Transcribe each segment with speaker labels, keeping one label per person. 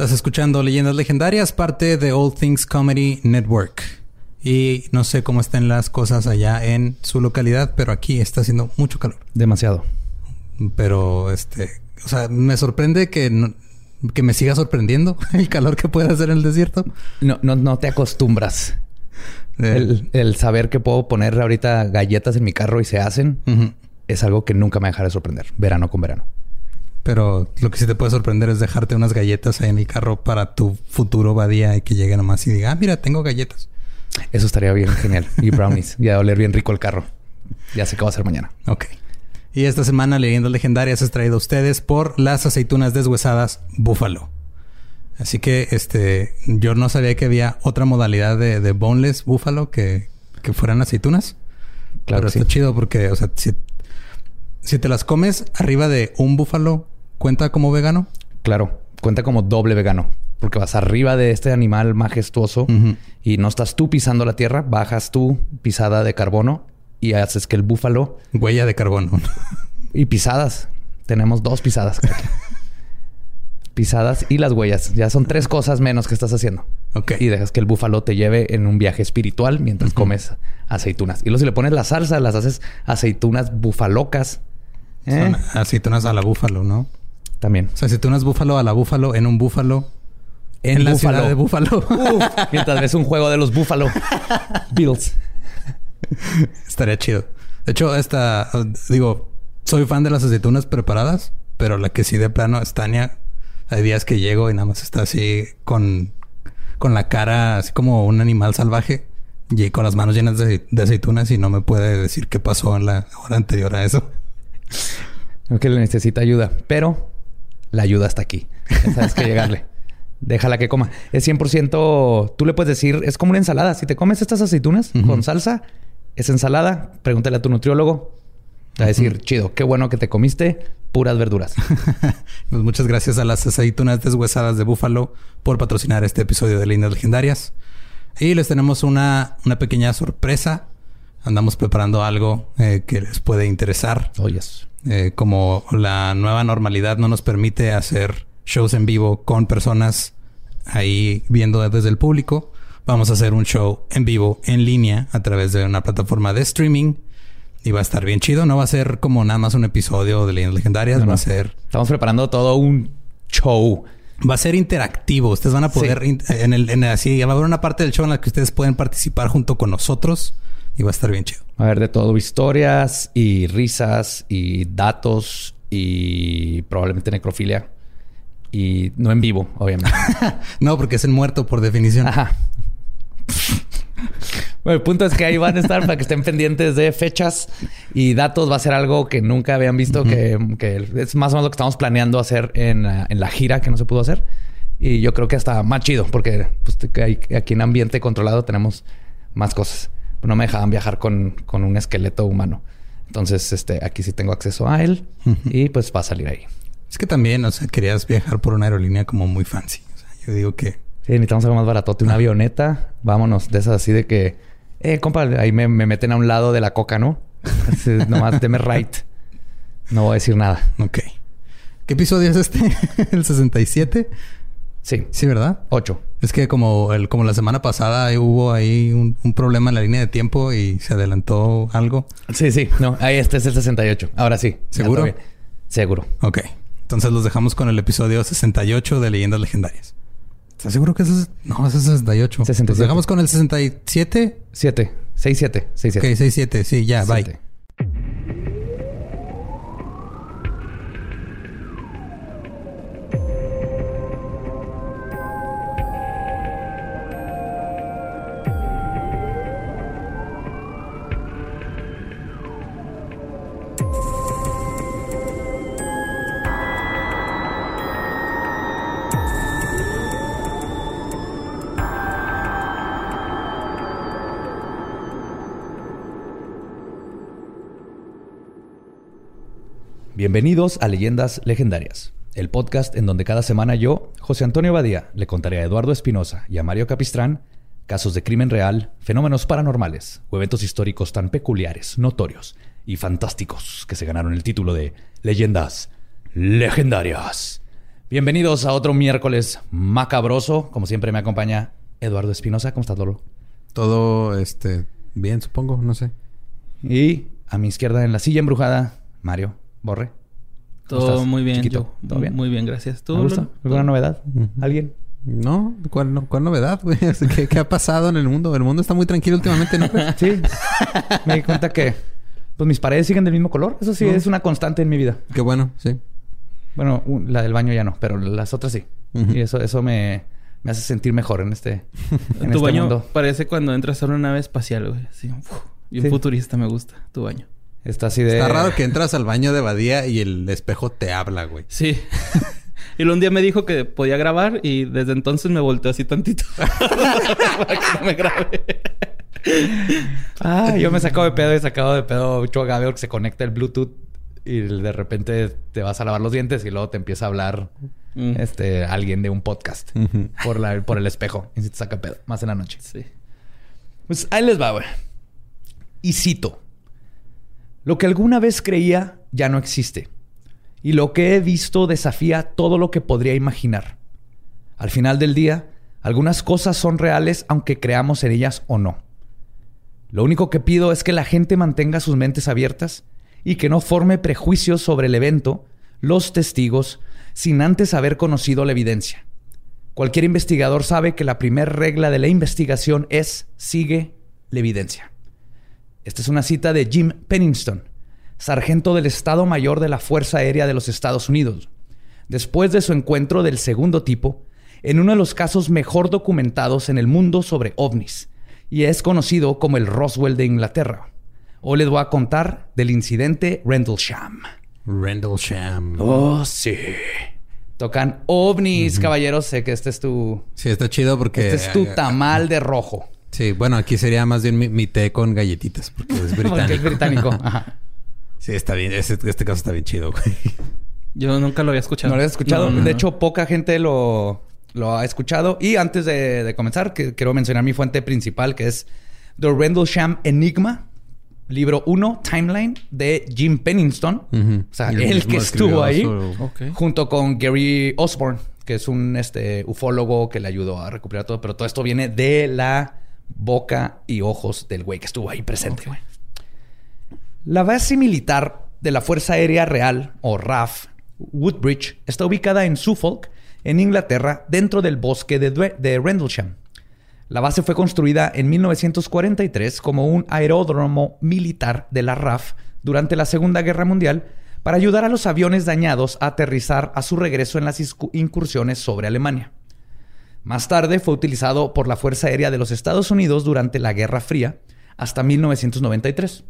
Speaker 1: Estás escuchando Leyendas Legendarias, parte de All Things Comedy Network. Y no sé cómo están las cosas allá en su localidad, pero aquí está haciendo mucho calor.
Speaker 2: Demasiado.
Speaker 1: Pero, este, o sea, me sorprende que, que me siga sorprendiendo el calor que puede hacer en el desierto.
Speaker 2: No, no, no te acostumbras. El, saber que puedo poner ahorita galletas en mi carro y se hacen es algo que nunca me dejará de sorprender, verano con verano.
Speaker 1: Pero lo que sí te puede sorprender es dejarte unas galletas ahí en el carro para tu futuro badía y que llegue nomás y diga, ah, mira, tengo galletas.
Speaker 2: Eso estaría bien genial. Y brownies. y a oler bien rico el carro. Ya sé qué va a ser mañana.
Speaker 1: Ok. Y esta semana Leyendas Legendarias es traído a ustedes por las aceitunas deshuesadas Búfalo. Así que este yo no sabía que había otra modalidad de, de boneless búfalo que, que fueran aceitunas. Claro, Pero está chido porque, o sea, si, si te las comes arriba de un búfalo, ¿cuenta como vegano?
Speaker 2: Claro, cuenta como doble vegano porque vas arriba de este animal majestuoso y no estás tú pisando la tierra, bajas tú pisada de carbono y haces que el búfalo...
Speaker 1: Huella de carbono.
Speaker 2: y pisadas. Tenemos dos pisadas. pisadas y las huellas. Ya son tres cosas menos que estás haciendo.
Speaker 1: Ok.
Speaker 2: Y dejas que el búfalo te lleve en un viaje espiritual mientras comes aceitunas. Y luego si le pones la salsa, las haces aceitunas bufalocas.
Speaker 1: ¿eh? aceitunas a la búfalo, ¿no?
Speaker 2: También.
Speaker 1: O sea, aceitunas búfalo a la búfalo en un búfalo en, la ciudad de Búfalo.
Speaker 2: mientras ves un juego de los Búfalo Bills.
Speaker 1: Estaría chido. De hecho, esta, digo, soy fan de las aceitunas preparadas, pero la que sí de plano es Tania. Hay días que llego y nada más está así con, con la cara así como un animal salvaje y con las manos llenas de, aceitunas y no me puede decir qué pasó en la hora anterior a eso.
Speaker 2: Creo que le necesita ayuda, pero la ayuda está aquí. Sabes que llegarle. Déjala que coma. Es 100%, tú le puedes decir, es como una ensalada. Si te comes estas aceitunas con salsa, es ensalada. Pregúntale a tu nutriólogo. Te va a decir, chido, qué bueno que te comiste puras verduras.
Speaker 1: pues muchas gracias a las aceitunas deshuesadas de búfalo por patrocinar este episodio de Líneas Legendarias. Y les tenemos una, una pequeña sorpresa. Andamos preparando algo eh, que les puede interesar.
Speaker 2: Oh,
Speaker 1: eh, como la nueva normalidad no nos permite hacer shows en vivo con personas ahí viendo desde el público. Vamos a hacer un show en vivo, en línea, a través de una plataforma de streaming. Y va a estar bien chido. No va a ser como nada más un episodio de Leyendas Legendarias. va a ser...
Speaker 2: Estamos preparando todo un show.
Speaker 1: Va a ser interactivo. Ustedes van a poder... En el, en así, va a haber una parte del show en la que ustedes pueden participar junto con nosotros. Y va a estar bien chido.
Speaker 2: A haber de todo. Historias y risas y datos y probablemente necrofilia. Y no en vivo, obviamente.
Speaker 1: no, porque es en muerto por definición.
Speaker 2: Ajá. Bueno, el punto es que ahí van a estar para que estén pendientes de fechas y datos. Va a ser algo que nunca habían visto, que, es más o menos lo que estamos planeando hacer en, la gira que no se pudo hacer. Y yo creo que hasta más chido, porque pues, aquí en ambiente controlado tenemos más cosas. No me dejaban viajar con, con un esqueleto humano. Entonces, este, aquí sí tengo acceso a él y pues va a salir ahí.
Speaker 1: Es que también, o sea, querías viajar por una aerolínea como muy fancy. O sea, yo digo que...
Speaker 2: Sí, necesitamos algo más baratote. Una avioneta. Vámonos. De esas así de que... Eh, compa, ahí me, meten a un lado de la coca, ¿no? nomás deme right. No voy a decir nada.
Speaker 1: Ok. ¿Qué episodio es este? ¿El 67?
Speaker 2: Sí.
Speaker 1: Sí, ¿verdad?
Speaker 2: 8.
Speaker 1: Es que como, el, como la semana pasada hubo ahí un, un, problema en la línea de tiempo y se adelantó algo.
Speaker 2: Sí, sí. No, ahí este es el 68. Ahora sí.
Speaker 1: ¿Seguro?
Speaker 2: Seguro.
Speaker 1: Ok. Entonces los dejamos con el episodio 68 de Leyendas Legendarias. ¿Estás seguro que ese es? No, ese es 68. 67. Los dejamos con el 67.
Speaker 2: 7. 67. 67.
Speaker 1: Ok, 67. Sí, ya, bye.
Speaker 2: Bienvenidos a Leyendas Legendarias, el podcast en donde cada semana yo, José Antonio Badía, le contaré a Eduardo Espinosa y a Mario Capistrán casos de crimen real, fenómenos paranormales o eventos históricos tan peculiares, notorios y fantásticos que se ganaron el título de Leyendas Legendarias. Bienvenidos a otro miércoles macabroso. Como siempre me acompaña Eduardo Espinosa. ¿Cómo estás, Lolo?
Speaker 1: Todo este bien, supongo, no sé.
Speaker 2: Y a mi izquierda en la silla embrujada, Mario Borre.
Speaker 3: Todo muy bien,
Speaker 2: Chiquito? ¿Todo bien?
Speaker 3: Muy bien, gracias. ¿Tú,
Speaker 2: ¿Me gusta? ¿Alguna novedad? ¿Alguien?
Speaker 1: No, ¿cuál, no- cuál novedad, güey? ¿Qué, qué ha pasado en el mundo? El mundo está muy tranquilo últimamente, ¿no?
Speaker 2: Sí. me di cuenta que pues mis paredes siguen del mismo color. Eso sí
Speaker 1: No.
Speaker 2: es una constante en mi vida.
Speaker 1: Qué bueno, sí.
Speaker 2: Bueno, un- la del baño ya no, pero las otras sí. Y eso, eso me, me hace sentir mejor en este, en
Speaker 3: tu
Speaker 2: este
Speaker 3: baño
Speaker 2: mundo.
Speaker 3: parece cuando entras a una nave espacial, güey. Así, uf, bien
Speaker 2: Sí.
Speaker 3: futurista me gusta tu baño.
Speaker 2: Está así de...
Speaker 1: Está raro que entras al baño de Badía y el espejo te habla, güey.
Speaker 3: Sí. y un día me dijo que podía grabar y desde entonces me volteó así tantito. Para que no me grabe.
Speaker 2: Ah, yo me saco de pedo y sacado de pedo mucho Gabriel que se conecta el Bluetooth y de repente te vas a lavar los dientes y luego te empieza a hablar
Speaker 3: Mm.
Speaker 2: este alguien de un podcast por, la, por el espejo y se te saca pedo más en la noche.
Speaker 3: Sí.
Speaker 2: Pues ahí les va, güey. Y cito. Lo que alguna vez creía ya no existe. Y lo que he visto desafía todo lo que podría imaginar. Al final del día, algunas cosas son reales aunque creamos en ellas o no. Lo único que pido es que la gente mantenga sus mentes abiertas y que no forme prejuicios sobre el evento, los testigos, sin antes haber conocido la evidencia. Cualquier investigador sabe que la primera regla de la investigación es sigue la evidencia. Esta es una cita de Jim Pennington, sargento del Estado Mayor de la Fuerza Aérea de los Estados Unidos, después de su encuentro del segundo tipo en uno de los casos mejor documentados en el mundo sobre ovnis, y es conocido como el Roswell de Inglaterra. Hoy les voy a contar del incidente Rendlesham.
Speaker 1: Rendlesham.
Speaker 2: Oh, sí. Tocan ovnis, caballeros. Sé que este es tu.
Speaker 1: Sí, está chido porque...
Speaker 2: Este es tu tamal de rojo.
Speaker 1: Sí, bueno, aquí sería más bien mi, mi té con galletitas porque es
Speaker 2: Porque
Speaker 1: británico.
Speaker 2: es británico. Ajá.
Speaker 1: Sí, está bien. Este, este caso está bien chido, güey.
Speaker 3: Yo nunca lo había escuchado.
Speaker 2: ¿No lo has escuchado?
Speaker 3: No, no,
Speaker 2: de
Speaker 3: no.
Speaker 2: hecho, poca gente lo, lo ha escuchado. Y antes de, de comenzar, que, quiero mencionar mi fuente principal, que es The Rendlesham Enigma, libro 1, Timeline, de Jim Pennington. O sea,
Speaker 1: él
Speaker 2: que estuvo ahí. Junto con Gary Osborne, que es un este, ufólogo que le ayudó a recuperar todo. Pero todo esto viene de la boca y ojos del güey que estuvo ahí presente, güey. La base militar de la Fuerza Aérea Real, o RAF, Woodbridge, está ubicada en Suffolk, en Inglaterra, dentro del bosque de, de Rendlesham. La base fue construida en 1943 como un aeródromo militar de la RAF durante la Segunda Guerra Mundial para ayudar a los aviones dañados a aterrizar a su regreso en las incursiones sobre Alemania. Más tarde fue utilizado por la Fuerza Aérea de los Estados Unidos durante la Guerra Fría hasta 1993.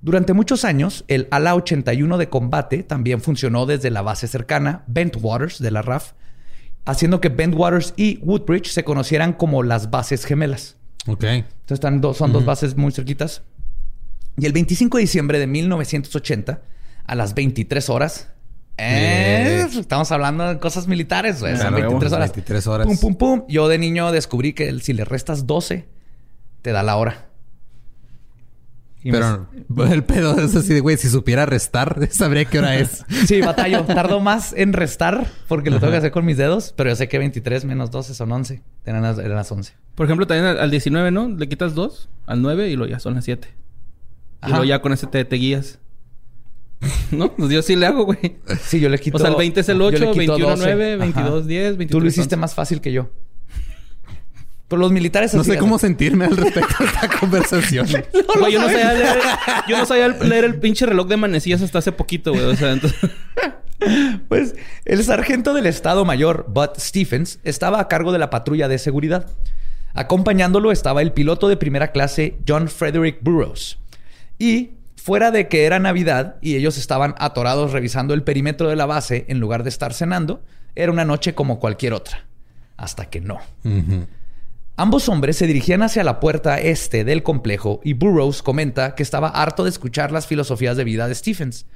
Speaker 2: Durante muchos años, el ala 81 de combate también funcionó desde la base cercana, Bentwaters, de la RAF, haciendo que Bentwaters y Woodbridge se conocieran como las bases gemelas.
Speaker 1: Ok.
Speaker 2: Entonces están dos- son dos bases muy cerquitas. Y el 25 de diciembre de 1980, a las 23 horas, eh, estamos hablando de cosas militares, güey. Son
Speaker 1: Claro,
Speaker 2: 23 horas.
Speaker 1: 23 horas.
Speaker 2: Pum, pum, pum. Yo de niño descubrí que si le restas 12, te da la hora. Y me-
Speaker 1: Pero el pedo es así de, güey, si supiera restar, sabría qué hora es.
Speaker 2: Sí, batallo. Tardo más en restar porque lo tengo que hacer con mis dedos, pero yo sé que 23 menos 12 son 11. Eran las, eran las 11.
Speaker 3: Por ejemplo, también al, al 19, ¿no? Le quitas 2 al 9 y lo ya son las 7. Y
Speaker 2: Ajá.
Speaker 3: luego ya con ese te, te guías. ¿No? Pues yo sí le hago, güey.
Speaker 2: Sí, yo le quito.
Speaker 3: O sea, el 20 es el
Speaker 2: yo le
Speaker 3: 8,
Speaker 2: quito
Speaker 3: 21
Speaker 2: 12.
Speaker 3: 9,
Speaker 2: Ajá.
Speaker 3: 22 10, 23
Speaker 2: Tú lo hiciste
Speaker 3: 11.
Speaker 2: más fácil que yo. Pero los militares
Speaker 1: No sé cómo sentirme al respecto de esta conversación.
Speaker 3: Güey, yo no sabía leer, yo no sabía leer el pinche reloj de manecillas hasta hace poquito, güey. O sea, entonces...
Speaker 2: Pues el sargento del Estado Mayor, Bud Stephens, estaba a cargo de la patrulla de seguridad. Acompañándolo estaba el piloto de primera clase John Frederick Burroughs. Y fuera de que era Navidad y ellos estaban atorados revisando el perímetro de la base en lugar de estar cenando, era una noche como cualquier otra. Hasta que no. Ambos hombres se dirigían hacia la puerta este del complejo y Burroughs comenta que estaba harto de escuchar las filosofías de vida de Stephens.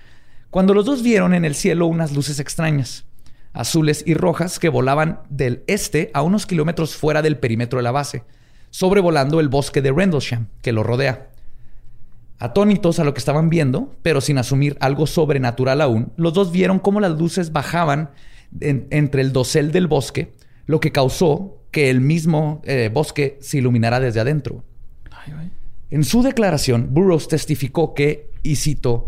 Speaker 2: Cuando los dos vieron en el cielo unas luces extrañas, azules y rojas, que volaban del este a unos kilómetros fuera del perímetro de la base, sobrevolando el bosque de Rendlesham, que lo rodea. Atónitos a lo que estaban viendo, pero sin asumir algo sobrenatural aún, los dos vieron cómo las luces bajaban en- entre el dosel del bosque, lo que causó que el mismo eh, bosque se iluminara desde adentro.
Speaker 3: Ay.
Speaker 2: En su declaración, Burroughs testificó que, y cito,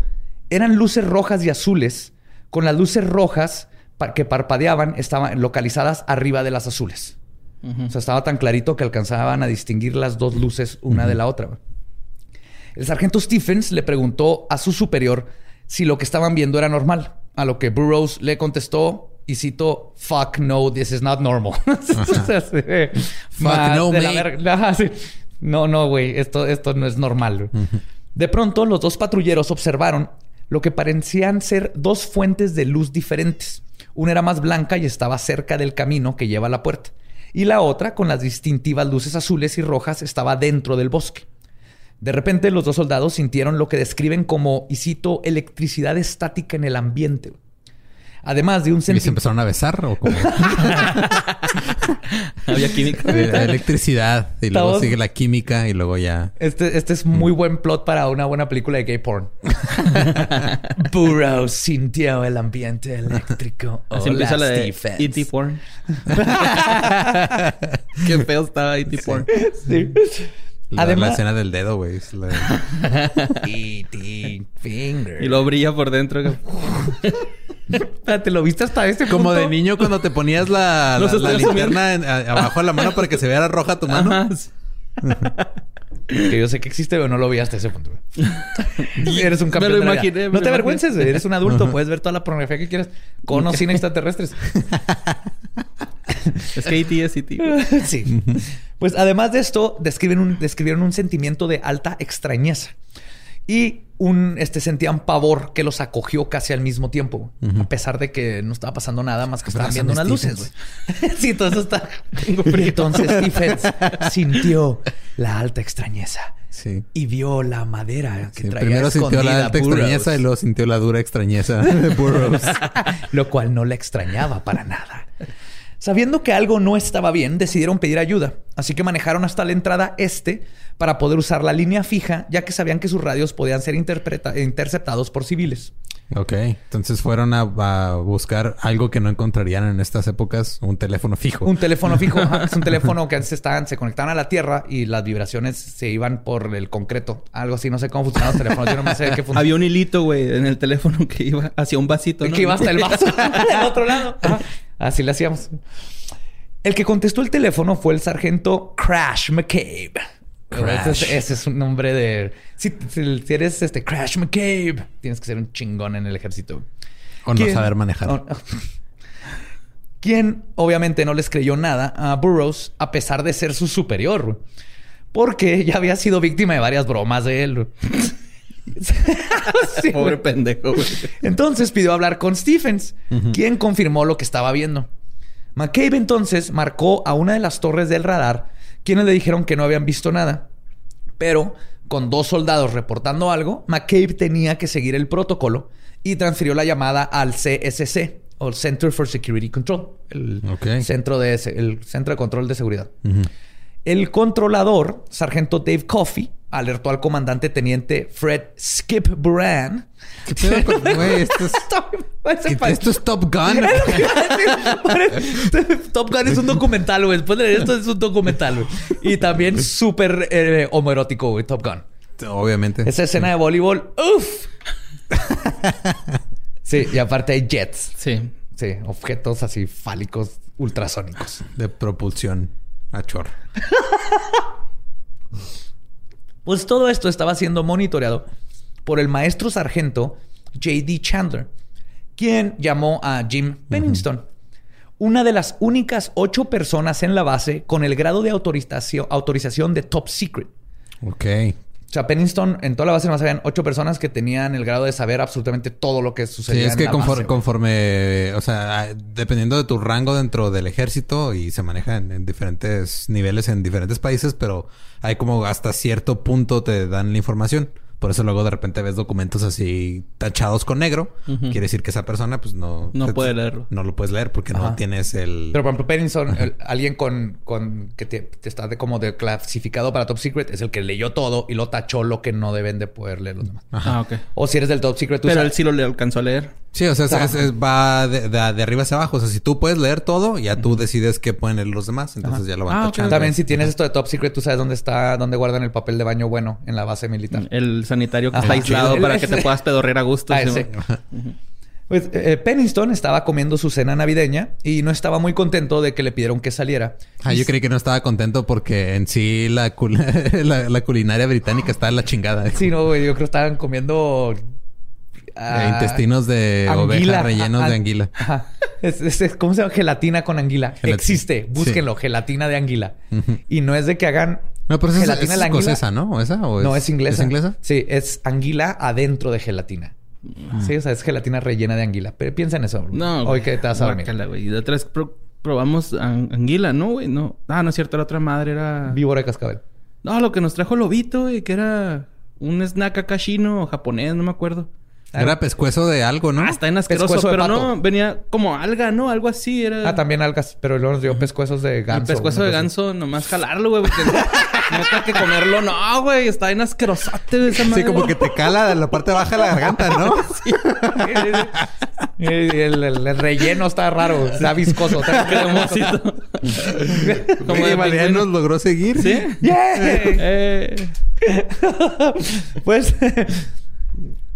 Speaker 2: eran luces rojas y azules, con las luces rojas que parpadeaban estaban localizadas arriba de las azules. O sea, estaba tan clarito que alcanzaban a distinguir las dos luces una de la otra. El sargento Stephens le preguntó a su superior si lo que estaban viendo era normal, a lo que Burroughs le contestó y cito, fuck no, this is not normal. O sea, sí. Ma-
Speaker 1: no,
Speaker 2: de la
Speaker 1: mate.
Speaker 2: verga. Ajá, sí. No, no, güey, esto, esto no es normal. De pronto, los dos patrulleros observaron lo que parecían ser dos fuentes de luz diferentes. Una era más blanca y estaba cerca del camino que lleva a la puerta. Y la otra, con las distintivas luces azules y rojas, estaba dentro del bosque. De repente, los dos soldados sintieron lo que describen como, y cito, electricidad estática en el ambiente. Además de un
Speaker 1: ¿Y se
Speaker 2: sentimiento...
Speaker 1: empezaron a besar o como
Speaker 3: Había química.
Speaker 1: electricidad y luego sigue la química y luego ya
Speaker 2: Este, este es muy buen plot para una buena película de gay porn. Burroughs sintió el ambiente eléctrico.
Speaker 3: Así
Speaker 2: Hola,
Speaker 3: empieza la de. E.T. porn. Qué feo estaba E.T. porn.
Speaker 2: Sí.
Speaker 1: La,
Speaker 2: Además-
Speaker 1: la escena del dedo, güey. la-.
Speaker 2: Finger.
Speaker 3: Y lo brilla por dentro.
Speaker 2: Espérate, ¿lo viste hasta este
Speaker 1: Como de niño cuando te ponías la, la, linterna en- a- abajo de la mano para que se viera roja tu mano.
Speaker 2: Que yo sé que existe, pero no lo vi hasta ese punto. Eres un campeón.
Speaker 3: Me lo
Speaker 2: de la
Speaker 3: imaginé,
Speaker 2: vida.
Speaker 3: me
Speaker 2: No te avergüences. Eres un adulto. Puedes ver toda la pornografía que quieras. Con o sin extraterrestres.
Speaker 3: Es que E.T. es E.T.
Speaker 2: sí. Pues además de esto, describen un, describieron un sentimiento de alta extrañeza. Y un, este, sentían pavor que los acogió casi al mismo tiempo. A pesar de que no estaba pasando nada más que estaban viendo unas luces. sí, todo eso está... Entonces Stephens sintió la alta extrañeza.
Speaker 1: Sí.
Speaker 2: Y vio la madera que
Speaker 1: Sí,
Speaker 2: traía
Speaker 1: primero sintió la
Speaker 2: escondida
Speaker 1: alta
Speaker 2: Burroughs,
Speaker 1: extrañeza y luego sintió la dura extrañeza de Burroughs.
Speaker 2: lo cual no le extrañaba para nada. Sabiendo que algo no estaba bien, decidieron pedir ayuda, así que manejaron hasta la entrada este para poder usar la línea fija, ya que sabían que sus radios podían ser interceptados por civiles.
Speaker 1: ok. Entonces fueron a, a buscar algo que no encontrarían en estas épocas. Un teléfono fijo.
Speaker 2: Un teléfono fijo, es un teléfono que antes estaban, se conectaban a la tierra y las vibraciones se iban por el concreto. Algo así, no sé cómo funcionan los teléfonos, yo no me sé qué funciona.
Speaker 3: Había un hilito, güey, en el teléfono que iba hacia un vasito. ¿no?
Speaker 2: Que iba hasta el vaso del otro lado. Ajá. Así le hacíamos. El que contestó el teléfono fue el sargento Crash McCabe.
Speaker 1: Crash.
Speaker 2: Ese, es, ese es un nombre de. Si, eres este Crash McCabe, tienes que ser un chingón en el ejército.
Speaker 1: O no
Speaker 2: ¿Quién-
Speaker 1: saber manejar.
Speaker 2: o- Quien obviamente no les creyó nada a Burroughs a pesar de ser su superior. Porque ya había sido víctima de varias bromas de él. Sí,
Speaker 3: Pobre
Speaker 2: güey.
Speaker 3: pendejo, güey.
Speaker 2: Entonces pidió hablar con Stephens, quien confirmó lo que estaba viendo. McCabe entonces marcó a una de las torres del radar, quienes le dijeron que no habían visto nada. Pero con dos soldados reportando algo, McCabe tenía que seguir el protocolo y transfirió la llamada al CSC, o Center for Security Control, el, centro, de, el centro de control de seguridad. El controlador, sargento Dave Coffey, alertó al comandante teniente Fred Skip Buran.
Speaker 1: ¿Qué pedo con- güey? Esto es,
Speaker 2: Parece
Speaker 1: ¿qué-
Speaker 2: pa-
Speaker 1: esto es Top Gun.
Speaker 2: Top Gun es un documental, güey. Después de leer esto es un documental, güey. Y también súper eh, homoerótico, güey, Top Gun.
Speaker 1: Obviamente.
Speaker 2: Esa escena de voleibol, ¡uf! Sí, y aparte hay jets.
Speaker 3: Sí.
Speaker 2: Sí, objetos así fálicos ultrasónicos.
Speaker 1: De propulsión a chorro.
Speaker 2: Pues todo esto estaba siendo monitoreado por el maestro sargento J.D. Chandler, quien llamó a Jim Pennington, una de las únicas ocho personas en la base con el grado de autorización, autorización de top secret.
Speaker 1: Ok.
Speaker 2: O sea, Pennington, en toda la base nomás habían ocho personas que tenían el grado de saber absolutamente todo lo que
Speaker 1: Sí,
Speaker 2: sucedía
Speaker 1: es
Speaker 2: en
Speaker 1: que
Speaker 2: la
Speaker 1: conforme,
Speaker 2: base,
Speaker 1: conforme, o sea, dependiendo de tu rango dentro del ejército y se maneja en, en diferentes niveles en diferentes países, pero hay como hasta cierto punto te dan la información. Por eso luego de repente ves documentos así tachados con negro. Quiere decir que esa persona pues no...
Speaker 3: No
Speaker 1: te-
Speaker 3: puede leerlo.
Speaker 1: No lo puedes leer porque no tienes el...
Speaker 2: Pero por ejemplo, Pennington, el- alguien con, con que te, te está de como de clasificado para top secret, es el que leyó todo y lo tachó lo que no deben de poder leer los demás.
Speaker 1: Ajá.
Speaker 3: Ah, ok.
Speaker 2: O si eres del top secret, tú
Speaker 3: Pero
Speaker 2: sabes-
Speaker 3: él sí lo le alcanzó a leer.
Speaker 1: Sí, o sea, es- es- es- va de, de- de arriba hacia abajo. O sea, si tú puedes leer todo, ya tú decides qué pueden leer los demás. Entonces ya lo van
Speaker 3: Ah,
Speaker 1: tachando.
Speaker 2: También si tienes esto de Top Secret, tú sabes dónde está, dónde guardan el papel de baño bueno en la base militar.
Speaker 3: El sanitario que
Speaker 2: Ajá.
Speaker 3: está aislado para
Speaker 2: El-
Speaker 3: que te puedas pedorrear a gusto.
Speaker 2: Ah,
Speaker 3: sí,
Speaker 2: Pues eh, Pennington estaba comiendo su cena navideña y no estaba muy contento de que le pidieron que saliera.
Speaker 1: Ah, yo creí que no estaba contento porque en sí la, cul- la, la culinaria británica está en la chingada.
Speaker 2: Sí, no, güey, yo creo que estaban comiendo ah,
Speaker 1: intestinos de
Speaker 2: anguila.
Speaker 1: oveja rellenos
Speaker 2: Ah,
Speaker 1: de anguila.
Speaker 2: Ajá. Es, es- es- ¿Cómo se llama? Gelatina con anguila.
Speaker 1: Gelatina.
Speaker 2: Existe. Búsquenlo. Gelatina de anguila. Y no es de que hagan
Speaker 1: No, pero esa es,
Speaker 2: gelatina
Speaker 1: es
Speaker 2: de la anguila.
Speaker 1: escocesa, ¿no? ¿O esa? ¿O
Speaker 2: No, es inglesa.
Speaker 1: ¿Es inglesa?
Speaker 2: Sí, es anguila adentro de gelatina. Sí, o sea, es gelatina rellena de anguila. Pero piensa en eso.
Speaker 3: No.
Speaker 2: Hoy
Speaker 3: güey.
Speaker 2: que te vas a dormir.
Speaker 3: Güey. Y de otra vez pro- probamos an- anguila, ¿no, güey? No. Ah, no es cierto. La otra madre era...
Speaker 2: Víbora de cascabel.
Speaker 3: No, lo que nos trajo Lobito, güey. Que era un snack acá chino o japonés. No me acuerdo.
Speaker 1: Era pescuezo de algo, ¿no?
Speaker 3: Ah, está en asqueroso.
Speaker 2: Pescuezo de
Speaker 3: Pero no, venía como alga, ¿no? Algo así era...
Speaker 2: Ah, también algas. Pero luego nos dio pescuezos de ganso.
Speaker 3: El pescuezo de ganso, nomás jalarlo, güey. Porque no, que comerlo. No, güey. Está en asquerosote güey, esa madre.
Speaker 1: Sí, como que te cala la parte baja de la garganta, ¿no?
Speaker 2: así. el, el- el relleno está raro. Está viscoso. Está
Speaker 3: Cremosito.
Speaker 1: Como
Speaker 3: de
Speaker 1: Mariano nos logró seguir.
Speaker 3: ¿Sí?
Speaker 2: ¡Yeah!
Speaker 3: Eh,
Speaker 2: Pues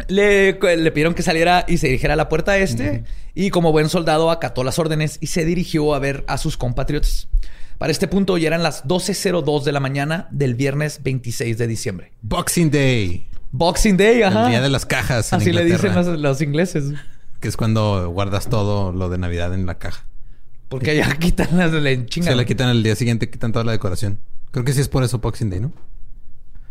Speaker 2: le, le pidieron que saliera y se dirigiera a la puerta este. Y como buen soldado acató las órdenes y se dirigió a ver a sus compatriotas. Para este punto ya eran las 12.02 de la mañana del viernes 26 de diciembre.
Speaker 1: Boxing Day.
Speaker 2: Boxing Day, ajá.
Speaker 1: El día de las cajas en
Speaker 2: Así le dicen los, los ingleses.
Speaker 1: Que es cuando guardas todo lo de Navidad en la caja.
Speaker 2: Porque allá quitan las le.
Speaker 1: Se la quitan el día siguiente, quitan toda la decoración. Creo que sí es por eso Boxing Day, ¿no?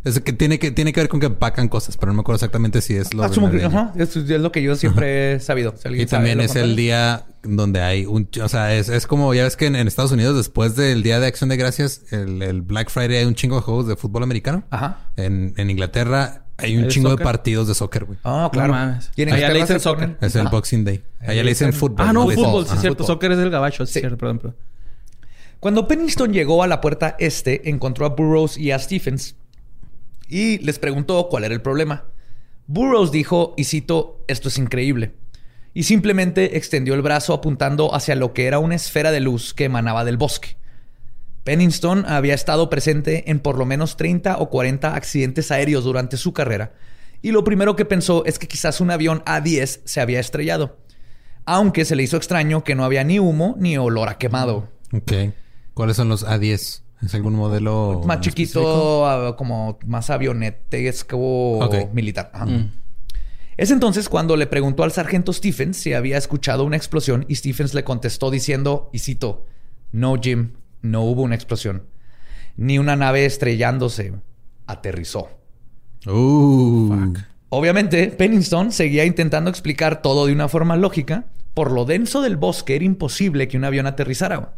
Speaker 1: Es que tiene que, tiene que ver con que empacan cosas, pero no me acuerdo exactamente si es lo
Speaker 2: Asumo que- ajá, eso es lo que yo siempre he sabido. Si
Speaker 1: Y también es el día donde hay un... O sea, es, es como... Ya ves que en, en Estados Unidos, después del Día de Acción de Gracias, el, el Black Friday hay un chingo de juegos de fútbol americano.
Speaker 2: Ajá.
Speaker 1: En, en Inglaterra hay un
Speaker 3: ¿El
Speaker 1: chingo
Speaker 3: soccer?
Speaker 1: de partidos de soccer, güey.
Speaker 2: Ah, claro.
Speaker 3: No
Speaker 2: en
Speaker 3: Allá le dicen soccer.
Speaker 1: Es el. Boxing Day. Allá le dicen fútbol.
Speaker 3: Ah, no, fútbol. Sí, es cierto.
Speaker 2: fútbol.
Speaker 3: Soccer es el gabacho. Sí, cierto. Perdón, perdón.
Speaker 2: Cuando Pennington llegó a la puerta este, encontró a Burroughs y a Stephens y les preguntó cuál era el problema. Burroughs dijo, y cito, esto es increíble. Y simplemente extendió el brazo apuntando hacia lo que era una esfera de luz que emanaba del bosque. Pennington había estado presente en por lo menos 30 o 40 accidentes aéreos durante su carrera, y lo primero que pensó es que quizás un avión A-10 se había estrellado, aunque se le hizo extraño que no había ni humo ni olor a quemado.
Speaker 1: Ok. ¿Cuáles son los A10? ¿Es algún modelo
Speaker 2: Más chiquito, ah, como más avionetesco
Speaker 1: Ok.
Speaker 2: militar. Ajá.
Speaker 3: Mm.
Speaker 2: Es entonces cuando le preguntó al sargento Stephens si había escuchado una explosión y Stephens le contestó diciendo, y cito, no Jim, no hubo una explosión. Ni una nave estrellándose. Aterrizó.
Speaker 1: Uh.
Speaker 2: Obviamente, Pennington seguía intentando explicar todo de una forma lógica. Por lo denso del bosque era imposible que un avión aterrizara.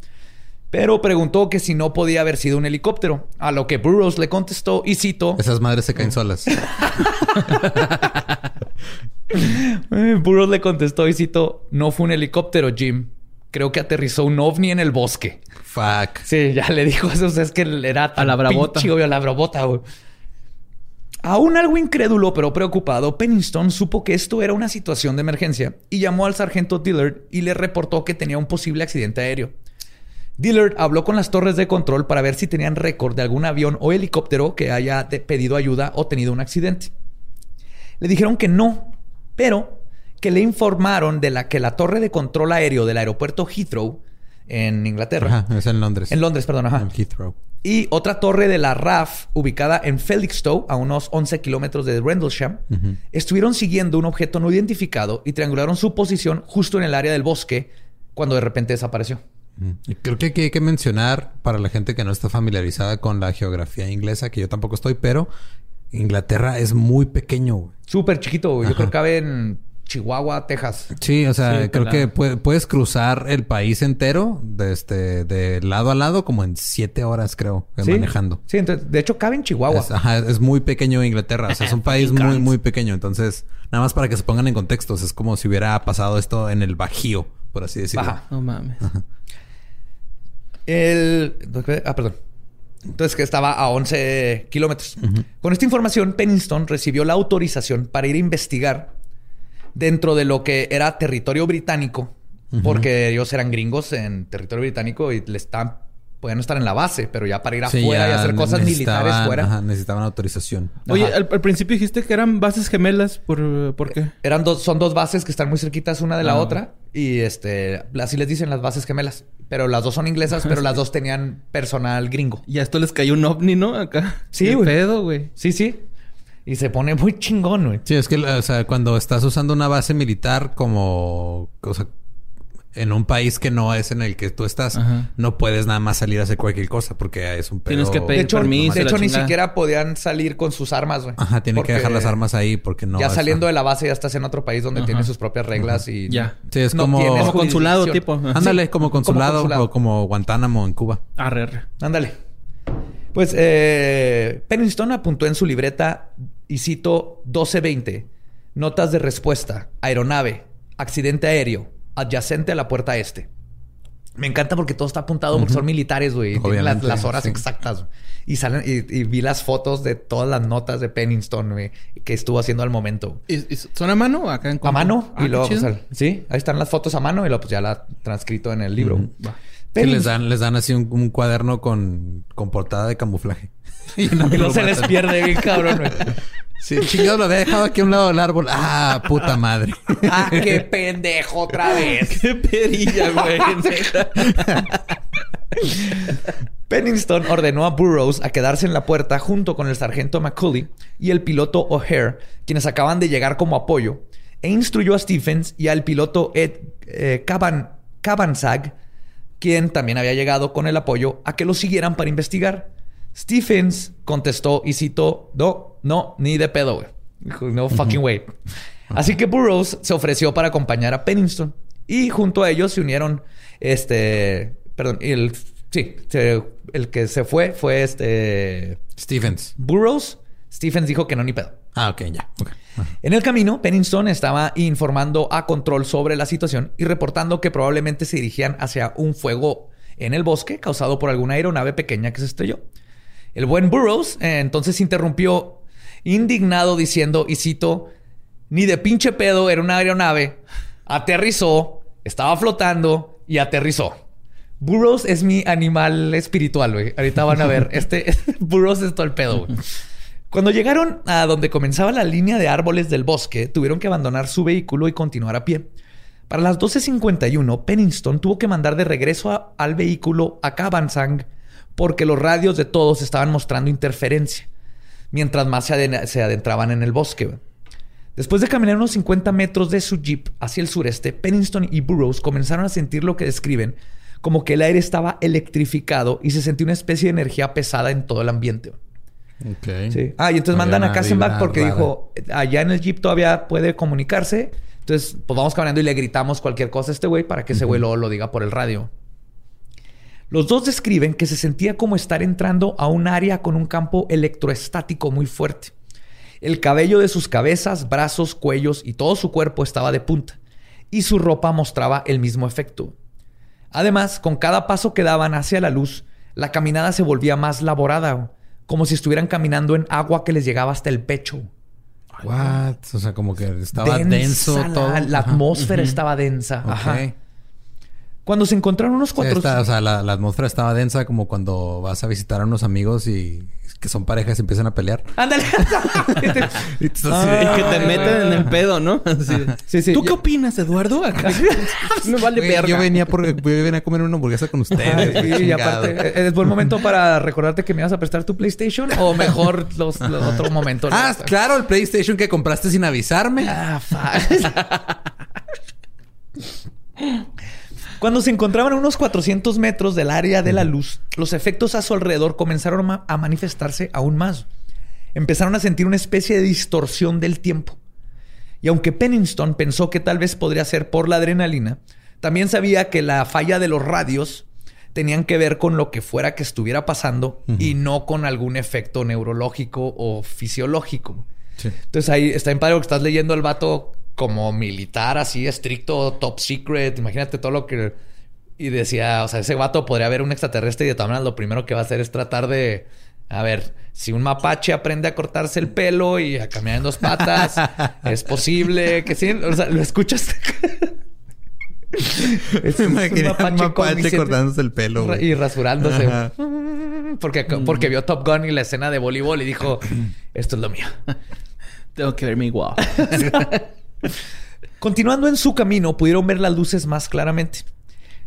Speaker 2: Pero preguntó que si no podía haber sido un helicóptero. A lo que Burroughs le contestó, y cito,
Speaker 1: Esas madres se caen solas.
Speaker 2: Eh, Burroughs le contestó, y cito, no fue un helicóptero, Jim. Creo que aterrizó un ovni en el bosque.
Speaker 1: Fuck.
Speaker 2: Sí, ya le dijo eso. o sea, es que era tan
Speaker 3: la bravota.
Speaker 2: pinche, güey, a la bravota, güey. Aún algo incrédulo pero preocupado, Pennington supo que esto era una situación de emergencia y llamó al sargento Dillard y le reportó que tenía un posible accidente aéreo. Dillard habló con las torres de control para ver si tenían récord de algún avión o helicóptero que haya pedido ayuda o tenido un accidente. Le dijeron que no, pero que le informaron de la que la torre de control aéreo del aeropuerto Heathrow en Inglaterra,
Speaker 1: Ajá, es en Londres.
Speaker 2: en Londres, perdón, ajá,
Speaker 1: En Heathrow.
Speaker 2: y otra torre de la RAF ubicada en Felixstowe, a unos 11 kilómetros de Rendlesham, estuvieron siguiendo un objeto no identificado y triangularon su posición justo en el área del bosque cuando de repente desapareció.
Speaker 1: Mm. Y Creo que aquí hay que mencionar para la gente que no está familiarizada con la geografía inglesa, que yo tampoco estoy, pero Inglaterra es muy pequeño.
Speaker 2: Súper chiquito, yo
Speaker 1: Ajá.
Speaker 2: creo que cabe en Chihuahua, Texas.
Speaker 1: Sí, o sea,
Speaker 3: Sí,
Speaker 1: creo que pue- puedes cruzar el país entero de este de lado a lado como en siete horas, creo,
Speaker 2: ¿Sí?
Speaker 1: manejando.
Speaker 2: Sí, entonces, de hecho cabe en Chihuahua.
Speaker 1: Es, ajá, es muy pequeño Inglaterra. O sea, es un país muy, muy pequeño. Entonces, nada más para que se pongan en contextos, es como si hubiera pasado esto en el Bajío, por así decirlo.
Speaker 2: Ajá.
Speaker 3: No mames.
Speaker 2: El... Ah, perdón. Entonces que estaba a 11 kilómetros. Con esta información, Pennington recibió la autorización para ir a investigar, dentro de lo que era territorio británico, porque ellos eran gringos en territorio británico y le estaban podían estar en la base, pero ya para ir afuera y hacer cosas militares fuera.
Speaker 1: necesitaban autorización.
Speaker 3: Oye, al, principio dijiste que eran bases gemelas. ¿Por, ¿por qué?
Speaker 2: Eran dos, son dos bases que están muy cerquitas una de la ah. otra. Y este, así les dicen las bases gemelas. Pero las dos son inglesas, pero las dos tenían personal gringo.
Speaker 3: Y a esto les cayó un ovni, ¿no? Acá.
Speaker 2: Sí, güey. pedo, güey. Sí, sí. Y se pone muy chingón, güey.
Speaker 1: Sí, es que, o sea, cuando estás usando una base militar como... O sea, en un país que no es en el que tú estás, no puedes nada más salir a hacer cualquier cosa porque es un pedo.
Speaker 3: Tienes que pedir
Speaker 2: de hecho,
Speaker 3: permiso.
Speaker 2: De hecho, ni siquiera podían salir con sus armas, güey.
Speaker 1: Ajá, tienen que dejar las armas ahí porque no.
Speaker 2: Ya saliendo de la base ya estás en otro país donde tienes sus propias reglas y.
Speaker 3: Ya.
Speaker 1: Sí, es como,
Speaker 3: como consulado, tipo.
Speaker 1: Ándale, como, consulado, o como Guantánamo en Cuba.
Speaker 3: Arre, arre.
Speaker 2: Ándale. Pues eh, Pennington apuntó en su libreta, y cito 1220, notas de respuesta, aeronave, accidente aéreo, adyacente a la puerta este. Me encanta porque todo está apuntado porque son militares, güey. Tienen las, horas exactas. Y salen y, vi las fotos de todas las notas de Pennington, güey, que estuvo haciendo al momento.
Speaker 3: ¿Y, son a mano o acá en
Speaker 2: A mano. y ah, luego, pues, sí, ahí están las fotos a mano y luego pues ya la transcrito en el libro.
Speaker 1: les dan, les dan así un, cuaderno con, con portada de camuflaje.
Speaker 2: y no, se les pierde bien cabrón, güey.
Speaker 1: Sí, chingado lo había dejado aquí a un lado del árbol. Ah, puta madre.
Speaker 2: ah, qué pendejo otra vez.
Speaker 3: qué perilla, güey.
Speaker 2: Pennington ordenó a Burroughs a quedarse en la puerta junto con el sargento McCulley y el piloto O'Hare, quienes acaban de llegar como apoyo, e instruyó a Stephens y al piloto Ed eh, quien también había llegado con el apoyo, a que lo siguieran para investigar. Stephens contestó y citó, no, no, ni de pedo, güey. no fucking way. Así que Burroughs se ofreció para acompañar a Pennington. Y junto a ellos se unieron, este, perdón, el, sí, el que se fue fue este...
Speaker 1: Stephens.
Speaker 2: Burroughs. Stephens dijo que no, ni pedo.
Speaker 1: Ah, ok, ya.
Speaker 2: En el camino, Pennington estaba informando a control sobre la situación y reportando que probablemente se dirigían hacia un fuego en el bosque causado por alguna aeronave pequeña que se estrelló. El buen Burroughs eh, entonces interrumpió indignado diciendo, y cito, ni de pinche pedo era una aeronave, aterrizó, estaba flotando y aterrizó. Burroughs es mi animal espiritual, güey. Ahorita van a ver. Este, Burroughs es todo el pedo, güey. Cuando llegaron a donde comenzaba la línea de árboles del bosque, tuvieron que abandonar su vehículo y continuar a pie. Para las 12.51, Pennington tuvo que mandar de regreso al vehículo a Cabansang porque los radios de todos estaban mostrando interferencia, mientras más se, adentraban en el bosque. Después de caminar unos 50 metros de su jeep hacia el sureste, Pennington y Burroughs comenzaron a sentir lo que describen como que el aire estaba electrificado y se sentía una especie de energía pesada en todo el ambiente.
Speaker 1: Okay.
Speaker 2: Ah, y entonces mandan a Kassenbach porque dijo, allá en el jeep todavía puede comunicarse. Entonces, pues vamos caminando y le gritamos cualquier cosa a este güey para que ese güey lo diga por el radio. Los dos describen que se sentía como estar entrando a un área con un campo electroestático muy fuerte. El cabello de sus cabezas, brazos, cuellos y todo su cuerpo estaba de punta, y su ropa mostraba el mismo efecto. Además, con cada paso que daban hacia la luz, la caminada se volvía más laborada, como si estuvieran caminando en agua que les llegaba hasta el pecho.
Speaker 1: What? O sea, como que estaba denso todo.
Speaker 2: La, atmósfera estaba densa. Ajá. Cuando se encontraron unos cuatro...
Speaker 1: o sea, la, atmósfera estaba densa como cuando vas a visitar a unos amigos y que son parejas y empiezan a pelear.
Speaker 2: Ándale.
Speaker 3: y, que te meten en el pedo, ¿no?
Speaker 2: Sí, sí.
Speaker 3: ¿Tú qué opinas, Eduardo? Acá.
Speaker 2: Me vale verga.
Speaker 1: Yo venía, por, yo venía a comer una hamburguesa con ustedes.
Speaker 2: y aparte, eh, ¿es buen momento para recordarte que me vas a prestar tu PlayStation? ¿O mejor los, otro momento?
Speaker 1: Ah, claro, el PlayStation que compraste sin avisarme.
Speaker 2: Ah, Cuando se encontraban a unos 400 metros del área de la luz, los efectos a su alrededor comenzaron a manifestarse aún más. Empezaron a sentir una especie de distorsión del tiempo. Y aunque Pennington pensó que tal vez podría ser por la adrenalina, también sabía que la falla de los radios tenían que ver con lo que fuera que estuviera pasando y no con algún efecto neurológico o fisiológico. Entonces ahí está en padre que estás leyendo el vato como militar así estricto, top secret. Imagínate todo lo que... Y decía, o sea, ese vato podría haber un extraterrestre y de todas maneras lo primero que va a hacer es tratar de A ver, si un mapache aprende a cortarse el pelo y a caminar en dos patas, es posible que sí. O sea, lo escuchas.
Speaker 1: es, un mapache, cortándose el pelo.
Speaker 2: Y rasurándose. Porque, porque vio Top Gun y la escena de voleibol y dijo: Esto es lo mío.
Speaker 3: Tengo que verme igual.
Speaker 2: Continuando en su camino, pudieron ver las luces más claramente.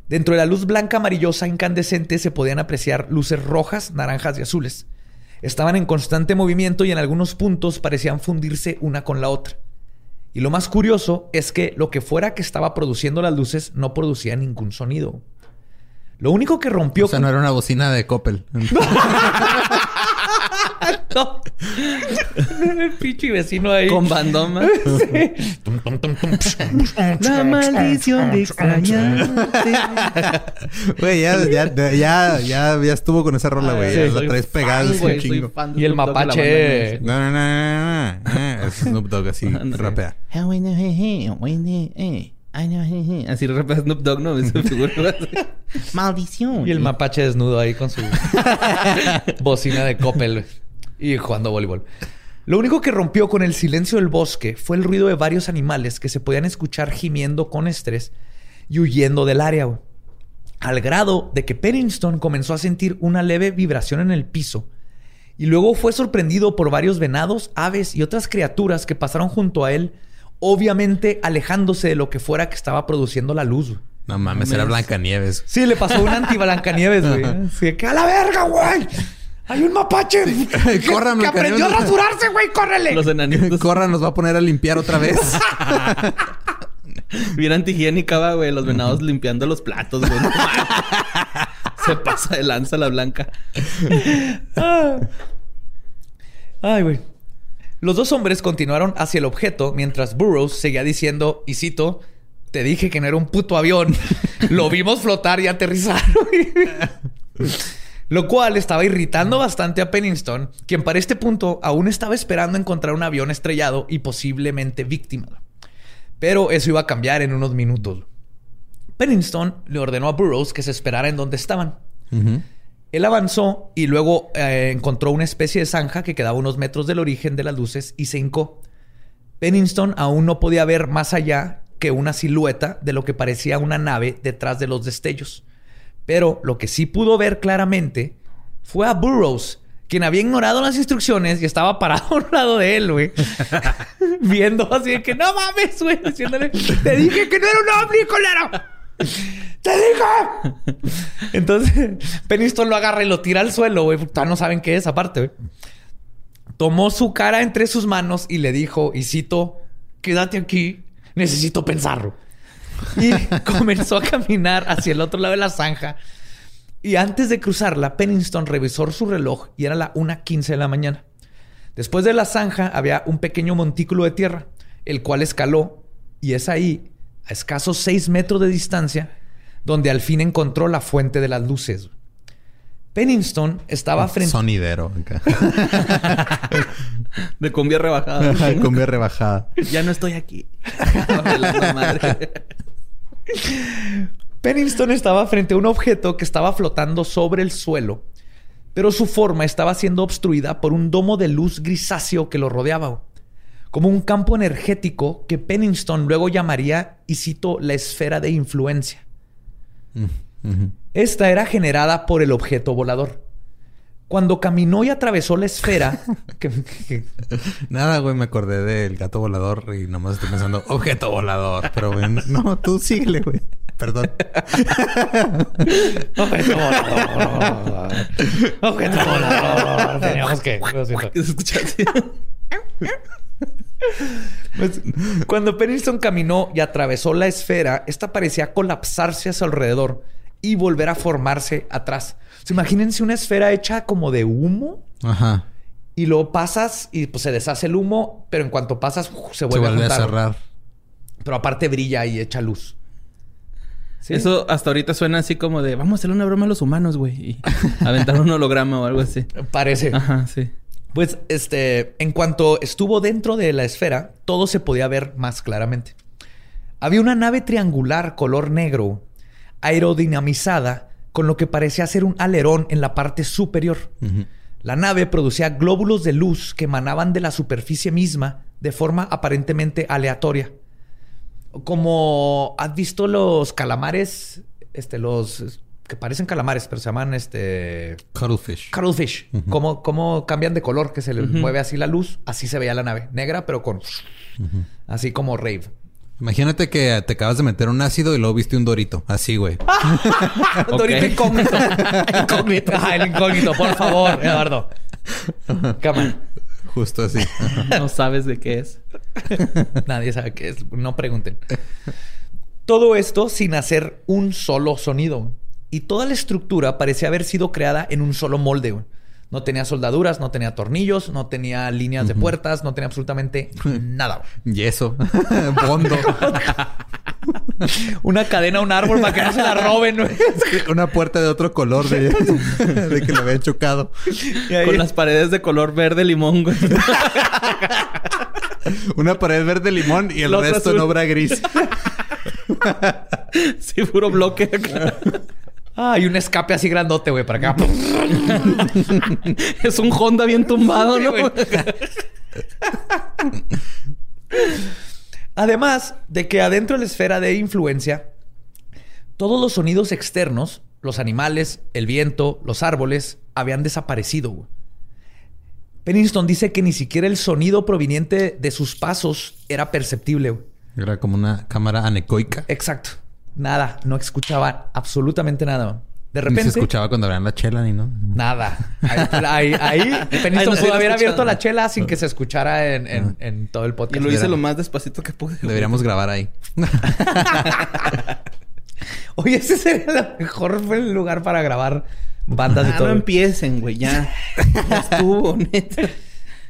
Speaker 2: Dentro de la luz blanca amarillosa incandescente se podían apreciar luces rojas, naranjas y azules. Estaban en constante movimiento y en algunos puntos parecían fundirse una con la otra. Y lo más curioso es que lo que fuera que estaba produciendo las luces no producía ningún sonido. Lo único que rompió.
Speaker 1: O sea, no era una bocina de Coppel.
Speaker 2: no. El pinche vecino ahí.
Speaker 3: Con bandoma. La maldición de extrañarte.
Speaker 1: Güey, ya, ya, ya, ya, ya estuvo con esa rola, güey. Sí, la traes pegada
Speaker 2: un chingo. Y el mapache.
Speaker 1: No, no, no, no, Es Snoop Dogg así, rapea.
Speaker 3: Así rapea Snoop Dogg, ¿no?
Speaker 2: Maldición. Y el mapache desnudo ahí con su bocina de Coppel y jugando voleibol. Lo único que rompió con el silencio del bosque fue el ruido de varios animales que se podían escuchar gimiendo con estrés y huyendo del área, al grado de que Pennington comenzó a sentir una leve vibración en el piso y luego fue sorprendido por varios venados, aves y otras criaturas que pasaron junto a él, obviamente alejándose de lo que fuera que estaba produciendo la luz.
Speaker 1: No mames, era Blancanieves.
Speaker 2: Sí, le pasó un anti-Blancanieves, güey. Así que a la verga, güey. Hay un mapache que, aprendió a rasurarse, güey. ¡Córrele!
Speaker 1: Los enanitos. Corran, nos va a poner a limpiar otra vez.
Speaker 3: Bien antihigiénica, va, güey. Los venados limpiando los platos, güey. Se pasa de lanza la blanca.
Speaker 2: Ay, güey. Los dos hombres continuaron hacia el objeto mientras Burroughs seguía diciendo, y cito, te dije que no era un puto avión. Lo vimos flotar y aterrizar. Lo cual estaba irritando bastante a Pennington, quien para este punto aún estaba esperando encontrar un avión estrellado y posiblemente víctima. Pero eso iba a cambiar en unos minutos. Pennington le ordenó a Burroughs que se esperara en donde estaban. Él avanzó y luego eh, encontró una especie de zanja que quedaba unos metros del origen de las luces y se hincó. Pennington aún no podía ver más allá que una silueta de lo que parecía una nave detrás de los destellos. Pero lo que sí pudo ver claramente fue a Burroughs, quien había ignorado las instrucciones y estaba parado a un lado de él, güey. Viendo así de que no mames, güey. Diciéndole, te dije que no era un ovni, colero. ¡Te dije! Entonces, Peniston lo agarra y lo tira al suelo, güey. No saben qué es, aparte, güey. Tomó su cara entre sus manos y le dijo, y cito, quédate aquí, necesito pensarlo. Y comenzó a caminar hacia el otro lado de la zanja. Y antes de cruzarla, Pennington revisó su reloj y era la 1.15 de la mañana. Después de la zanja había un pequeño montículo de tierra, el cual escaló y es ahí, a escasos 6 metros de distancia, donde al fin encontró la fuente de las luces. Pennington estaba frente...
Speaker 1: Sonidero.
Speaker 3: de cumbia rebajada.
Speaker 1: De cumbia rebajada.
Speaker 3: Ya no estoy aquí.
Speaker 2: Pennington estaba frente a un objeto que estaba flotando sobre el suelo, pero su forma estaba siendo obstruida por un domo de luz grisáceo que lo rodeaba, como un campo energético que Pennington luego llamaría, y cito, la esfera de influencia. Mm, Esta era generada por el objeto volador. Cuando caminó y atravesó la esfera.
Speaker 1: Nada, güey, me acordé del gato volador y nomás estoy pensando, objeto volador. Pero, güey, no, tú síguele, güey. Perdón.
Speaker 2: objeto volador. Objeto volador. Teníamos que. Pues, cuando Pennington caminó y atravesó la esfera, esta parecía colapsarse a su alrededor y volver a formarse atrás imagínense una esfera hecha como de humo. Ajá. Y luego pasas y pues se deshace el humo, pero en cuanto pasas se vuelve, a, cerrar. Pero aparte brilla y echa luz.
Speaker 3: Eso hasta ahorita suena así como de vamos a hacerle una broma a los humanos, güey. Y aventar un holograma o algo así.
Speaker 2: Parece.
Speaker 3: Ajá, sí.
Speaker 2: Pues este, en cuanto estuvo dentro de la esfera, todo se podía ver más claramente. Había una nave triangular color negro, aerodinamizada con lo que parecía ser un alerón en la parte superior. La nave producía glóbulos de luz que emanaban de la superficie misma de forma aparentemente aleatoria. Como has visto los calamares, este, los que parecen calamares, pero se llaman este.
Speaker 1: Cuttlefish.
Speaker 2: Cuttlefish. cómo, cambian de color, que se les mueve así la luz. Así se veía la nave. Negra, pero con. Así como rave.
Speaker 1: Imagínate que te acabas de meter un ácido y luego viste un dorito. Así, güey.
Speaker 2: dorito incógnito. incógnito. Ah, el incógnito, por favor, Eduardo. Cámara.
Speaker 1: Justo así.
Speaker 3: no sabes de qué es.
Speaker 2: Nadie sabe qué es. No pregunten. Todo esto sin hacer un solo sonido. Y toda la estructura parecía haber sido creada en un solo molde. No tenía soldaduras, no tenía tornillos, no tenía líneas de puertas, no tenía absolutamente nada.
Speaker 1: Yeso. Bondo.
Speaker 2: Una cadena a un árbol para que no se la roben.
Speaker 1: Una puerta de otro color de, que lo habían chocado.
Speaker 3: Con las paredes de color verde limón, güey.
Speaker 1: Una pared verde limón y el resto en obra gris.
Speaker 3: sí, puro bloque.
Speaker 2: Ah, y un escape así grandote, güey, para acá.
Speaker 3: es un Honda bien tumbado, ¿no?
Speaker 2: Además de que adentro de la esfera de influencia, todos los sonidos externos, los animales, el viento, los árboles, habían desaparecido. Pennington dice que ni siquiera el sonido proveniente de sus pasos era perceptible.
Speaker 1: Era como una cámara anecoica.
Speaker 2: Exacto. Nada, no escuchaba absolutamente nada. De repente. Ni
Speaker 1: se escuchaba cuando abrían la chela ni no.
Speaker 2: Nada. Ahí, ahí, ahí pudo haber abierto la chela sin que se escuchara en, en, todo el podcast.
Speaker 3: Y lo hice lo más despacito que pude.
Speaker 1: Deberíamos grabar ahí.
Speaker 2: Oye, ese sería el mejor lugar para grabar bandas de ah, todo.
Speaker 3: No empiecen, güey, ya. ya estuvo, neta.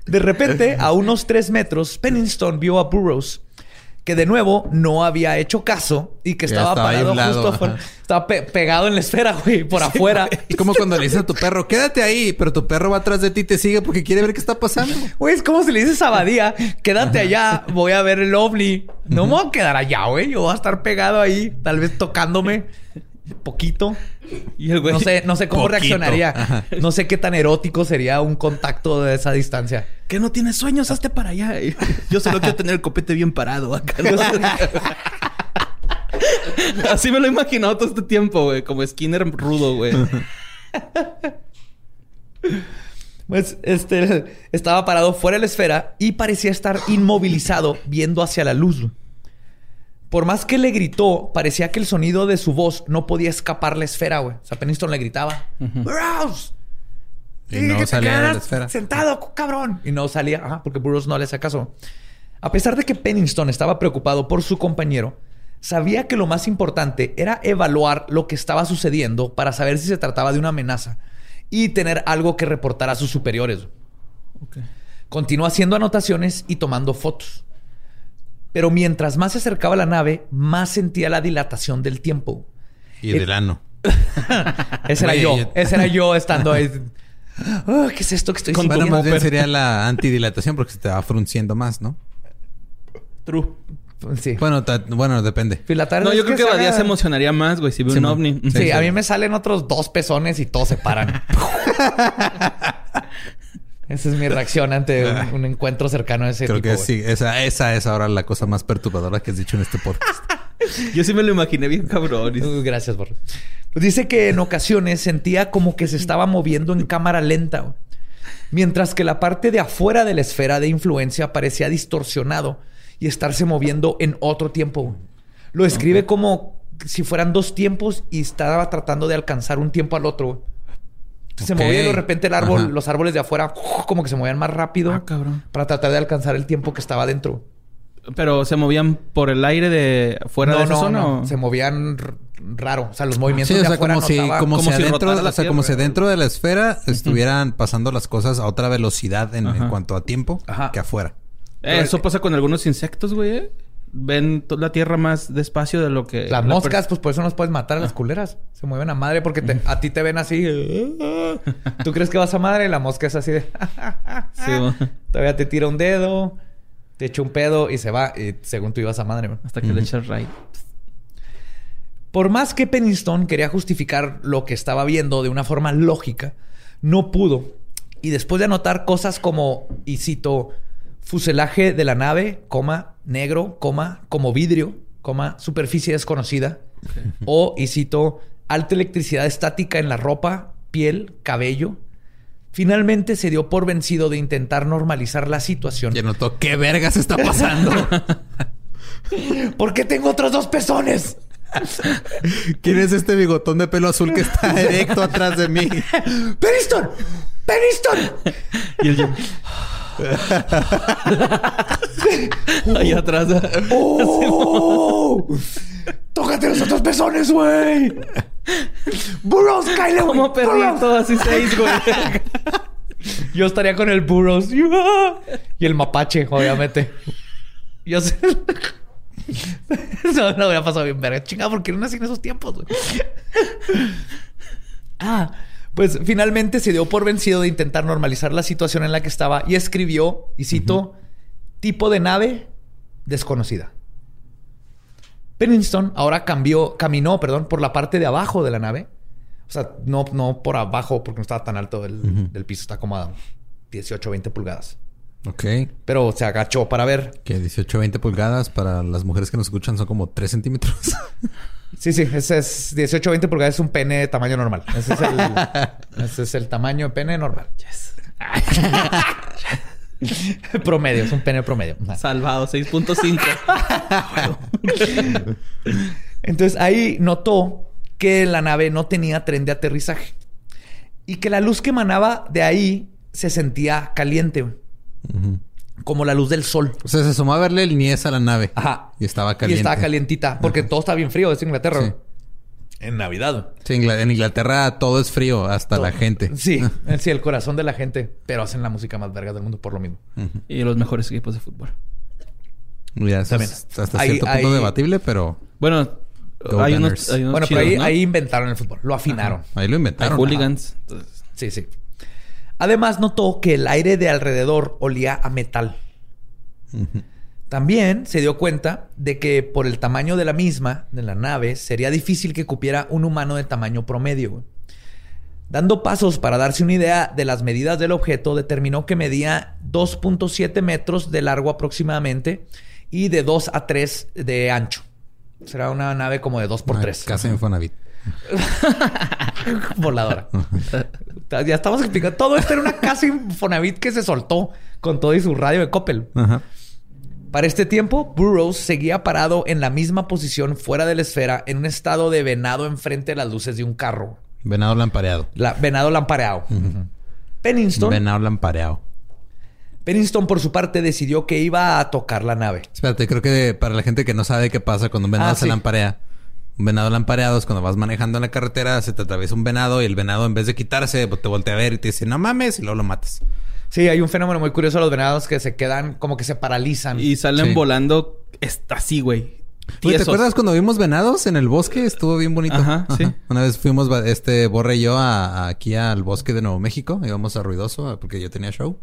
Speaker 2: De repente, a unos tres metros, Pennington vio a Burroughs que de nuevo no había hecho caso y que estaba, parado justo afuera. Estaba pegado en la esfera, güey, por afuera.
Speaker 1: Es como cuando le dices a tu perro, quédate ahí, pero tu perro va atrás de ti y te sigue porque quiere ver qué está pasando.
Speaker 2: Güey, es como si le dices a Badía, quédate allá, voy a ver el ovni. No me voy a quedar allá, güey. Yo voy a estar pegado ahí, tal vez tocándome poquito. Y el güey, no sé, no sé cómo reaccionaría. No sé qué tan erótico sería un contacto de esa distancia.
Speaker 3: Que no tienes sueños, hazte para allá. Yo solo quiero tener el copete bien parado acá. Así me lo he imaginado todo este tiempo, güey. Como Skinner rudo, güey.
Speaker 2: Pues este estaba parado fuera de la esfera y parecía estar inmovilizado viendo hacia la luz. Por más que le gritó, parecía que el sonido de su voz no podía escapar la esfera, güey. O sea, Pennington le gritaba. ¡Burroughs!
Speaker 1: Y no salía de la esfera.
Speaker 2: Sentado, cabrón. Y no salía, ajá, porque Burroughs no le hacía caso. A pesar de que Pennington estaba preocupado por su compañero, sabía que lo más importante era evaluar lo que estaba sucediendo para saber si se trataba de una amenaza y tener algo que reportar a sus superiores. Continuó haciendo anotaciones y tomando fotos. Pero mientras más se acercaba a la nave, más sentía la dilatación del tiempo.
Speaker 1: Y del ano.
Speaker 2: ese era yo. Ese era yo estando ahí. Ah, ¿Qué es esto que estoy
Speaker 1: sintiendo? Bueno, más bien sería la antidilatación porque se te va frunciendo más, ¿no?
Speaker 3: True.
Speaker 2: Sí.
Speaker 1: Bueno, bueno, depende.
Speaker 3: no, yo creo que, Badía se emocionaría más, güey, si ve un ovni.
Speaker 2: Sí, a mí me salen otros dos pezones y todos se paran. Esa es mi reacción ante un, encuentro cercano a ese
Speaker 1: Creo que sí. Esa, esa es ahora la cosa más perturbadora que has dicho en este podcast.
Speaker 3: Yo sí me lo imaginé bien cabrón.
Speaker 2: gracias, Borre. Pues dice que en ocasiones sentía como que se estaba moviendo en cámara lenta. Mientras que la parte de afuera de la esfera de influencia parecía distorsionado y estarse moviendo en otro tiempo. Lo escribe como si fueran dos tiempos y estaba tratando de alcanzar un tiempo al otro. Se movía de repente el árbol, los árboles de afuera, como que se movían más rápido.
Speaker 3: Ah, cabrón.
Speaker 2: Para tratar de alcanzar el tiempo que estaba dentro.
Speaker 3: Pero se movían por el aire de fuera de esa no, zona. No.
Speaker 2: Se movían raro. O sea, los movimientos de afuera
Speaker 1: como si, como, si, adentro, o sea, como si dentro de la esfera estuvieran pasando las cosas a otra velocidad en, cuanto a tiempo que afuera.
Speaker 3: eso pasa con algunos insectos, güey. Ven la tierra más despacio de lo que...
Speaker 2: Las moscas, pues por eso nos puedes matar a las culeras. Se mueven a madre porque a ti te ven así. Tú crees que vas a madre y la mosca es así de... sí, Todavía te tira un dedo, te echa un pedo y se va. Y según tú ibas a madre.
Speaker 3: Hasta que le echas right.
Speaker 2: Por más que Pennington quería justificar lo que estaba viendo de una forma lógica, no pudo. Y después de anotar cosas como, y cito, fuselaje de la nave, coma, negro, coma, como vidrio, coma, superficie desconocida, o, y cito, alta electricidad estática en la ropa, piel, cabello. Finalmente se dio por vencido de intentar normalizar la situación.
Speaker 1: Y anotó, ¿qué vergas está pasando?
Speaker 2: ¿Por qué tengo otros dos pezones?
Speaker 1: ¿Quién es este bigotón de pelo azul que está erecto atrás de mí?
Speaker 2: ¡Peniston! ¡Peniston!
Speaker 3: Y el Ahí atrás.
Speaker 2: ¡Oh! ¡Tócate los otros pezones, güey! ¡Burroughs, Kyle!
Speaker 3: Como perrito, así seis, güey.
Speaker 2: Yo estaría con el Burroughs. Y el mapache, obviamente. Yo sé. Eso no había pasado bien verga. Chingada, ¿por qué no nací en esos tiempos, güey? ah, pues finalmente se dio por vencido de intentar normalizar la situación en la que estaba y escribió, y cito, tipo de nave desconocida. Pennington ahora cambió, caminó, perdón, por la parte de abajo de la nave. O sea, no, no por abajo porque no estaba tan alto el, del piso, está como a 18, 20 pulgadas.
Speaker 1: Ok.
Speaker 2: Pero se agachó para ver.
Speaker 1: Que 18, 20 pulgadas para las mujeres que nos escuchan son como 3 centímetros.
Speaker 2: Sí, sí, ese es 18, 20 pulgadas, es un pene de tamaño normal. Ese es el, ese es el tamaño de pene normal. promedio, es un pene promedio.
Speaker 3: Salvado, 6.5.
Speaker 2: Entonces ahí notó que la nave no tenía tren de aterrizaje y que la luz que emanaba de ahí se sentía caliente, como la luz del sol.
Speaker 1: O sea, se asomó a verle el niés a la nave.
Speaker 2: Ajá.
Speaker 1: Y estaba
Speaker 2: Y
Speaker 1: caliente.
Speaker 2: estaba calientita, porque todo está bien frío, es Inglaterra.
Speaker 1: Sí.
Speaker 2: En Navidad.
Speaker 1: Sí, en Inglaterra todo es frío, hasta la gente.
Speaker 2: Sí, sí, el corazón de la gente, pero hacen la música más verga del mundo por lo mismo.
Speaker 3: y los mejores equipos de fútbol.
Speaker 1: Ya, eso
Speaker 2: También.
Speaker 1: es hasta cierto punto debatible, pero
Speaker 3: Bueno, hay unos, hay unos
Speaker 2: Bueno, pero ahí,
Speaker 3: ¿no?
Speaker 2: ahí inventaron el fútbol, lo afinaron.
Speaker 1: ahí lo
Speaker 3: Hay
Speaker 1: inventaron.
Speaker 3: hooligans. Entonces,
Speaker 2: Sí, sí. Además notó que el aire de alrededor olía a metal. También se dio cuenta de que por el tamaño de la misma, de la nave, sería difícil que cupiera un humano de tamaño promedio. güey. Dando pasos para darse una idea de las medidas del objeto, determinó que medía 2.7 metros de largo aproximadamente y de 2 a 3 de ancho. Será una nave como de 2 por
Speaker 1: Ah,
Speaker 2: 3.
Speaker 1: Casa Infonavit.
Speaker 2: voladora. ya estamos explicando. Todo esto era una casa Infonavit que se soltó con todo y su radio de Coppel.
Speaker 1: Ajá.
Speaker 2: Para este tiempo, Burroughs seguía parado en la misma posición fuera de la esfera, en un estado de venado enfrente de las luces de un carro.
Speaker 1: Venado lampareado.
Speaker 2: La- venado lampareado. Pennington,
Speaker 1: Venado lampareado.
Speaker 2: Pennington, por su parte, decidió que iba a tocar la nave.
Speaker 1: Espérate, creo que para la gente que no sabe qué pasa cuando un venado
Speaker 2: Ah,
Speaker 1: se
Speaker 2: sí.
Speaker 1: lamparea. Un venado lampareado es cuando vas manejando en la carretera, se te atraviesa un venado y el venado en vez de quitarse, pues, te voltea a ver y te dice, no mames, y luego lo matas.
Speaker 2: Sí, hay un fenómeno muy curioso de los venados que se quedan como que se paralizan.
Speaker 3: y salen
Speaker 1: Sí.
Speaker 3: volando así, güey.
Speaker 1: ¿Te acuerdas cuando vimos venados en el bosque? Estuvo bien bonito.
Speaker 3: Ajá, sí.
Speaker 1: Una vez fuimos, este, Borre y yo, a- a- aquí al bosque de Nuevo México. Íbamos a Ruidoso porque yo tenía show.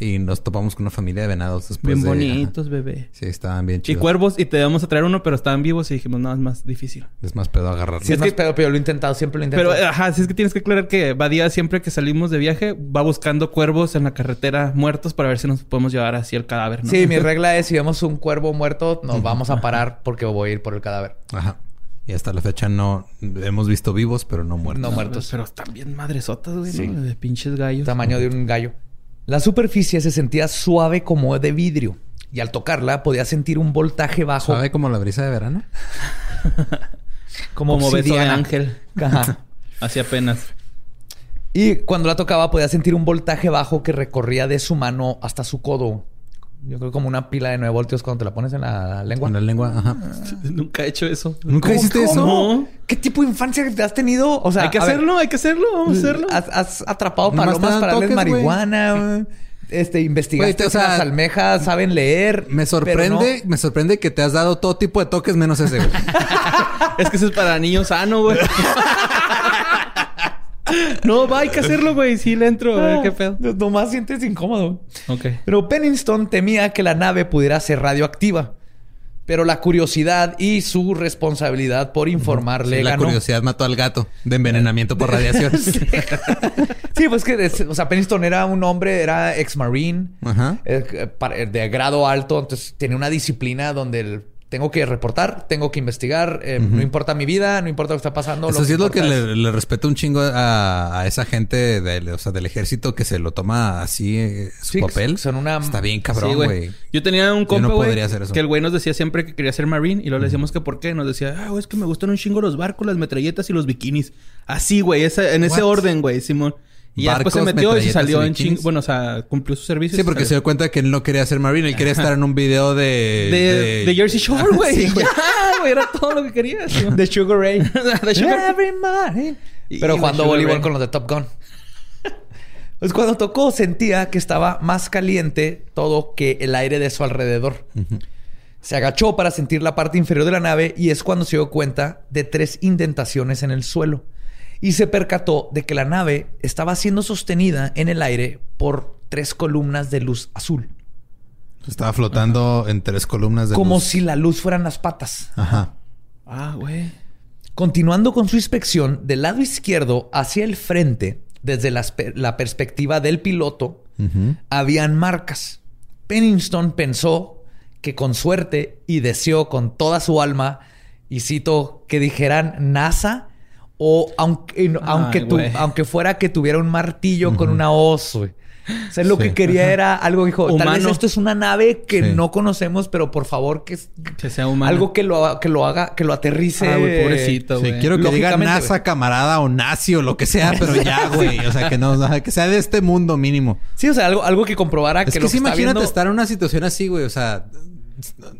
Speaker 1: Y nos topamos con una familia de venados después
Speaker 3: Bien
Speaker 1: de-
Speaker 3: bonitos, bebé.
Speaker 1: Sí, estaban bien
Speaker 3: Y
Speaker 1: chidos.
Speaker 3: cuervos, y te íbamos a traer uno, pero estaban vivos y dijimos, no, es más difícil.
Speaker 1: Es más pedo agarrarlos.
Speaker 2: Sí, es
Speaker 3: es
Speaker 2: más
Speaker 3: que-
Speaker 2: pedo, pero yo lo he intentado, siempre lo he intentado.
Speaker 3: Pero, ajá, sí es que tienes que aclarar que Badía siempre que salimos de viaje va buscando cuervos en la carretera muertos para ver si nos podemos llevar así el cadáver, ¿no?
Speaker 2: Sí, mi regla es si vemos un cuervo muerto, nos vamos a parar porque voy a ir por el cadáver.
Speaker 1: Ajá. Y hasta la fecha no... Hemos visto vivos, pero no muertos.
Speaker 2: No muertos.
Speaker 3: Pero están bien madresotas, güey,
Speaker 2: Sí.
Speaker 3: ¿no? De pinches gallos.
Speaker 2: Tamaño de un gallo. La superficie se sentía suave como de vidrio. Y al tocarla podía sentir un voltaje bajo
Speaker 1: ¿Sabe como la brisa de verano?
Speaker 2: como,
Speaker 3: Como beso de ángel.
Speaker 2: Ajá.
Speaker 3: Así apenas.
Speaker 2: Y cuando la tocaba podía sentir un voltaje bajo que recorría de su mano hasta su codo. Yo creo como una pila de 9 voltios cuando te la pones en la lengua.
Speaker 1: Con la lengua, ajá.
Speaker 3: Nunca he hecho eso.
Speaker 1: ¿Nunca
Speaker 2: ¿Cómo-
Speaker 1: hiciste eso?
Speaker 2: ¿Qué tipo de infancia te has tenido? O sea,
Speaker 3: hay que
Speaker 2: ver,
Speaker 3: hacerlo, hay que hacerlo, vamos a hacerlo.
Speaker 2: Has, has atrapado palomas para darles marihuana. Este, investigaste
Speaker 1: o sea,
Speaker 2: las almejas saben leer.
Speaker 1: Me sorprende, me sorprende que te has dado todo tipo de toques menos ese, güey.
Speaker 3: Es que eso es para niños sano, güey. no, va, hay que hacerlo, güey. Sí le entro, a ver
Speaker 2: no.
Speaker 3: qué pedo.
Speaker 2: No- Nomás sientes incómodo.
Speaker 3: Ok.
Speaker 2: Pero Pennington temía que la nave pudiera ser radioactiva. Pero la curiosidad y su responsabilidad por informarle
Speaker 1: Sí, la
Speaker 2: ganó.
Speaker 1: curiosidad mató al gato de envenenamiento por radiación.
Speaker 2: Sí, pues que, o sea, Pennington era un hombre, era ex-marine,
Speaker 1: Ajá.
Speaker 2: eh, de grado alto, entonces tenía una disciplina donde el- tengo que reportar, tengo que investigar, eh, no importa mi vida, no importa lo que está pasando.
Speaker 1: Eso sí es lo que le, le respeto un chingo a, a esa gente del, o sea, del ejército que se lo toma así eh, su
Speaker 2: Sí,
Speaker 1: papel.
Speaker 2: son una-
Speaker 1: Está bien cabrón, güey.
Speaker 3: Yo tenía un
Speaker 1: Yo
Speaker 3: compa,
Speaker 1: no
Speaker 3: güey, que el güey nos decía siempre que quería ser marine y luego le decíamos que por qué. Nos decía, ah, es que me gustan un chingo los barcos, las metralletas y los bikinis. Así, güey, en ese
Speaker 1: What?
Speaker 3: orden, güey, Simón. Y ya después se metió y se salió en ching... Bueno, o sea, cumplió su servicio.
Speaker 1: Sí, porque se dio cuenta que él no quería ser Marine. Él quería estar en un video de...
Speaker 3: De, de Jersey Shore, güey.
Speaker 1: Sí.
Speaker 3: Ya, güey, era todo lo que quería. Simón.
Speaker 2: De Sugar Ray.
Speaker 3: De Sugar-
Speaker 2: Every morning.
Speaker 3: Y-
Speaker 2: Pero
Speaker 3: y
Speaker 2: jugando voleibol
Speaker 3: Ray.
Speaker 2: con los de Top Gun. Pues cuando tocó sentía que estaba más caliente todo que el aire de su alrededor. Se agachó para sentir la parte inferior de la nave y es cuando se dio cuenta de tres indentaciones en el suelo. Y se percató de que la nave estaba siendo sostenida en el aire por tres columnas de luz azul.
Speaker 1: Estaba flotando en tres columnas de
Speaker 2: Como
Speaker 1: luz.
Speaker 2: si la luz fueran las patas.
Speaker 1: Ajá.
Speaker 3: Ah, güey.
Speaker 2: Continuando con su inspección del lado izquierdo hacia el frente, desde la perspectiva del piloto, habían marcas. Pennington pensó que con suerte y deseó con toda su alma, y cito, que dijeran NASA o aunque, aunque, tu-
Speaker 3: güey.
Speaker 2: aunque fuera que tuviera un martillo con una hoz, güey. O sea, lo
Speaker 1: Sí.
Speaker 2: que quería era algo, dijo, tal vez esto es una nave que
Speaker 1: Sí.
Speaker 2: no conocemos, pero por favor que,
Speaker 3: Que sea humano.
Speaker 2: algo que lo, que lo haga, que lo aterrice.
Speaker 3: Ah, güey, pobrecito,
Speaker 1: Sí,
Speaker 3: güey.
Speaker 1: quiero que diga NASA,
Speaker 2: güey.
Speaker 1: camarada o nazi o lo que sea, pero ya, güey. O sea, que no, que sea de este mundo mínimo.
Speaker 2: Sí, o sea, algo, algo que comprobara
Speaker 1: Es
Speaker 2: que,
Speaker 1: que,
Speaker 2: lo
Speaker 1: sí,
Speaker 2: que está
Speaker 1: imagínate
Speaker 2: viendo...
Speaker 1: estar en una situación así, güey. O sea,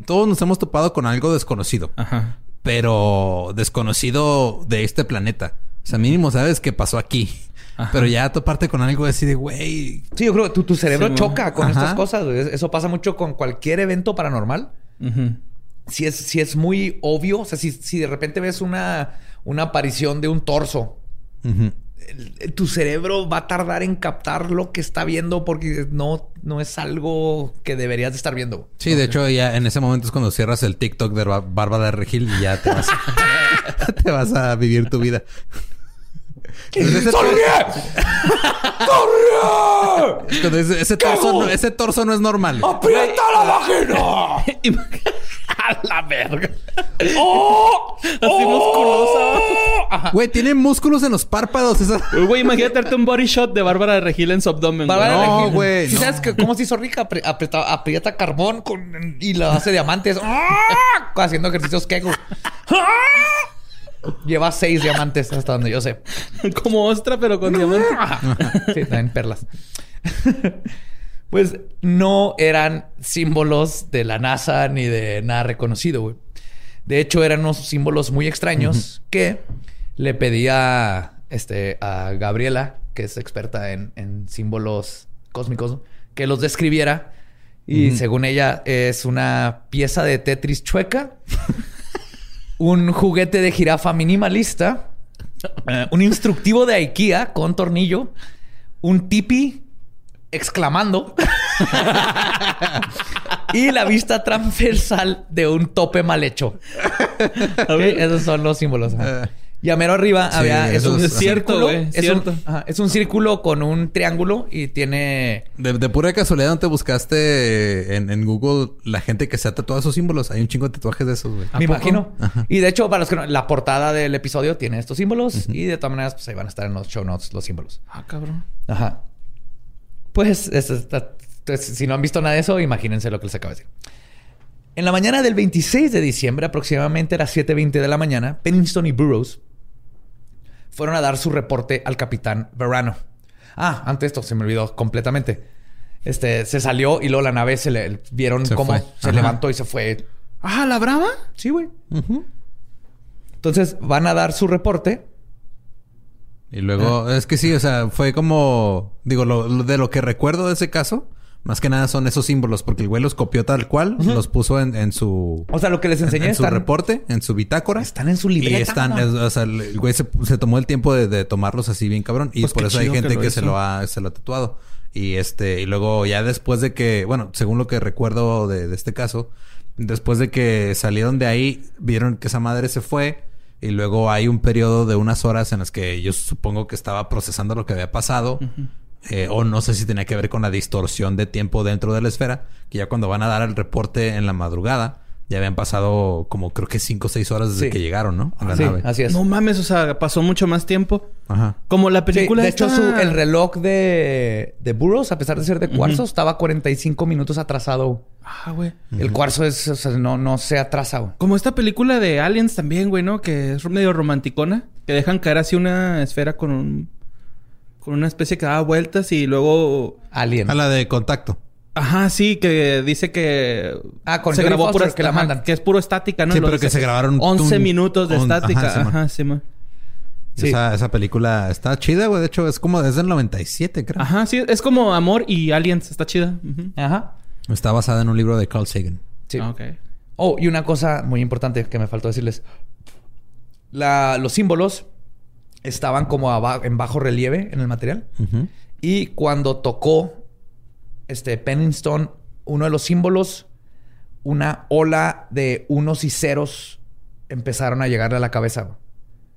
Speaker 1: todos nos hemos topado con algo desconocido,
Speaker 3: Ajá.
Speaker 1: Pero desconocido de este planeta. O sea, mínimo sabes qué pasó aquí.
Speaker 3: Ajá.
Speaker 1: Pero ya toparte con algo así de, güey.
Speaker 2: Sí, yo creo que tu, tu cerebro
Speaker 3: Sí,
Speaker 2: choca con
Speaker 1: Ajá.
Speaker 2: estas cosas. güey. Eso pasa mucho con cualquier evento paranormal. Si es, si es muy obvio, o sea, si, si de repente ves una, una aparición de un torso, tu cerebro va a tardar en captar lo que está viendo porque no, no es algo que deberías de estar viendo.
Speaker 1: Sí, de hecho, ya en ese momento es cuando cierras el TikTok de Bar- Bárbara Regil y ya te vas, te vas a vivir tu vida. Ese, Cuando ese, ese torso no, ese torso no es normal.
Speaker 2: ¡Aprieta la vagina!
Speaker 3: ¡A la verga! ¡Oh! Así musculosa. Ajá.
Speaker 1: Güey, tiene músculos en los párpados. Esa...
Speaker 3: Güey, imagínate darte un body shot de Bárbara de Regil en su abdomen. güey.
Speaker 2: Bárbara
Speaker 1: No,
Speaker 2: Regil.
Speaker 1: güey,
Speaker 2: ¿Sí
Speaker 1: no.
Speaker 2: sabes que cómo se hizo rica? Apri- aprieta, aprieta carbón con, y lo hace diamantes. ¡Ah! Haciendo ejercicios Kegel. Lleva seis diamantes hasta donde yo sé.
Speaker 3: Como ostra, pero con diamante.
Speaker 2: Sí, también perlas. pues no eran símbolos de la NASA ni de nada reconocido, güey. De hecho, eran unos símbolos muy extraños que le pedía este, a Gabriela, que es experta en, en símbolos cósmicos, que los describiera. Y según ella, es una pieza de Tetris chueca, un juguete de jirafa minimalista, eh, un instructivo de IKEA con tornillo, un tipi exclamando y la vista transversal de un tope mal hecho. Esos son los símbolos.
Speaker 1: Eh.
Speaker 2: Y a mero arriba
Speaker 1: Sí,
Speaker 2: había es un
Speaker 1: Es
Speaker 2: círculo, es,
Speaker 3: cierto.
Speaker 2: Un, ajá, es un círculo con un triángulo y tiene
Speaker 1: De, de pura casualidad, ¿no te buscaste en, en Google la gente que se ha tatuado esos símbolos? Hay un chingo de tatuajes de esos, güey.
Speaker 3: ¿A
Speaker 2: Me
Speaker 3: poco?
Speaker 2: imagino. Y de hecho, para los que no, la portada del episodio tiene estos símbolos y de todas maneras, pues ahí van a estar en los show notes los símbolos.
Speaker 3: Ah, cabrón.
Speaker 2: Ajá. Pues, es- está- si no han visto nada de eso, imagínense lo que les acabo de decir. En la mañana del 26 de diciembre, aproximadamente a las 7.20 de la mañana, Pennington y Burroughs fueron a dar su reporte al capitán Verano. Ah, antes esto, se me olvidó completamente. Este, se salió y luego la nave se le vieron
Speaker 1: Se
Speaker 2: cómo
Speaker 1: fue.
Speaker 2: se
Speaker 1: Ajá.
Speaker 2: levantó y se fue.
Speaker 3: Ah, ¿la brava?
Speaker 2: Sí, güey. Entonces van a dar su reporte.
Speaker 1: Y luego, es que sí, o sea, fue como, digo, lo, lo- de lo que recuerdo de ese caso, más que nada son esos símbolos, porque el güey los copió tal cual, los puso en, en su,
Speaker 2: O sea, lo que les
Speaker 1: en,
Speaker 2: enseñé
Speaker 1: en su
Speaker 2: están,
Speaker 1: reporte, en su bitácora.
Speaker 2: están en su
Speaker 1: Y
Speaker 2: libreta.
Speaker 1: están,
Speaker 2: mamá.
Speaker 1: es- o sea, el güey se, se tomó el tiempo de, de tomarlos así bien cabrón. Y
Speaker 3: Pues
Speaker 1: por eso hay
Speaker 3: que
Speaker 1: gente
Speaker 3: lo
Speaker 1: que, se lo ha, se lo ha tatuado. Y este, y luego ya después de que, bueno, según lo que recuerdo de, de este caso, Después de que salieron de ahí, vieron que esa madre se fue. Y luego hay un periodo de unas horas en las que yo supongo que estaba procesando lo que había pasado. Eh, o no sé si tenía que ver con la distorsión de tiempo dentro de la esfera. Que ya cuando van a dar el reporte en la madrugada, ya habían pasado como creo que cinco o seis horas desde
Speaker 2: Sí.
Speaker 1: que llegaron, ¿no? A la
Speaker 2: Sí,
Speaker 1: nave.
Speaker 2: así es.
Speaker 3: No mames, o sea, pasó mucho más tiempo.
Speaker 1: Ajá.
Speaker 3: Como la
Speaker 2: Sí,
Speaker 3: película
Speaker 2: de hecho, su- el reloj de, de Burroughs, a pesar de ser de cuarzo, estaba 45 minutos atrasado.
Speaker 3: Ah, güey.
Speaker 2: El cuarzo es, o sea, no, no se atrasa, güey.
Speaker 3: Como esta película de Aliens también, güey, ¿no? Que es medio romanticona. Que dejan caer así una esfera con un... Con una especie que da vueltas y luego...
Speaker 2: Alien.
Speaker 1: A la de contacto.
Speaker 3: Ajá, sí, que dice que...
Speaker 2: Ah, con
Speaker 3: se grabó
Speaker 2: Foster,
Speaker 3: pura...
Speaker 2: que la
Speaker 3: ajá,
Speaker 2: mandan.
Speaker 3: Que es puro estática, ¿no?
Speaker 1: Sí, pero que se grabaron
Speaker 3: 11
Speaker 1: un-
Speaker 3: minutos de estática.
Speaker 1: ajá,
Speaker 3: sí, man.
Speaker 2: Sí.
Speaker 1: Esa, esa película está chida, güey. De hecho, es como desde el 97, creo.
Speaker 3: Ajá, sí. Es como Amor y Aliens. Está chida.
Speaker 2: Ajá.
Speaker 1: Está basada en un libro de Carl Sagan.
Speaker 2: Sí.
Speaker 3: Ah, ok.
Speaker 2: Oh, y una cosa muy importante que me faltó decirles. La- los símbolos estaban como en bajo relieve en el material. Y cuando tocó este Pennington, uno de los símbolos, una ola de unos y ceros empezaron a llegarle a la cabeza. güey.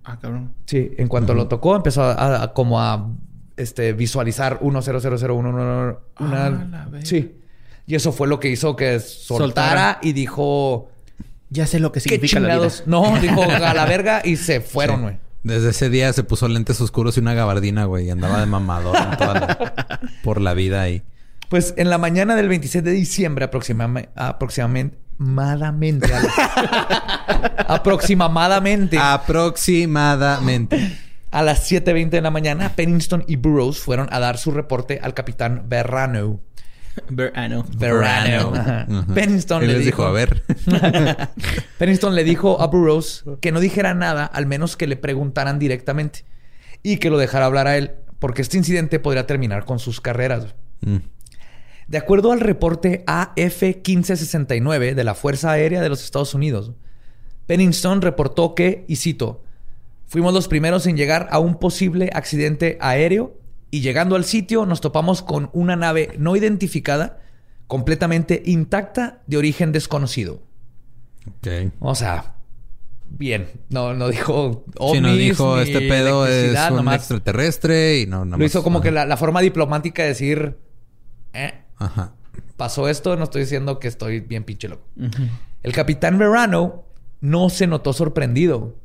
Speaker 3: Ah, cabrón.
Speaker 2: Sí, en cuanto lo tocó, empezó a, a- como a este, visualizar 1 0 0 0 1 1
Speaker 3: Ah, la.
Speaker 2: Sí. Y eso fue lo que hizo que soltara,
Speaker 3: Soltara.
Speaker 2: y dijo,
Speaker 3: Ya sé lo que
Speaker 2: ¿qué
Speaker 3: significa la vida.
Speaker 2: No, dijo a la verga y se fueron,
Speaker 1: Sí. Desde ese día se puso lentes oscuros y una gabardina, güey. Y andaba de mamador la- por la vida ahí.
Speaker 2: Pues en la mañana del 26 de diciembre, aproximadamente, madamente, a las- aproximadamente
Speaker 1: Aproximadamente.
Speaker 2: a las 7.20 de la mañana, Pennington y Burroughs fueron a dar su reporte al capitán Verrano.
Speaker 3: Verano.
Speaker 2: Verano.
Speaker 1: Y
Speaker 2: le
Speaker 1: les dijo,
Speaker 2: dijo,
Speaker 1: a ver.
Speaker 2: Pennington le dijo a Burroughs que no dijera nada al menos que le preguntaran directamente y que lo dejara hablar a él porque este incidente podría terminar con sus carreras.
Speaker 1: Mm.
Speaker 2: De acuerdo al reporte AF-1569 de la Fuerza Aérea de los Estados Unidos, Pennington reportó que, y cito, fuimos los primeros en llegar a un posible accidente aéreo y llegando al sitio nos topamos con una nave no identificada, completamente intacta, de origen desconocido.
Speaker 1: Ok.
Speaker 2: O sea, bien, no, no dijo
Speaker 1: Sí,
Speaker 2: ovnis,
Speaker 1: nos dijo,
Speaker 2: ni
Speaker 1: este pedo es un
Speaker 2: nomás
Speaker 1: extraterrestre y no, nada
Speaker 2: Lo hizo como
Speaker 1: ajá.
Speaker 2: que la, la forma diplomática de decir, eh,
Speaker 1: Ajá.
Speaker 2: pasó esto, no estoy diciendo que estoy bien pinche loco. El capitán Verano no se notó sorprendido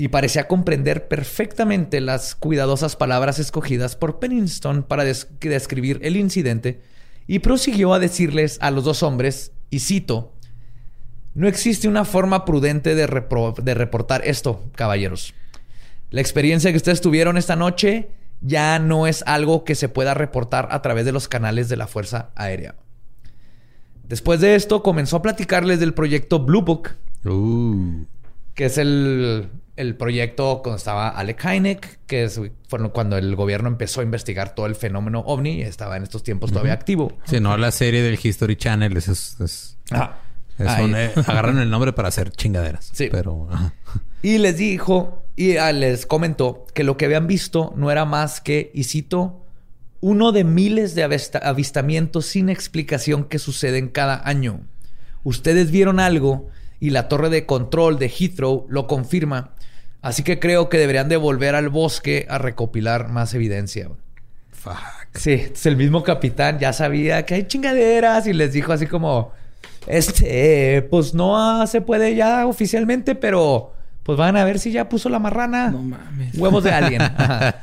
Speaker 2: y parecía comprender perfectamente las cuidadosas palabras escogidas por Pennington para des- describir el incidente y prosiguió a decirles a los dos hombres, y cito, no existe una forma prudente de reportar esto, caballeros. La experiencia que ustedes tuvieron esta noche ya no es algo que se pueda reportar a través de los canales de la Fuerza Aérea. Después de esto, comenzó a platicarles del proyecto Blue Book,
Speaker 1: Uh.
Speaker 2: que es el, el proyecto cuando estaba Alec Hynek, que es fue cuando el gobierno empezó a investigar todo el fenómeno ovni, estaba en estos tiempos todavía activo.
Speaker 1: Sí, no, la serie del History Channel es... es, es-
Speaker 2: Ah,
Speaker 1: es
Speaker 2: ahí.
Speaker 1: un- eh, agarran el nombre para hacer chingaderas.
Speaker 2: Sí.
Speaker 1: Pero... ajá.
Speaker 2: Y les dijo, y ah, les comentó que lo que habían visto no era más que, y cito, uno de miles de avista- avistamientos sin explicación que suceden cada año. Ustedes vieron algo y la torre de control de Heathrow lo confirma. Así que creo que deberían de volver al bosque a recopilar más evidencia.
Speaker 1: Fuck.
Speaker 2: Sí, es el mismo capitán ya sabía que hay chingaderas y les dijo así como, este, pues no se puede ya oficialmente, pero pues van a ver si ya puso la marrana.
Speaker 3: No mames.
Speaker 2: Huevos de. Ajá.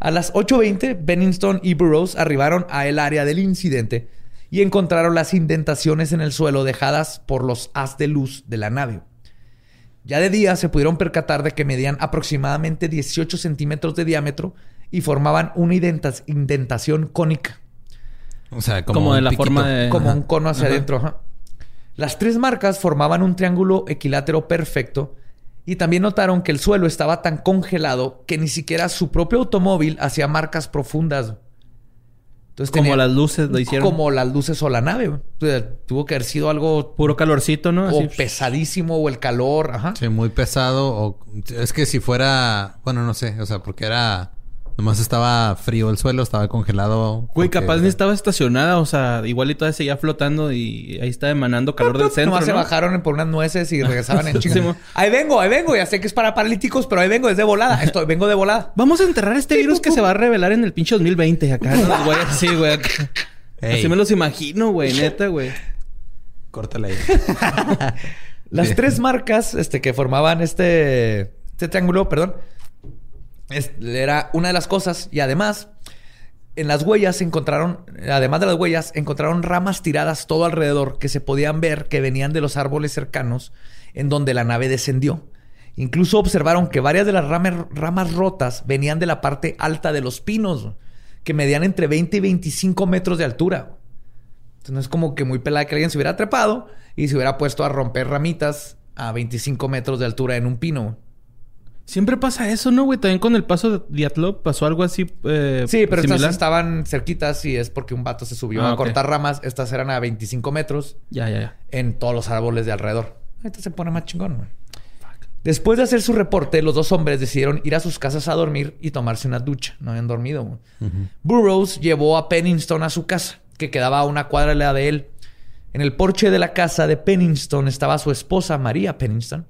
Speaker 2: a las 8.20, Bennington y Burroughs arribaron a el área del incidente y encontraron las indentaciones en el suelo dejadas por los haz de luz de la nave. Ya de día se pudieron percatar de que medían aproximadamente 18 centímetros de diámetro y formaban una indentación cónica,
Speaker 1: O sea, como,
Speaker 3: Como,
Speaker 1: un
Speaker 3: de la
Speaker 1: piquito.
Speaker 3: forma de...
Speaker 2: como
Speaker 3: Ajá.
Speaker 2: un cono hacia
Speaker 3: Ajá.
Speaker 2: adentro. ajá. Las tres marcas formaban un triángulo equilátero perfecto y también notaron que el suelo estaba tan congelado que ni siquiera su propio automóvil hacía marcas profundas. Entonces
Speaker 3: Como
Speaker 2: tenía-
Speaker 3: las luces lo hicieron.
Speaker 2: Como las luces o la nave. O sea, tuvo que haber sido algo
Speaker 3: Puro calorcito, ¿no?
Speaker 2: o
Speaker 3: Así.
Speaker 2: pesadísimo o el calor. Ajá.
Speaker 1: Sí, muy pesado. O... Es que si fuera... Bueno, no sé. O sea, porque era... Nomás estaba frío el suelo, estaba congelado.
Speaker 3: Güey,
Speaker 1: porque-
Speaker 3: capaz ni estaba estacionada, o sea, igual y todavía seguía flotando y ahí está emanando calor del centro,
Speaker 2: Nomás se bajaron por unas nueces y regresaban en
Speaker 3: Sí,
Speaker 2: chinga.
Speaker 3: mo-
Speaker 2: ahí vengo, ahí vengo. Ya sé que es para paralíticos, pero ahí vengo desde volada. Estoy, vengo de volada.
Speaker 3: Vamos a enterrar este virus que se va a revelar en el pinche 2020 acá. así, güey. acá. Así me los imagino, güey, neta, güey.
Speaker 1: Córtale ahí.
Speaker 2: Las
Speaker 1: Sí.
Speaker 2: tres marcas este, que formaban este, este triángulo, perdón, era una de las cosas. Y además, en las huellas se encontraron, además de las huellas, encontraron ramas tiradas todo alrededor que se podían ver que venían de los árboles cercanos en donde la nave descendió. Incluso observaron que varias de las ramas, ramas rotas venían de la parte alta de los pinos, que medían entre 20 y 25 metros de altura. Entonces no es como que muy pelada que alguien se hubiera trepado y se hubiera puesto a romper ramitas a 25 metros de altura en un pino.
Speaker 3: Siempre pasa eso, ¿no, güey? También con el paso de Diatlov pasó algo así eh,
Speaker 2: Sí, pero estas estaban cerquitas y es porque un vato se subió
Speaker 3: Ah,
Speaker 2: a cortar ramas. Estas eran a 25 metros
Speaker 3: Ya, ya, ya.
Speaker 2: en todos los árboles de alrededor. Esto se pone más chingón, güey. Después de hacer su reporte, los dos hombres decidieron ir a sus casas a dormir y tomarse una ducha. No habían dormido. güey. Burroughs llevó a Pennington a su casa, que quedaba a una cuadra de la de él. En el porche de la casa de Pennington estaba su esposa, María Pennington.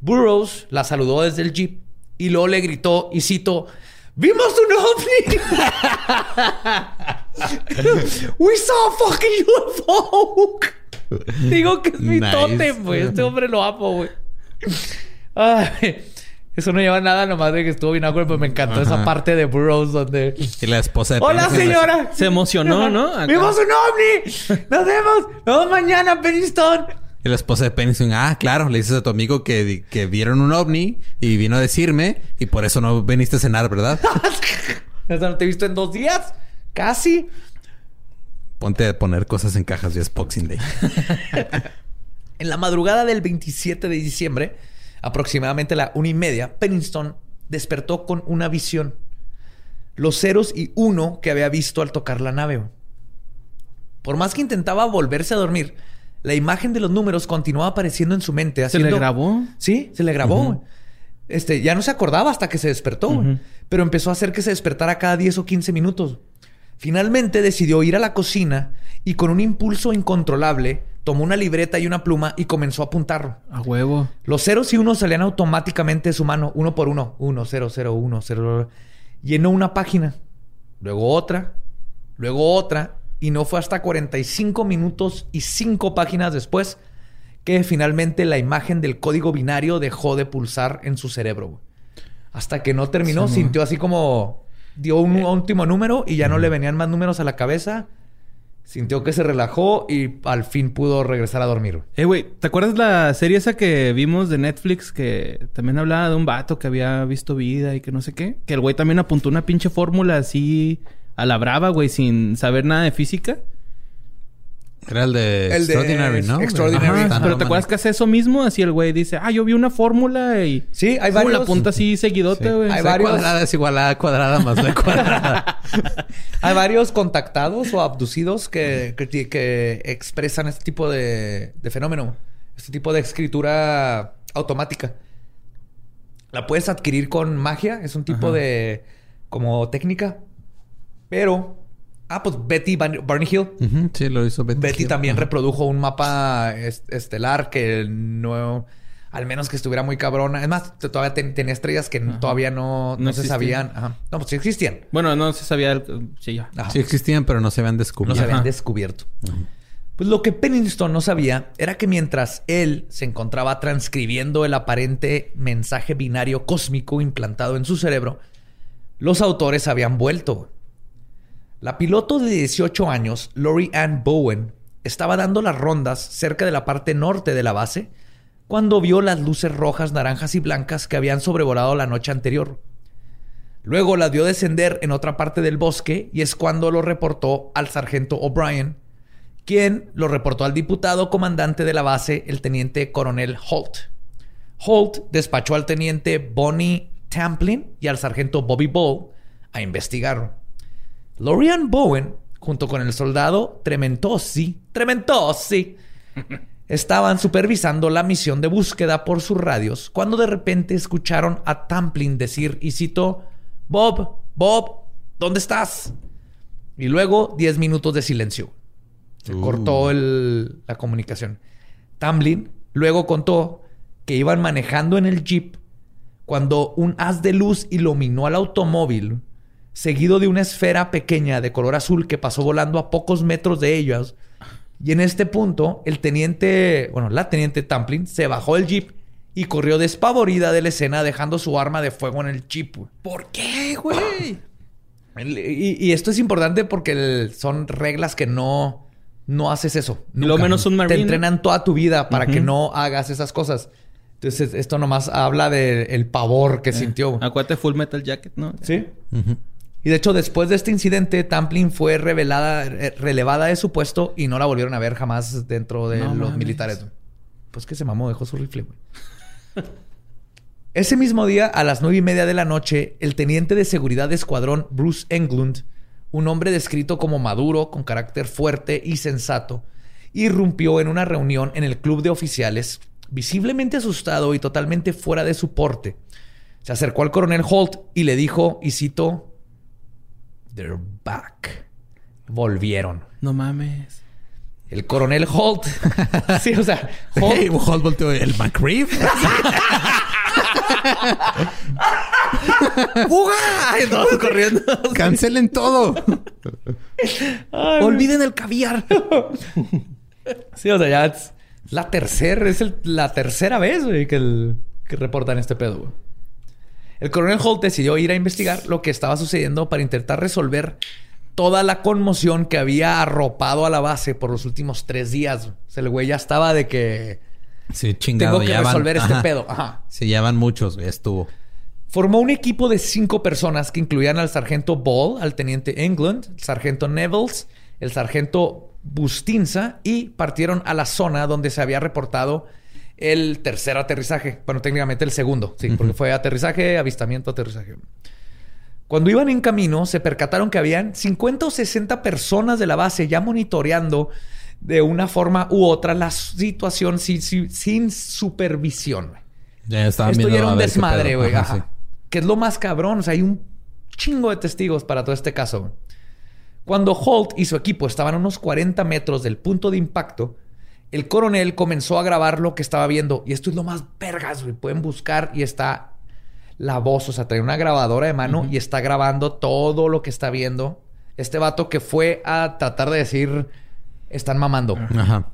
Speaker 2: Burroughs la saludó desde el jeep y luego le gritó, y cito, ¡Vimos un ovni! ¡We saw a fucking UFO! Digo que es mi
Speaker 1: Nice.
Speaker 2: tótem, güey. Este hombre lo amo, güey. Eso no lleva nada nomás de que estuvo bien awkward, pero me encantó esa parte de Burroughs donde...
Speaker 1: Y la esposa de
Speaker 2: ¡Hola, señora!
Speaker 3: Se emocionó, ¿no? Acá.
Speaker 2: ¡Vimos un ovni! ¡Nos vemos! ¡Nos vemos mañana, Pennington!
Speaker 1: Y la esposa de Pennington, ah, claro, le dices a tu amigo que, que vieron un ovni y vino a decirme y por eso no viniste a cenar, ¿verdad?
Speaker 2: No te he visto en dos días. Casi.
Speaker 1: Ponte a poner cosas en cajas y es Boxing Day.
Speaker 2: En la madrugada del 27 de diciembre, aproximadamente a la una y media, Pennington despertó con una visión. Los ceros y uno que había visto al tocar la nave. Por más que intentaba volverse a dormir, la imagen de los números continuaba apareciendo en su mente.
Speaker 3: ¿Se le
Speaker 2: haciendo-
Speaker 3: grabó?
Speaker 2: Sí, se le grabó. Este, ya no se acordaba hasta que se despertó, pero empezó a hacer que se despertara cada 10 o 15 minutos. Finalmente decidió ir a la cocina y con un impulso incontrolable tomó una libreta y una pluma y comenzó a apuntar.
Speaker 3: A huevo.
Speaker 2: Los ceros y unos salían automáticamente de su mano, uno por uno. Uno, cero, cero, uno, cero. Llenó una página, luego otra, luego otra, y no fue hasta 45 minutos y 5 páginas después que finalmente la imagen del código binario dejó de pulsar en su cerebro. Hasta que no terminó,
Speaker 3: Sí,
Speaker 2: sintió así como dio un último número y ya no le venían más números a la cabeza. Sintió que se relajó y al fin pudo regresar a dormir.
Speaker 3: Eh, güey, ¿te acuerdas la serie esa que vimos de Netflix que también hablaba de un vato que había visto vida y que no sé qué? Que el güey también apuntó una pinche fórmula así a la brava, güey, sin saber nada de física.
Speaker 1: Era el de
Speaker 2: El de
Speaker 1: Extraordinary, ¿no?
Speaker 2: Extraordinary.
Speaker 3: Ajá, pero ¿te acuerdas que hace eso mismo? Así el güey dice, ah, yo vi una fórmula y...
Speaker 2: Sí, hay
Speaker 3: Fu,
Speaker 2: varios.
Speaker 3: La apunta así seguidote,
Speaker 1: Sí.
Speaker 3: güey.
Speaker 2: Hay
Speaker 1: C
Speaker 2: varios.
Speaker 1: cuadrada es igual a A cuadrada más B cuadrada.
Speaker 2: Hay varios contactados o abducidos que, que, que expresan este tipo de, de fenómeno. Este tipo de escritura automática. La puedes adquirir con magia. Es un tipo
Speaker 3: Ajá.
Speaker 2: de... como técnica. Pero... Ah, pues Betty Barney Hill.
Speaker 1: Sí, lo hizo Betty.
Speaker 2: Betty
Speaker 1: Hill.
Speaker 2: también reprodujo un mapa est- estelar que no... Al menos que estuviera muy cabrona. Es más, todavía ten- tenía estrellas que
Speaker 3: Ajá.
Speaker 2: todavía no,
Speaker 3: No
Speaker 2: no se sabían. Ajá. No, pues sí existían.
Speaker 3: Bueno, no se sabía... el- Sí, ya.
Speaker 2: Ajá.
Speaker 1: Sí existían, pero no se habían
Speaker 2: no
Speaker 1: descubierto.
Speaker 2: se habían descubierto. Pues lo que Pennington no sabía era que mientras él se encontraba transcribiendo el aparente mensaje binario cósmico implantado en su cerebro, los autores habían vuelto. La piloto de 18 años, Lori Ann Bowen, estaba dando las rondas cerca de la parte norte de la base cuando vio las luces rojas, naranjas y blancas que habían sobrevolado la noche anterior. Luego las vio descender en otra parte del bosque y es cuando lo reportó al sargento O'Brien, quien lo reportó al diputado comandante de la base, el teniente coronel Holt. Holt despachó al teniente Bonnie Tamplin y al sargento Bobby Ball a investigar. Lorian Bowen, junto con el soldado Trementosi, Trementosi, estaban supervisando la misión de búsqueda por sus radios cuando de repente escucharon a Tamplin decir, y citó, Bob, Bob, ¿dónde estás? Y luego 10 minutos de silencio. Se
Speaker 1: Uh.
Speaker 2: cortó el- la comunicación. Tamlin luego contó que iban manejando en el jeep cuando un haz de luz iluminó al automóvil, seguido de una esfera pequeña de color azul que pasó volando a pocos metros de ellos. Y en este punto, el teniente, bueno, la teniente Tamplin se bajó del jeep y corrió despavorida de la escena, dejando su arma de fuego en el jeep.
Speaker 3: ¿Por qué, güey?
Speaker 2: Y, y esto es importante porque el- son reglas que no, no haces eso.
Speaker 3: Lo menos un marine.
Speaker 2: Te entrenan toda tu vida para que no hagas esas cosas. Entonces, esto nomás habla del pavor que sintió.
Speaker 3: Acuérdate Full Metal Jacket, ¿no?
Speaker 2: Sí. Y de hecho, después de este incidente, Tamplin fue revelada, relevada de su puesto y no la volvieron a ver jamás dentro de
Speaker 3: No
Speaker 2: los
Speaker 3: mames.
Speaker 2: militares. Pues que se mamó, dejó su rifle, güey. Ese mismo día, a las nueve y media de la noche, el teniente de seguridad de escuadrón Bruce Englund, un hombre descrito como maduro, con carácter fuerte y sensato, irrumpió en una reunión en el club de oficiales, visiblemente asustado y totalmente fuera de su porte. Se acercó al coronel Holt y le dijo, y cito, They're back. Volvieron.
Speaker 3: No mames.
Speaker 2: El coronel Holt. sí, o sea, Holt
Speaker 1: Hey, Holt volteó, ¿El McRib?
Speaker 3: ¡Fuga! Todos corriendo.
Speaker 1: ¡Cancelen todo!
Speaker 3: Olviden el caviar.
Speaker 2: Sí, o sea, ya es la tercera, es el- la tercera vez, güey, que, el- que reportan este pedo, güey. El coronel Holt decidió ir a investigar lo que estaba sucediendo para intentar resolver toda la conmoción que había arropado a la base por los últimos tres días. O sea, el güey ya estaba de que
Speaker 1: Sí, chingado.
Speaker 2: tengo que
Speaker 1: ya van-
Speaker 2: resolver este
Speaker 1: Ajá.
Speaker 2: pedo. Ajá.
Speaker 1: Sí, ya van muchos, güey. Estuvo.
Speaker 2: Formó un equipo de cinco personas que incluían al sargento Ball, al teniente England, el sargento Nevels, el sargento Bustinza y partieron a la zona donde se había reportado el tercer aterrizaje. Bueno, técnicamente el segundo, sí, porque fue aterrizaje, avistamiento, aterrizaje. Cuando iban en camino, se percataron que habían 50 o 60 personas de la base ya monitoreando de una forma u otra la situación sin, sin- sin supervisión.
Speaker 1: Ya estaban
Speaker 2: Esto ya era un desmadre, güey. Que es lo más cabrón. O sea, hay un chingo de testigos para todo este caso. Cuando Holt y su equipo estaban a unos 40 metros del punto de impacto, el coronel comenzó a grabar lo que estaba viendo. Y esto es lo más vergas, güey. Pueden buscar y está la voz. O sea, trae una grabadora de mano y está grabando todo lo que está viendo. Este vato que fue a tratar de decir, están mamando.
Speaker 1: Ajá.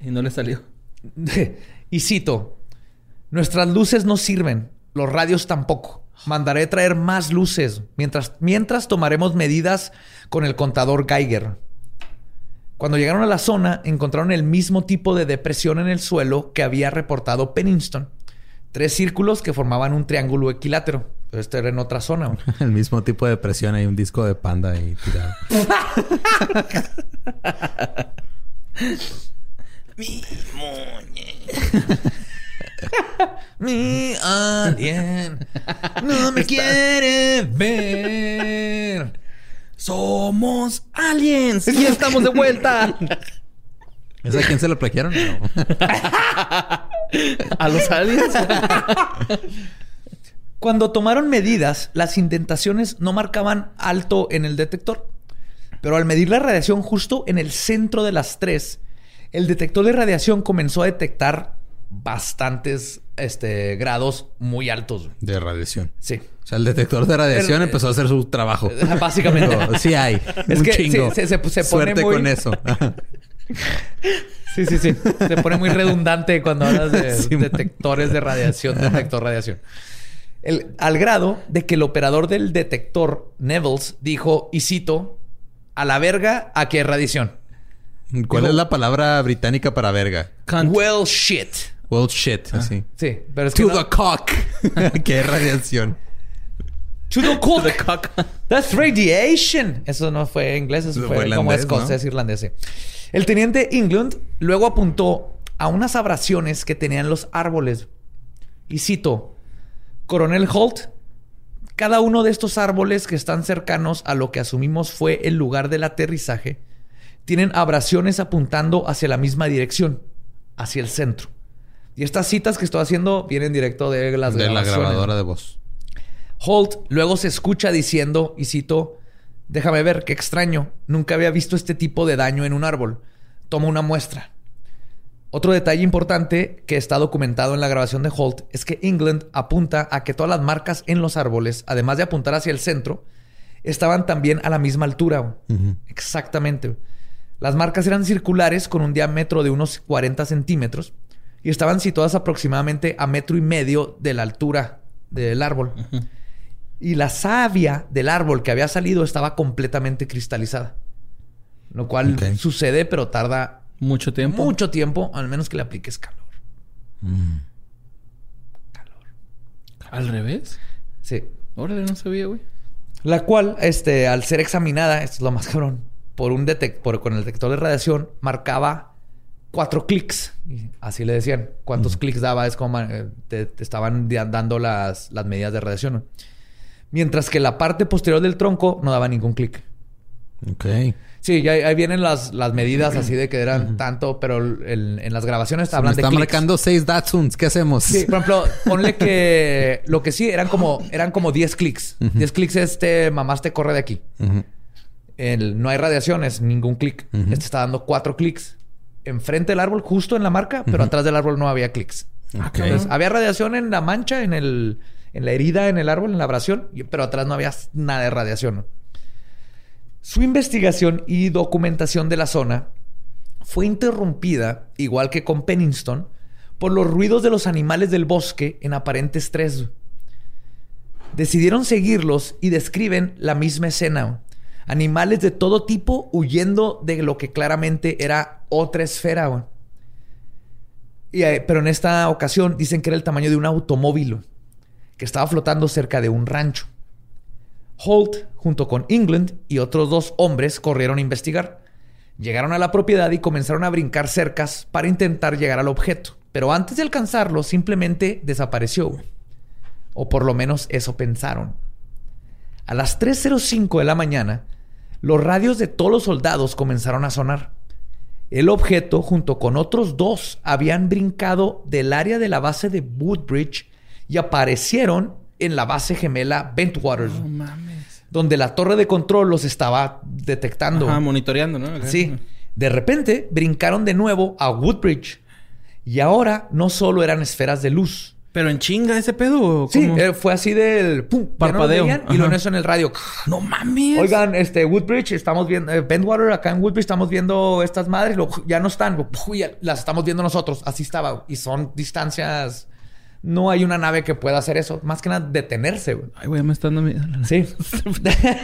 Speaker 3: Y no le salió.
Speaker 2: y cito, nuestras luces no sirven, los radios tampoco. Mandaré traer más luces mientras, mientras tomaremos medidas con el contador Geiger. Cuando llegaron a la zona, encontraron el mismo tipo de depresión en el suelo que había reportado Pennington. Tres círculos que formaban un triángulo equilátero. Esto era en otra zona. güey.
Speaker 1: El mismo tipo de presión. Hay un disco de panda ahí tirado.
Speaker 2: Mi alien no me quiere ver.
Speaker 3: ¡Somos aliens! ¡Y estamos de vuelta!
Speaker 1: ¿Esa quién se lo plagiaron? No.
Speaker 3: ¿A los aliens?
Speaker 2: Cuando tomaron medidas, las indentaciones no marcaban alto en el detector. Pero al medir la radiación justo en el centro de las tres, el detector de radiación comenzó a detectar bastantes este, grados muy altos.
Speaker 1: De radiación.
Speaker 2: Sí.
Speaker 1: O sea, el detector de radiación
Speaker 2: El-
Speaker 1: empezó a hacer su trabajo.
Speaker 2: Básicamente.
Speaker 1: Pero sí hay.
Speaker 2: Es
Speaker 1: un
Speaker 2: que
Speaker 1: chingo.
Speaker 2: sí, se- se- se pone
Speaker 1: Suerte
Speaker 2: muy-
Speaker 1: con eso.
Speaker 2: Sí, sí, sí. Se pone muy redundante cuando hablas de
Speaker 1: Sí, man.
Speaker 2: detectores de radiación, detector de radiación. El- al grado de que el operador del detector, Nevels, dijo, y cito, a la verga, aquí hay radiación.
Speaker 1: ¿Cuál es la palabra británica para verga?
Speaker 3: Cunt.
Speaker 2: Well, shit.
Speaker 1: Well, shit. Así.
Speaker 2: Sí, pero es que
Speaker 1: To
Speaker 2: no-
Speaker 1: the cock. que es radiación.
Speaker 2: To the cock.
Speaker 3: The cock.
Speaker 2: That's radiation. Eso no fue inglés, eso
Speaker 1: Eso
Speaker 2: fue,
Speaker 1: fue
Speaker 2: como escocés, irlandés. sí. El teniente England luego apuntó a unas abrasiones que tenían los árboles. Y cito, Coronel Holt, cada uno de estos árboles que están cercanos a lo que asumimos fue el lugar del aterrizaje, tienen abrasiones apuntando hacia la misma dirección, hacia el centro. Y estas citas que estoy haciendo vienen directo de las
Speaker 1: de la grabadora de voz.
Speaker 2: Holt luego se escucha diciendo, y cito, déjame ver, qué extraño, nunca había visto este tipo de daño en un árbol. Toma una muestra. Otro detalle importante que está documentado en la grabación de Holt es que England apunta a que todas las marcas en los árboles, además de apuntar hacia el centro, estaban también a la misma altura. Exactamente. Las marcas eran circulares con un diámetro de unos 40 centímetros y estaban situadas aproximadamente a metro y medio de la altura del árbol. Y la savia del árbol que había salido estaba completamente cristalizada. Lo cual sucede, pero tarda
Speaker 3: mucho tiempo.
Speaker 2: Mucho tiempo, al menos que le apliques calor.
Speaker 3: Mm. Calor. ¿Al revés?
Speaker 2: Sí.
Speaker 3: Órale, no sabía, güey.
Speaker 2: La cual, este, al ser examinada, esto es lo más cabrón, por un detector, con el detector de radiación, marcaba cuatro clics. Así le decían. Cuántos clics daba es como eh, te, estaban dando las, las medidas de radiación. Mientras que la parte posterior del tronco no daba ningún clic.
Speaker 1: Ok.
Speaker 2: Sí, ahí vienen las, las medidas así de que eran tanto, pero en las grabaciones
Speaker 1: está hablando de está marcando seis Datsuns. ¿Qué hacemos?
Speaker 2: Sí, por ejemplo, ponle que lo que sí eran como eran como 10 clics. 10 clics este mamás te corre de aquí. no hay radiaciones, ningún clic. Este está dando cuatro clics enfrente del árbol, justo en la marca, pero atrás del árbol no había clics. Entonces, había radiación en la mancha, en el en la herida en el árbol, en la abrasión, pero atrás no había nada de radiación. Su investigación y documentación de la zona fue interrumpida, igual que con Pennington, por los ruidos de los animales del bosque en aparente estrés. Decidieron seguirlos y describen la misma escena. Animales de todo tipo huyendo de lo que claramente era otra esfera. Eh, pero en esta ocasión dicen que era el tamaño de un automóvil estaba flotando cerca de un rancho. Holt, junto con England y otros dos hombres, corrieron a investigar. Llegaron a la propiedad y comenzaron a brincar cercas para intentar llegar al objeto. Pero antes de alcanzarlo, simplemente desapareció. O por lo menos eso pensaron. A las 3.05 de la mañana, los radios de todos los soldados comenzaron a sonar. El objeto, junto con otros dos, habían brincado del área de la base de Woodbridge y aparecieron en la base gemela Bentwater. No mames. Donde la torre de control los estaba detectando.
Speaker 3: Ajá, monitoreando, ¿no?
Speaker 2: Sí. De repente brincaron de nuevo a Woodbridge. Y ahora no solo eran esferas de luz.
Speaker 3: ¿Pero en chinga ese pedo?
Speaker 2: Sí, eh, fue así del pum,
Speaker 3: parpadeo.
Speaker 2: y lo eso en el radio.
Speaker 3: No mames.
Speaker 2: Oigan, este Woodbridge, estamos viendo, eh, Bentwater, acá en Woodbridge estamos viendo estas madres, ya no están, las estamos viendo nosotros. Así estaba. Y son distancias no hay una nave que pueda hacer eso. Más que nada detenerse, güey.
Speaker 3: Ay, güey, me está dando miedo.
Speaker 2: Sí.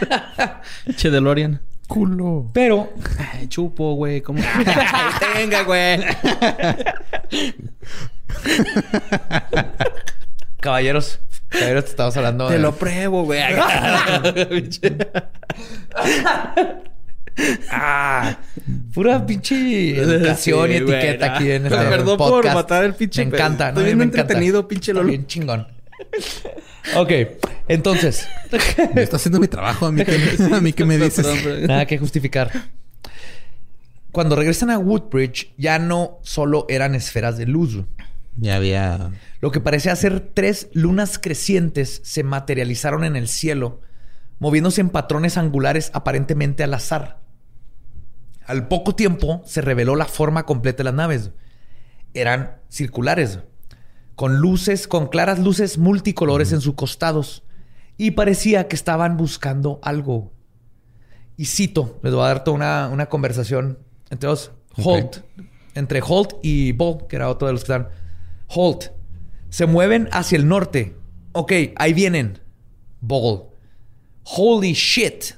Speaker 3: che DeLorean.
Speaker 2: Culo. Pero...
Speaker 3: Ay, chupo, güey. ¿Cómo? Tenga, güey.
Speaker 2: Caballeros. Caballeros, te estamos hablando
Speaker 3: Te lo pruebo, güey.
Speaker 2: Ah, pura pinche educación y etiqueta aquí en este
Speaker 3: Perdón por matar el pinche.
Speaker 2: Me encanta,
Speaker 3: ¿no? Estoy entretenido, pinche Lolo.
Speaker 2: Bien chingón. ok, entonces.
Speaker 1: Me está haciendo mi trabajo. A mí que, a mí que me dices.
Speaker 2: Nada que justificar. Cuando regresan a Woodbridge, ya no solo eran esferas de luz.
Speaker 1: Ya había.
Speaker 2: Lo que parecía ser tres lunas crecientes se materializaron en el cielo, moviéndose en patrones angulares aparentemente al azar. Al poco tiempo se reveló la forma completa de las naves. Eran circulares, con luces, con claras luces multicolores en sus costados. Y parecía que estaban buscando algo. Y cito, les voy a dar toda una, una conversación entre dos. Holt, entre Holt y Ball, que era otro de los que están. Holt, se mueven hacia el norte. Ok, ahí vienen. Ball. Holy shit.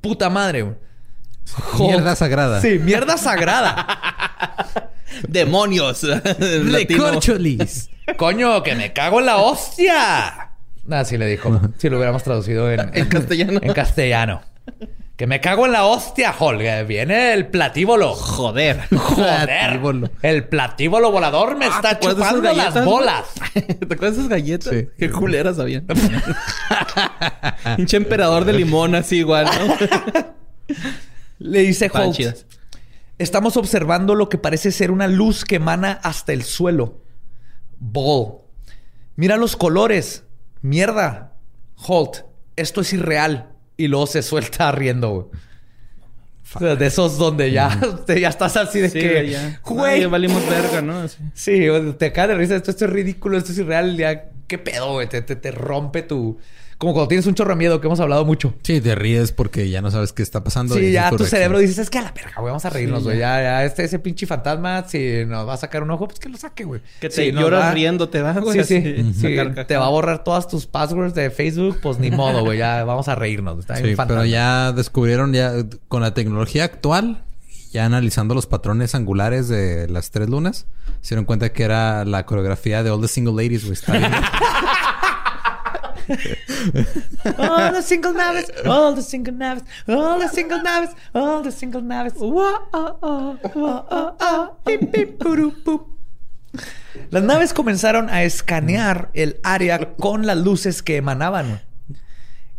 Speaker 2: Puta madre.
Speaker 1: Mierda sagrada.
Speaker 2: Sí, mierda sagrada.
Speaker 3: Demonios.
Speaker 2: Recorcholis. Coño, que me cago en la hostia. Así le dijo. Si lo hubiéramos traducido en,
Speaker 3: en castellano.
Speaker 2: En castellano. Que me cago en la hostia, Holger. Viene el platíbolo.
Speaker 3: Joder.
Speaker 2: Joder. El platíbolo volador me ah, está chupando las bolas.
Speaker 3: ¿Te acuerdas de esas galletas? Sí. Qué culeras habían. Pinche emperador de limón así igual, ¿no?
Speaker 2: Le dice Holt. Estamos observando lo que parece ser una luz que emana hasta el suelo. Ball. Mira los colores. Mierda. Holt, esto es irreal. Y luego se suelta riendo, güey. O sea, de esos donde ya, ya estás así de
Speaker 3: Sí,
Speaker 2: que,
Speaker 3: ya.
Speaker 2: güey,
Speaker 3: valimos verga, ¿no? Así.
Speaker 2: Sí, te cae de risa. Esto, esto es ridículo, esto es irreal. Ya, ¿qué pedo, güey? Te, te, te rompe tu... Como cuando tienes un chorro de miedo, que hemos hablado mucho.
Speaker 1: Sí, te ríes porque ya no sabes qué está pasando.
Speaker 2: Sí, ya tu
Speaker 1: reacción.
Speaker 2: cerebro dices, es que a la verga, güey, vamos a reírnos,
Speaker 3: Sí,
Speaker 2: güey.
Speaker 3: ya.
Speaker 2: ya. ya, este, ese pinche fantasma, si nos va a sacar un ojo, pues que lo saque, güey.
Speaker 3: Que te
Speaker 2: Sí,
Speaker 3: lloras
Speaker 2: va-
Speaker 3: riendo, te va, güey.
Speaker 2: Sí, sí.
Speaker 3: carcajadas.
Speaker 2: Te va a borrar todas tus passwords de Facebook, pues ni modo, güey. Ya vamos a reírnos. Está
Speaker 1: Sí, pero ya descubrieron ya con la tecnología actual, ya analizando los patrones angulares de las tres lunas, se dieron cuenta que era la coreografía de All the Single Ladies, güey.
Speaker 2: All the single naves, all the single naves, all the single naves, all the single naves. Las naves comenzaron a escanear el área con las luces que emanaban.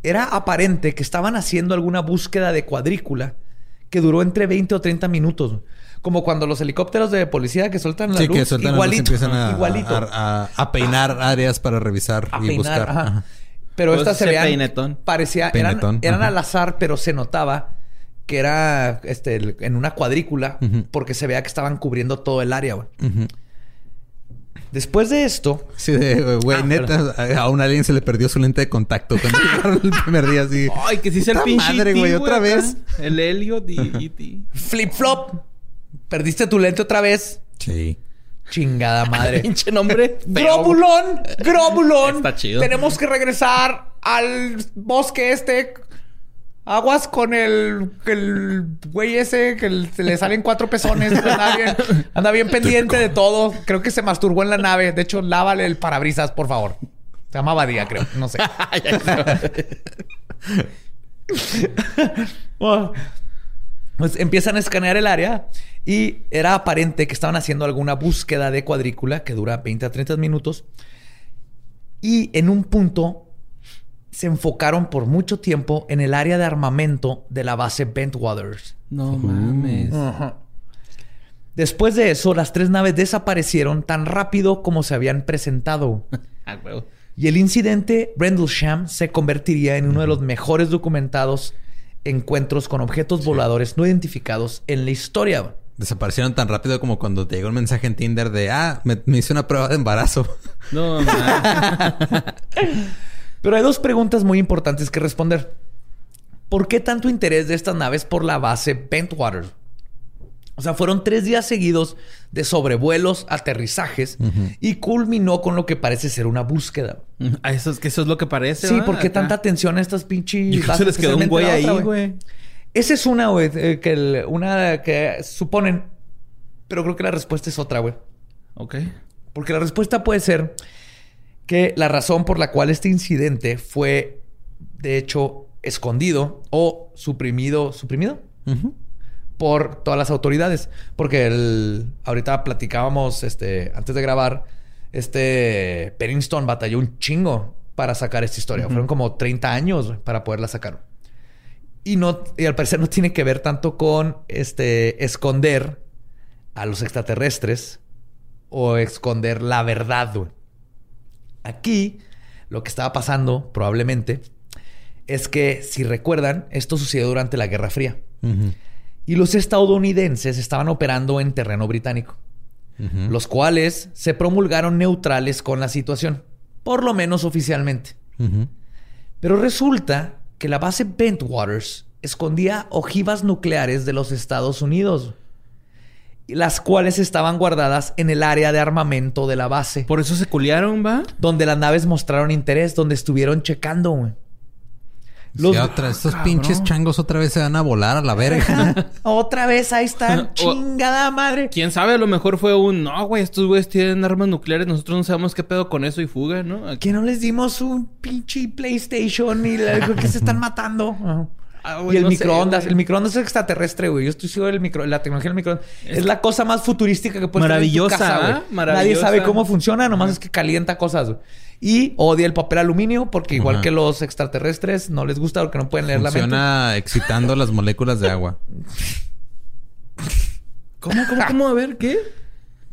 Speaker 2: Era aparente que estaban haciendo alguna búsqueda de cuadrícula que duró entre 20 o 30 minutos. Como cuando los helicópteros de policía que sueltan la
Speaker 1: sí,
Speaker 2: luz.
Speaker 1: que sueltan la luz y
Speaker 2: igualito,
Speaker 1: empiezan a,
Speaker 2: igualito.
Speaker 1: a- a- a peinar áreas para revisar
Speaker 2: a
Speaker 1: y
Speaker 2: peinar,
Speaker 1: buscar.
Speaker 2: ajá. Pero
Speaker 3: Pues
Speaker 2: estas se veían
Speaker 3: peinetón.
Speaker 2: parecía eran,
Speaker 1: Peinetón,
Speaker 2: eran
Speaker 1: ajá.
Speaker 2: al azar, pero se notaba que era este en una cuadrícula porque se veía que estaban cubriendo todo el área. güey. Después de esto,
Speaker 1: Sí, de, güey,
Speaker 2: Ah,
Speaker 1: neta, a a un alien se le perdió su lente de contacto cuando llegaron el primer día así.
Speaker 3: Ay, que sí sea el pinche
Speaker 1: madre, güey, otra
Speaker 3: acá.
Speaker 1: vez.
Speaker 3: El Elliot y E E.T.
Speaker 2: flip flop, perdiste tu lente otra vez.
Speaker 1: Sí.
Speaker 2: Chingada madre.
Speaker 3: pinche nombre.
Speaker 2: Grobulón, Grobulón.
Speaker 3: Está chido.
Speaker 2: Tenemos que regresar al bosque este. Aguas con el, el güey ese que el- se le salen cuatro pezones. Anda bien, anda bien pendiente de todo. Creo que se masturbó en la nave. De hecho, lávale el parabrisas, por favor. Se llama Badía, creo. No sé. Pues empiezan a escanear el área y era aparente que estaban haciendo alguna búsqueda de cuadrícula que dura 20 a 30 minutos. Y en un punto se enfocaron por mucho tiempo en el área de armamento de la base Bentwaters.
Speaker 3: No mames.
Speaker 2: Después de eso, las tres naves desaparecieron tan rápido como se habían presentado.
Speaker 3: Ah, huevo.
Speaker 2: Y el incidente Rendlesham se convertiría en uno de los mejores documentados encuentros con objetos voladores no identificados en la historia.
Speaker 1: Desaparecieron tan rápido como cuando te llegó un mensaje en Tinder de, ah, me, me hice una prueba de embarazo.
Speaker 3: No mames.
Speaker 2: Pero hay dos preguntas muy importantes que responder. ¿Por qué tanto interés de estas naves por la base Bentwater? O sea, fueron tres días seguidos de sobrevuelos, aterrizajes y culminó con lo que parece ser una búsqueda.
Speaker 3: Eso es que eso es lo que parece.
Speaker 2: Sí,
Speaker 3: ¿va?
Speaker 2: ¿por qué
Speaker 3: Acá.
Speaker 2: tanta atención a estas pinches
Speaker 3: Yo se les quedó un güey ahí, güey.
Speaker 2: Esa es una, güey, eh, que el- una que suponen, pero creo que la respuesta es otra, güey.
Speaker 3: Ok.
Speaker 2: Porque la respuesta puede ser que la razón por la cual este incidente fue, de hecho, escondido o suprimido, suprimido
Speaker 1: Ujú.
Speaker 2: Por todas las autoridades. Porque el, ahorita platicábamos, este, antes de grabar, este Pennington batalló un chingo para sacar esta historia. Fueron como 30 años para poderla sacar. Y no, y al parecer no tiene que ver tanto con este esconder a los extraterrestres o esconder la verdad. güey. Aquí lo que estaba pasando probablemente es que si recuerdan, esto sucedió durante la Guerra Fría. Y los estadounidenses estaban operando en terreno británico, los cuales se promulgaron neutrales con la situación, por lo menos oficialmente. Pero resulta que la base Bentwaters escondía ojivas nucleares de los Estados Unidos, las cuales estaban guardadas en el área de armamento de la base,
Speaker 3: Por eso se culiaron, ¿va?
Speaker 2: donde las naves mostraron interés, donde estuvieron checando. güey. Los-
Speaker 1: Sí, otra- estos
Speaker 3: cabrón.
Speaker 1: pinches changos otra vez se van a volar a la verga.
Speaker 2: Otra vez ahí están,
Speaker 3: O-
Speaker 2: chingada madre.
Speaker 3: Quién sabe, a lo mejor fue un no, güey, estos güeyes tienen armas nucleares, nosotros no sabemos qué pedo con eso y fuga, ¿no? Aquí-
Speaker 2: Que no les dimos un pinche PlayStation y la- que se están matando. Ajá.
Speaker 3: Ah,
Speaker 2: y el
Speaker 3: no
Speaker 2: microondas, el microondas es extraterrestre, güey. Yo estoy seguro del micro, la tecnología del microondas es, la cosa más futurística que puedes tener en tu
Speaker 3: Maravillosa,
Speaker 2: güey.
Speaker 3: ¿ah?
Speaker 2: Nadie
Speaker 3: Maravillosa.
Speaker 2: sabe cómo funciona, nomás es que calienta cosas. güey. Y odia el papel aluminio porque igual
Speaker 1: Ajá.
Speaker 2: que los extraterrestres no les gusta porque no pueden leer la mente.
Speaker 1: Funciona excitando las moléculas de agua.
Speaker 3: ¿Cómo, cómo, cómo? A ver, ¿qué?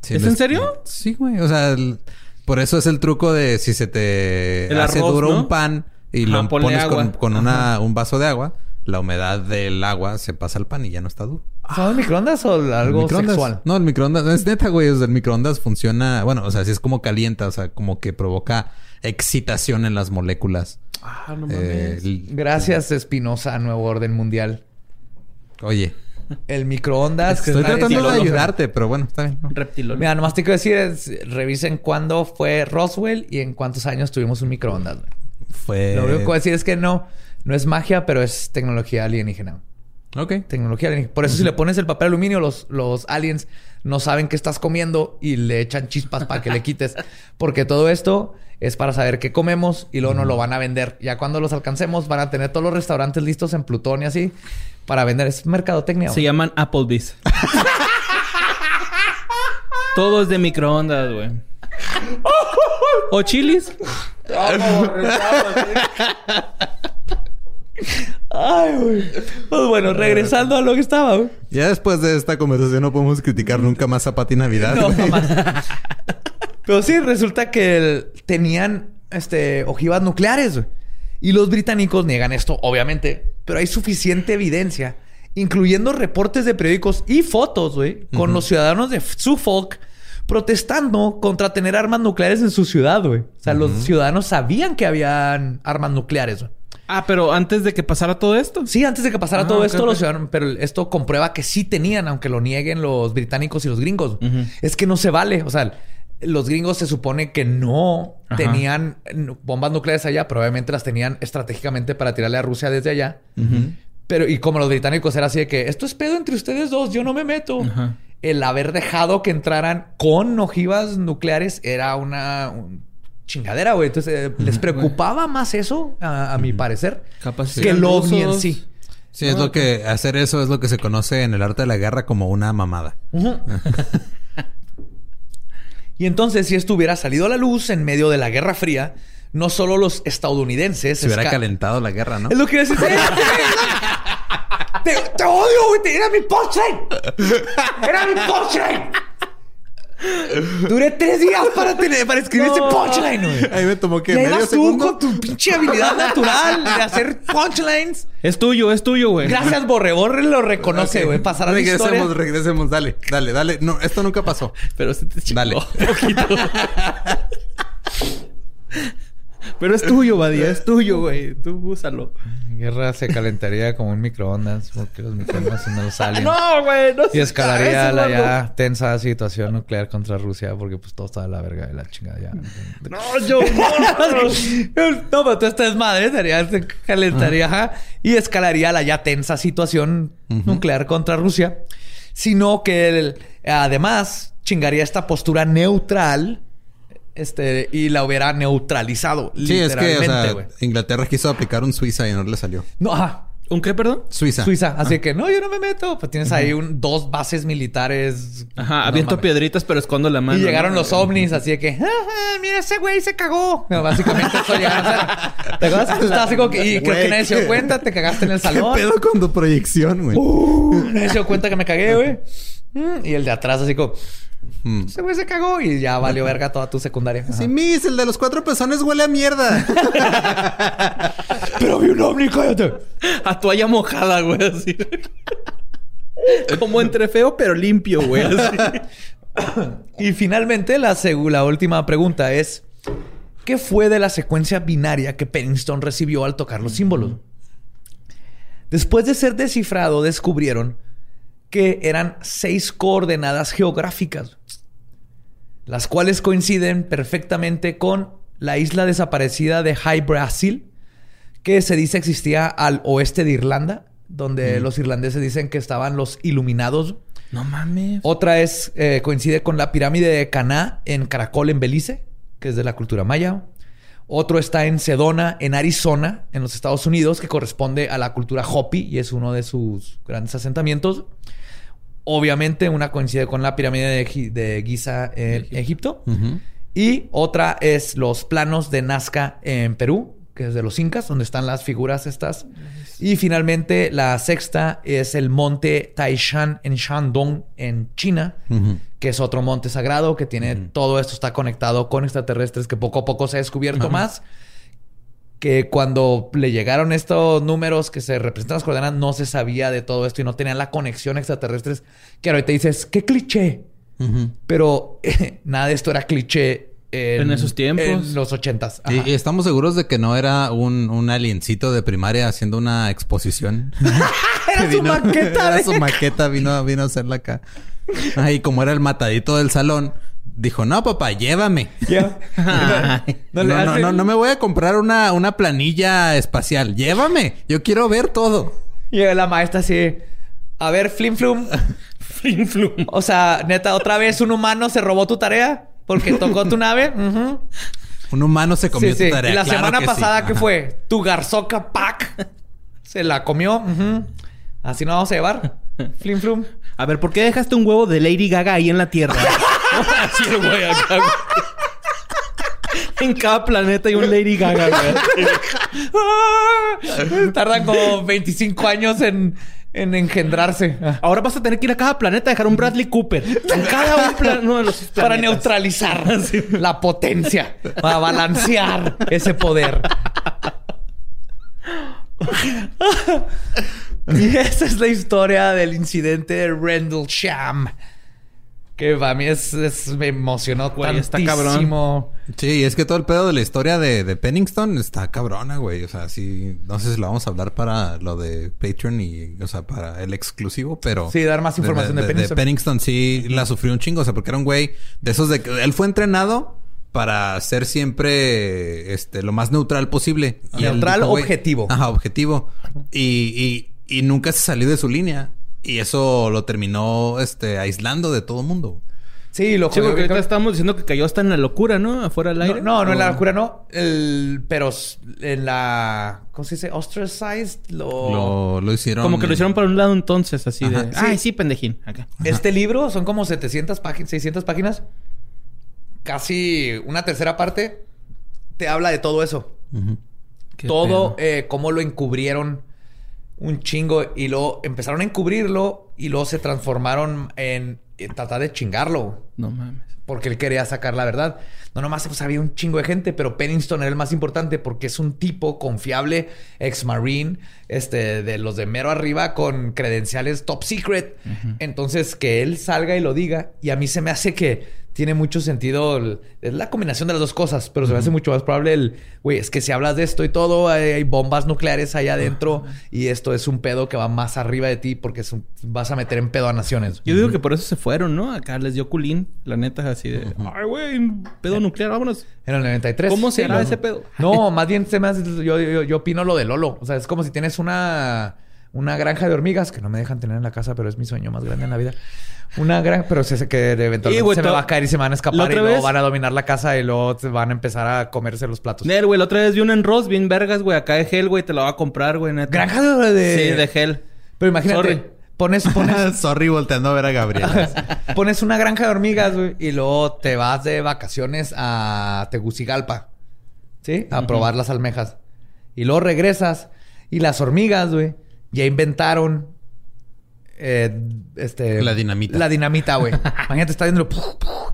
Speaker 1: Sí,
Speaker 3: ¿Es
Speaker 1: les-
Speaker 3: en serio?
Speaker 1: Sí, güey. O sea, el- por eso es el truco de si se te
Speaker 3: El
Speaker 1: hace
Speaker 3: arroz,
Speaker 1: duro
Speaker 3: ¿no?
Speaker 1: un pan, y lo pones con, con una, un vaso de agua, la humedad del agua se pasa al pan y ya no está duro.
Speaker 2: ¿Son microondas o algo
Speaker 1: microondas-
Speaker 2: sexual?
Speaker 1: No, el microondas, es neta, güey. O sea, el microondas funciona, bueno, o sea, sí es como calienta, o sea, como que provoca excitación en las moléculas.
Speaker 3: Ah, no
Speaker 1: Eh,
Speaker 3: mames.
Speaker 2: Gracias, Espinosa, Nuevo Orden Mundial.
Speaker 1: oye,
Speaker 2: El microondas.
Speaker 3: Es que
Speaker 1: estoy tratando de ayudarte, pero bueno, está bien. ¿no?
Speaker 3: Reptilón.
Speaker 2: Mira, nomás te quiero decir, es, revisen cuándo fue Roswell y en cuántos años tuvimos un microondas. güey.
Speaker 1: Fue.
Speaker 2: Lo único que voy a decir es que no, no es magia, pero es tecnología alienígena.
Speaker 1: Ok.
Speaker 2: Tecnología alienígena. Por eso si le pones el papel aluminio, los, los aliens no saben qué estás comiendo y le echan chispas para que le quites. Porque todo esto es para saber qué comemos y luego nos lo van a vender. Ya cuando los alcancemos van a tener todos los restaurantes listos en Plutón y así para vender. Es mercadotecnia.
Speaker 3: Se llaman Applebee's. Todos de microondas, güey. ¿O chilis?
Speaker 2: Ay, güey. Pues bueno, regresando a lo que estaba, güey.
Speaker 1: Ya después de esta conversación no podemos criticar nunca más a Pati Navidad.
Speaker 2: No,
Speaker 1: güey.
Speaker 2: jamás. Pero sí, resulta que el- tenían este, ojivas nucleares. güey. Y los británicos niegan esto, obviamente. Pero hay suficiente evidencia, incluyendo reportes de periódicos y fotos, güey, con los ciudadanos de Suffolk protestando contra tener armas nucleares en su ciudad, güey. O sea, los ciudadanos sabían que habían armas nucleares, güey.
Speaker 3: Ah, pero antes de que pasara todo esto.
Speaker 2: Sí, antes de que pasara
Speaker 3: Ah,
Speaker 2: todo esto, los ciudadanos, pero esto comprueba que sí tenían, aunque lo nieguen los británicos y los gringos. Es que no se vale. O sea, los gringos se supone que no
Speaker 3: Ajá.
Speaker 2: tenían bombas nucleares allá, probablemente las tenían estratégicamente para tirarle a Rusia desde allá. Pero, y como los británicos era así de que esto es pedo entre ustedes dos, yo no me meto.
Speaker 3: Ajá.
Speaker 2: El haber dejado que entraran con ojivas nucleares era una un- chingadera, güey. Entonces, eh, les preocupaba más eso, a, a mi parecer,
Speaker 3: Capaz
Speaker 2: que el ovni en sí.
Speaker 1: Sí, es lo que hacer eso es lo que se conoce en el arte de la guerra como una mamada.
Speaker 2: Y entonces, si esto hubiera salido a la luz en medio de la Guerra Fría, no solo los estadounidenses...
Speaker 1: Se hubiera
Speaker 2: esca-
Speaker 1: calentado la guerra, ¿no?
Speaker 2: Es lo que iba a decir. te, te odio, güey. Te- Era mi punchline. Era mi punchline. Duré tres días para, tener, para escribir ese punchline, güey.
Speaker 1: Ahí me tomó que medio
Speaker 2: vas tú
Speaker 1: segundo.
Speaker 2: con tu pinche habilidad natural de hacer punchlines.
Speaker 3: Es tuyo, es tuyo, güey.
Speaker 2: Gracias, Borre. Borre lo reconoce,
Speaker 1: Ok.
Speaker 2: güey. Pasará la historia.
Speaker 1: Regresemos, regresemos. Dale, dale, dale. No, esto nunca pasó.
Speaker 3: Pero se te chingó
Speaker 1: Dale.
Speaker 3: un poquito. Pero es tuyo, Badía. Es tuyo, güey. Tú úsalo.
Speaker 2: Guerra se calentaría como un microondas porque los microondas no salen.
Speaker 3: No, güey. No
Speaker 2: Y escalaría
Speaker 3: eso,
Speaker 2: la ya tensa situación nuclear contra Rusia porque pues todo está de la verga de la chingada ya.
Speaker 3: No, yo. No,
Speaker 2: no, pero tú estás madre, sería, se calentaría y escalaría la ya tensa situación nuclear contra Rusia, sino que el- además chingaría esta postura neutral este, y la hubiera neutralizado.
Speaker 1: Sí, es que, o
Speaker 2: literalmente,
Speaker 1: sea,
Speaker 2: güey.
Speaker 1: Inglaterra quiso aplicar un Suiza y no le salió.
Speaker 2: No, ajá.
Speaker 3: ¿Un qué, perdón?
Speaker 1: Suiza.
Speaker 2: Suiza. Así que no, yo no me meto. Pues tienes ahí un, dos bases militares.
Speaker 3: Ajá,
Speaker 2: No
Speaker 3: aviento
Speaker 2: mames.
Speaker 3: piedritas, pero escondo la mano.
Speaker 2: Y llegaron los ovnis, así de que, "Ajá, mira, ese güey se cagó. No, básicamente eso llegaron a hacer. ¿Te acuerdas? Tú estabas así como que, y creo que nadie se dio
Speaker 1: ¿qué?
Speaker 2: cuenta, te cagaste en el
Speaker 1: ¿Qué
Speaker 2: salón.
Speaker 1: pedo con tu proyección, güey?
Speaker 2: Uh, nadie se dio cuenta que me cagué, güey. Mm, Y el de atrás, así como,
Speaker 1: Mm.
Speaker 2: ese güey se cagó y ya valió verga toda tu secundaria. Ajá.
Speaker 1: Sí, Miss, el de los cuatro pezones huele a mierda.
Speaker 2: Pero vi un ovni, cállate.
Speaker 3: A toalla mojada, güey, así. Como entre feo, pero limpio, güey. así.
Speaker 2: Y finalmente, la, la última pregunta es: ¿Qué fue de la secuencia binaria que Pennington recibió al tocar los símbolos? Después de ser descifrado, descubrieron que eran seis coordenadas geográficas, las cuales coinciden perfectamente con la isla desaparecida de High Brasil, que se dice existía al oeste de Irlanda, donde los irlandeses dicen que estaban los iluminados.
Speaker 3: No mames.
Speaker 2: Otra es, eh, coincide con la pirámide de Caná en Caracol, en Belice, que es de la cultura maya. Otro está en Sedona, en Arizona, en los Estados Unidos, que corresponde a la cultura Hopi y es uno de sus grandes asentamientos. Obviamente, una coincide con la pirámide de, de Giza en Egipto. Y otra es los planos de Nazca en Perú, que es de los incas, donde están las figuras estas. Y finalmente la sexta es el monte Taishan en Shandong, en China, que es otro monte sagrado que tiene todo esto está conectado con extraterrestres que poco a poco se ha descubierto más. que cuando le llegaron estos números que se representan las coordenadas, no se sabía de todo esto y no tenían la conexión extraterrestres. Que ahorita dices, qué cliché. Pero nada de esto era cliché
Speaker 3: en, esos tiempos.
Speaker 2: En los ochentas.
Speaker 1: Y, estamos seguros de que no era un, un aliencito de primaria haciendo una exposición.
Speaker 2: era su maqueta.
Speaker 1: Era su maqueta, vino, vino a hacerla acá. Ay, como era el matadito del salón, dijo, no, papá, llévame. no, no, no, no, me voy a comprar una, una planilla espacial. Llévame. Yo quiero ver todo.
Speaker 2: Y la maestra así, a ver, Flim Flum.
Speaker 3: flim Flum.
Speaker 2: O sea, neta, otra vez un humano se robó tu tarea porque tocó tu nave.
Speaker 1: Un humano se comió tu tarea.
Speaker 2: Y la semana pasada, ¿qué fue? Tu garzoca pack se la comió. Así no vamos a llevar. Flim Flum.
Speaker 3: A ver, ¿por qué dejaste un huevo de Lady Gaga ahí en la Tierra? Así lo voy acá. en cada planeta hay un Lady Gaga,
Speaker 2: Tardan como 25 años en, en engendrarse.
Speaker 3: Ahora vas a tener que ir a cada planeta a dejar un Bradley Cooper. En cada uno de los
Speaker 2: Para neutralizar la potencia. Para balancear ese poder. y esa es la historia del incidente de Rendlesham. Que para mí es, me emocionó güey, Está cabrón.
Speaker 1: Sí, es que todo el pedo de la historia de, de Penningston está cabrona, güey. O sea, sí, no sé si lo vamos a hablar para lo de Patreon y, o sea, para el exclusivo, pero.
Speaker 2: Sí, dar más información de,
Speaker 1: de Penningston. sí la sufrió un chingo, o sea, porque era un güey de esos de que él fue entrenado para ser siempre este lo más neutral posible.
Speaker 2: neutral objetivo.
Speaker 1: Ajá, objetivo. Y, y, y nunca se salió de su línea. Y eso lo terminó este, aislando de todo el mundo.
Speaker 3: Sí, lo sí, porque ahorita estamos diciendo que cayó hasta en la locura, ¿no? Afuera del aire.
Speaker 2: No, no, en la locura no. El, pero en la... ¿Cómo se dice? Ostracized.
Speaker 1: Lo... lo, hicieron...
Speaker 3: Como que lo hicieron para un lado entonces, así de... Ay, sí, pendejín. Acá.
Speaker 2: Este libro son como 700 páginas, 600 páginas. Casi una tercera parte te habla de todo eso. Todo, eh, cómo lo encubrieron un chingo y luego empezaron a encubrirlo y luego se transformaron en, tratar de chingarlo.
Speaker 3: No mames.
Speaker 2: Porque él quería sacar la verdad. No nomás pues, había un chingo de gente, pero Pennington era el más importante porque es un tipo confiable, ex marine, este, de los de mero arriba con credenciales top secret. Entonces, que él salga y lo diga. Y a mí se me hace que tiene mucho sentido. es la combinación de las dos cosas, pero se me hace mucho más probable el, güey, es que si hablas de esto y todo, hay, bombas nucleares allá adentro y esto es un pedo que va más arriba de ti porque vas a meter en pedo a naciones.
Speaker 3: Yo digo que por eso se fueron, ¿no? Acá les dio culín, la neta, así de, ay, güey, pedo nuclear, vámonos.
Speaker 2: En el 93.
Speaker 3: ¿Cómo se hará ese pedo?
Speaker 2: No, más bien se me hace, yo, yo, yo opino lo de Lolo. O sea, es como si tienes una una granja de hormigas que no me dejan tener en la casa, pero es mi sueño más grande en la vida. Una granja, pero sé que eventualmente se me va a caer y se me van a escapar y luego van a dominar la casa y luego van a empezar a comerse los platos.
Speaker 3: Ner, güey, la otra vez vi un en Ross bien vergas, güey, acá de gel, güey, te lo va a comprar, güey, neta.
Speaker 2: ¿Granja de,
Speaker 3: Sí, de gel.
Speaker 2: Pero imagínate, pones pones
Speaker 1: Sorry volteando a ver a Gabriel.
Speaker 2: pones una granja de hormigas, güey, y luego te vas de vacaciones a Tegucigalpa. ¿Sí? A probar las almejas. Y luego regresas y las hormigas, güey, ya inventaron eh, este,
Speaker 1: la dinamita.
Speaker 2: La dinamita, güey. Imagínate, está viendo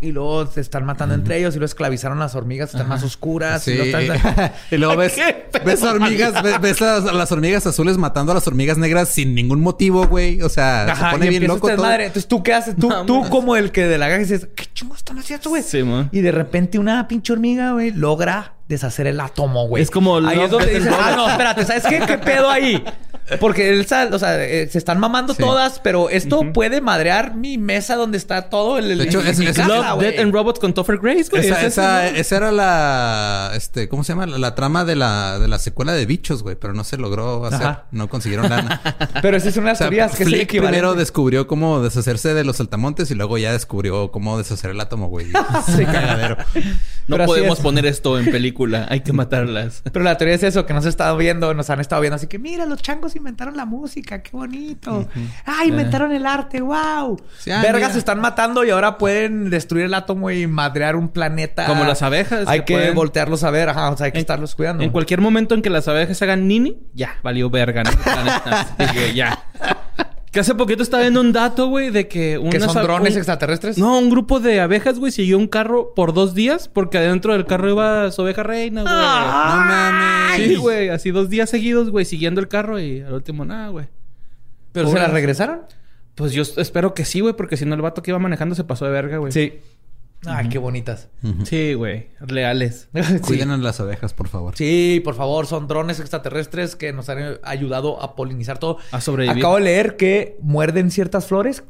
Speaker 2: y luego se están matando entre ellos y luego esclavizaron las hormigas, están más oscuras.
Speaker 1: Sí. Y, luego, ves, ves hormigas, ves, a las, hormigas azules matando a las hormigas negras sin ningún motivo, güey. O sea, se pone bien loco todo.
Speaker 2: Madre. Entonces, ¿tú qué haces? Tú, tú como el que de la gaja dices, ¿qué chingo están haciendo, güey?
Speaker 3: Sí.
Speaker 2: Y de repente una pinche hormiga, güey, logra deshacer el átomo, güey.
Speaker 3: Es como...
Speaker 2: Ahí es donde dices, ah, no, espérate, ¿sabes qué? ¿Qué pedo ahí? Porque él, o sea, eh, se están mamando todas, pero esto puede madrear mi mesa donde está todo el.
Speaker 3: De hecho, es, Love, Dead and Robots con Topher Grace,
Speaker 1: güey. Esa, esa, era la. Este, ¿Cómo se llama? La, trama de la, de la secuela de bichos, güey, pero no se logró hacer. No consiguieron lana.
Speaker 2: pero esa es una de las teorías que
Speaker 1: Flick primero descubrió cómo deshacerse de los saltamontes y luego ya descubrió cómo deshacer el átomo, güey. sí, cagadero.
Speaker 3: No podemos poner esto en película, hay que matarlas.
Speaker 2: Pero la teoría es eso, que nos han estado viendo, nos han estado viendo, así que mira, los changos inventaron la música, qué bonito. Ah, inventaron el arte, wow. Ah, Vergas se están matando y ahora pueden destruir el átomo y madrear un planeta.
Speaker 3: Como las abejas.
Speaker 2: Hay que, voltearlos a ver, ajá, o sea, hay que estarlos cuidando.
Speaker 3: En cualquier momento en que las abejas hagan nini, ya, valió verga, ¿no? ya. Que hace poquito estaba viendo un dato, güey, de que...
Speaker 2: ¿Que
Speaker 3: unas
Speaker 2: son
Speaker 3: a-
Speaker 2: drones
Speaker 3: un-
Speaker 2: extraterrestres?
Speaker 3: No, un grupo de abejas, güey, siguió un carro por dos días porque adentro del carro iba su oveja reina, güey.
Speaker 1: No mames.
Speaker 3: Sí, güey, así dos días seguidos, güey, siguiendo el carro y al último nada, güey.
Speaker 2: ¿Pero se la regresaron?
Speaker 3: Pues yo espero que sí, güey, porque si no el vato que iba manejando se pasó de verga, güey.
Speaker 2: Sí. Ay, qué bonitas.
Speaker 3: Sí, güey, leales.
Speaker 1: Cuiden a las abejas, por favor.
Speaker 2: Sí, por favor, son drones extraterrestres que nos han ayudado a polinizar todo.
Speaker 3: A sobrevivir.
Speaker 2: Acabo de leer que muerden ciertas flores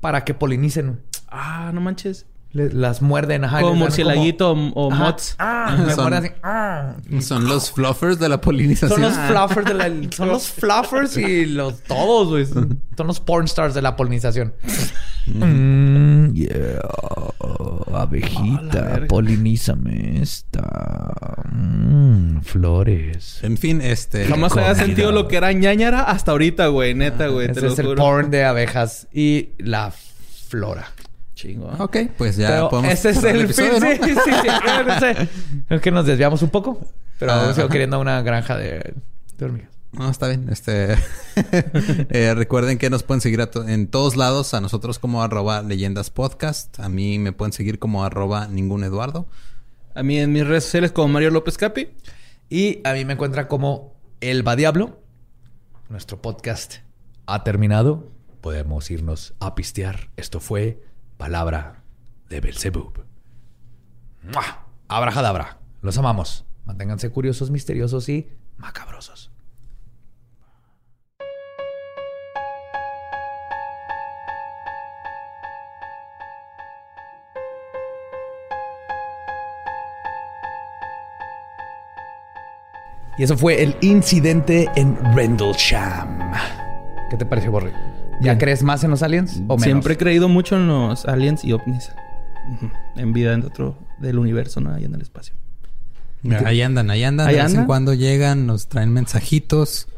Speaker 2: para que polinicen.
Speaker 3: Ah, no manches.
Speaker 2: Le- las muerden, ajá.
Speaker 3: Como murcielaguito o, o
Speaker 2: Ajá.
Speaker 3: mods.
Speaker 2: Ah, me
Speaker 1: Son-
Speaker 2: así. Ah.
Speaker 1: Son los fluffers de la polinización.
Speaker 2: Son los fluffers de la... Son los fluffers y los... Todos, güey. Son los porn stars de la polinización. Mm, yeah. Abejita,
Speaker 3: verga.
Speaker 2: polinízame esta. Mm, flores.
Speaker 1: En fin, este...
Speaker 3: Jamás había sentido lo que era ñañara hasta ahorita, güey. Neta, güey. te
Speaker 2: Ese
Speaker 3: lo
Speaker 2: es el porn de abejas y la flora.
Speaker 3: Chingo.
Speaker 1: Ok, pues ya
Speaker 2: Pero
Speaker 1: podemos
Speaker 2: ese es el, fin.
Speaker 1: ¿no?
Speaker 2: Sí, sí, sí. No sé. Creo que nos desviamos un poco. Pero
Speaker 1: Ah,
Speaker 2: sigo queriendo una granja de, de hormigas.
Speaker 1: No, está bien. Este, eh, recuerden que nos pueden seguir a to- en todos lados. A nosotros como arroba leyendas podcast. A mí me pueden seguir como arroba ningún Eduardo.
Speaker 3: A mí en mis redes sociales como Mario López Capi.
Speaker 2: Y a mí me encuentra como Elba Diablo. Nuestro podcast ha terminado. Podemos irnos a pistear. Esto fue Palabra de Belzebub. Abrajadabra. Los amamos. Manténganse curiosos, misteriosos y macabrosos. Y eso fue el incidente en Rendlesham. ¿Qué te pareció, Borre? ¿Ya
Speaker 3: Bien.
Speaker 2: crees más en los aliens o menos?
Speaker 3: Siempre he creído mucho en los aliens y ovnis. En vida en otro del universo, ¿no? Ahí en el espacio.
Speaker 1: Ahí andan, ahí andan.
Speaker 3: Ahí
Speaker 1: de vez en cuando llegan, nos traen mensajitos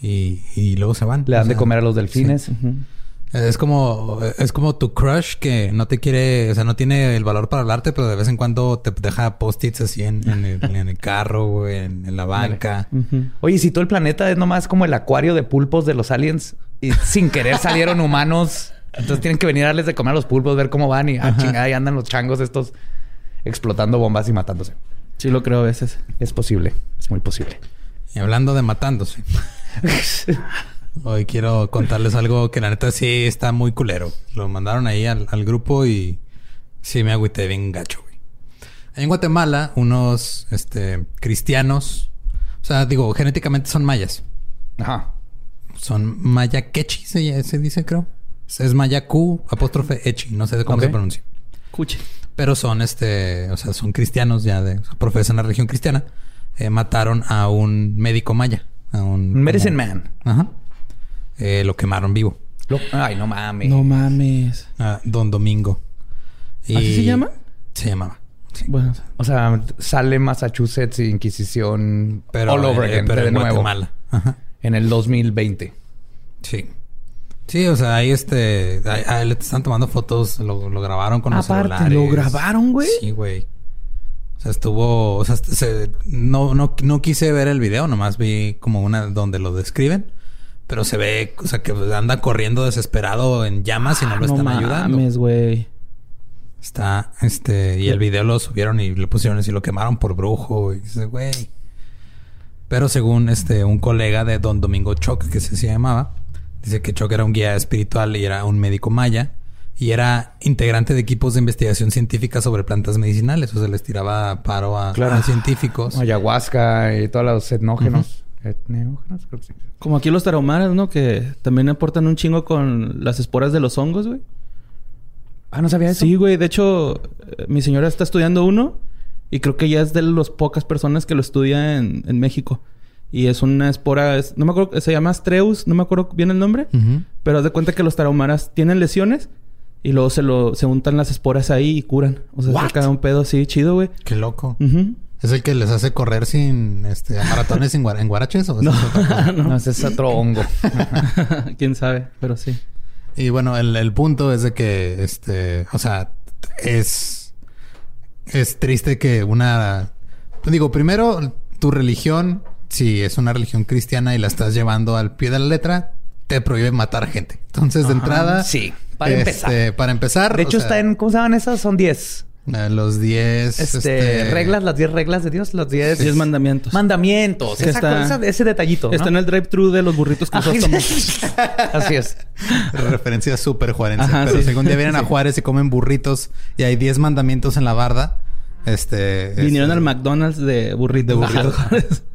Speaker 1: y, y luego se van.
Speaker 2: Le dan
Speaker 1: O
Speaker 2: de comer a los delfines.
Speaker 1: Es como, es como tu crush que no te quiere, o sea, no tiene el valor para hablarte, pero de vez en cuando te deja post-its así en, en el, en el carro, en, en la banca.
Speaker 2: Oye, si todo el planeta es nomás como el acuario de pulpos de los aliens y sin querer salieron humanos, entonces tienen que venir a darles de comer a los pulpos, ver cómo van y ah, chingada, ahí andan los changos estos explotando bombas y matándose.
Speaker 3: Sí lo creo a veces.
Speaker 2: Es posible, es muy posible.
Speaker 1: Y hablando de matándose. Hoy quiero contarles algo que la neta sí está muy culero. Lo mandaron ahí al, al grupo y sí me agüité bien gacho, güey. En Guatemala, unos este, cristianos, o sea, digo, genéticamente son mayas.
Speaker 2: Ajá.
Speaker 1: Son maya quechi, se, se dice, creo. Es maya Q, apóstrofe echi, no sé cómo se pronuncia.
Speaker 3: Escuche.
Speaker 1: Pero son este, o sea, son cristianos ya de, o sea, profesan la religión cristiana. Eh, mataron a un médico maya. A un
Speaker 2: Medicine
Speaker 1: como-
Speaker 2: Man.
Speaker 1: Ajá. Eh, lo quemaron vivo.
Speaker 2: Lo- Ay, no mames.
Speaker 3: No mames.
Speaker 1: A Don Domingo. Y-
Speaker 3: ¿Así se llama?
Speaker 1: Se llamaba. Sí.
Speaker 3: Bueno,
Speaker 2: O sea, sale Massachusetts y Inquisición
Speaker 1: Pero,
Speaker 2: all over
Speaker 1: eh,
Speaker 2: again,
Speaker 1: pero
Speaker 2: de
Speaker 1: en
Speaker 2: nuevo.
Speaker 1: Guatemala. Ajá.
Speaker 2: En el 2020.
Speaker 1: Sí. Sí, o sea, ahí este... Ahí, ahí le están tomando fotos. Lo, lo grabaron con los
Speaker 3: Aparte,
Speaker 1: celulares.
Speaker 3: ¿lo grabaron, güey?
Speaker 1: Sí, güey. O sea, estuvo... O sea, se- no, no, no quise ver el video. Nomás vi como una donde lo describen. Pero se ve... O sea, que anda corriendo desesperado en llamas y no lo están ayudando.
Speaker 3: mames, güey.
Speaker 1: Está, este, y el video lo subieron y le pusieron así, lo quemaron por brujo, y dice, güey. Pero según este, un colega de Don Domingo Choc, que se, llamaba, dice que Choc era un guía espiritual y era un médico maya, y era integrante de equipos de investigación científica sobre plantas medicinales, o sea, les tiraba paro a,
Speaker 2: Claro.
Speaker 1: a científicos.
Speaker 2: Ayahuasca y todos los etnógenos. ¿Etnógenos? Creo que sí.
Speaker 3: Como aquí los tarahumaras, ¿no? Que también aportan un chingo con las esporas de los hongos, güey.
Speaker 2: Ah, no sabía eso.
Speaker 3: Sí, güey. De hecho, eh, mi señora está estudiando uno y creo que ya es de las pocas personas que lo estudia en, en México. Y es una espora, es- no me acuerdo, se llama Astreus, no me acuerdo bien el nombre, pero haz de cuenta que los tarahumaras tienen lesiones y luego se lo se untan las esporas ahí y curan. O sea,
Speaker 2: What?
Speaker 3: saca un pedo así chido, güey.
Speaker 1: Qué loco. ¿Es el que les hace correr sin, este, a maratones sin en guaraches? ¿o
Speaker 3: No,
Speaker 1: es?
Speaker 2: No, ese es otro hongo.
Speaker 3: Quién sabe, pero sí.
Speaker 1: Y bueno, el, el punto es de que, este, o sea, es, es triste que una, digo, primero, tu religión, si es una religión cristiana y la estás llevando al pie de la letra, te prohíbe matar gente. Entonces, de entrada.
Speaker 2: Sí, para
Speaker 1: este,
Speaker 2: empezar.
Speaker 1: Para empezar.
Speaker 2: De hecho,
Speaker 1: o sea,
Speaker 2: está en. ¿Cómo se llaman esas? Son 10.
Speaker 1: Los 10.
Speaker 2: Este, reglas, las 10 reglas de Dios, los 10
Speaker 3: Diez mandamientos.
Speaker 2: mandamientos.
Speaker 3: Que está-
Speaker 2: esa- ese detallito. ¿no?
Speaker 3: Está en el drive-thru de los burritos
Speaker 2: Ajá,
Speaker 3: Crisóstomos.
Speaker 2: Así es.
Speaker 1: Referencia súper juarense.
Speaker 3: Ajá,
Speaker 1: pero
Speaker 3: sí.
Speaker 1: algún día vienen a Juárez y comen burritos y hay 10 mandamientos en la barda, este.
Speaker 3: Vinieron
Speaker 1: este,
Speaker 3: al McDonald's de burritos.
Speaker 1: De burritos.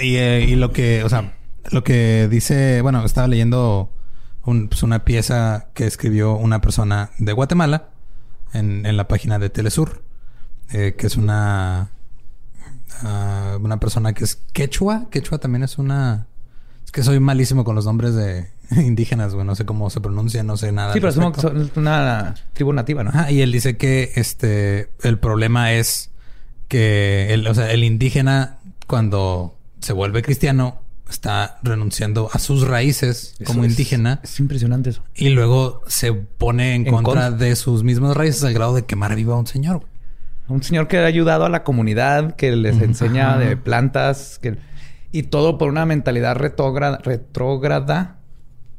Speaker 1: Y, eh, y lo que, o sea, lo que dice, bueno, estaba leyendo un- pues, una pieza que escribió una persona de Guatemala en, en la página de Telesur, eh, que es una, ah, una persona que es quechua. Quechua también es una... Es que soy malísimo con los nombres de indígenas, güey. No sé cómo se pronuncia, no sé nada.
Speaker 2: Sí, pero son una tribu nativa, ¿no?
Speaker 1: Ajá, y él dice que este el problema es que el, o sea, el indígena cuando se vuelve cristiano está renunciando a sus raíces
Speaker 2: Eso
Speaker 1: como
Speaker 2: es-
Speaker 1: indígena
Speaker 2: Es impresionante eso.
Speaker 1: y luego se pone en,
Speaker 2: En
Speaker 1: contra
Speaker 2: contra.
Speaker 1: de sus mismas raíces al grado de quemar viva a un señor.
Speaker 2: Un señor que ha ayudado a la comunidad, que les enseña de plantas, que... y todo por una mentalidad retrógrada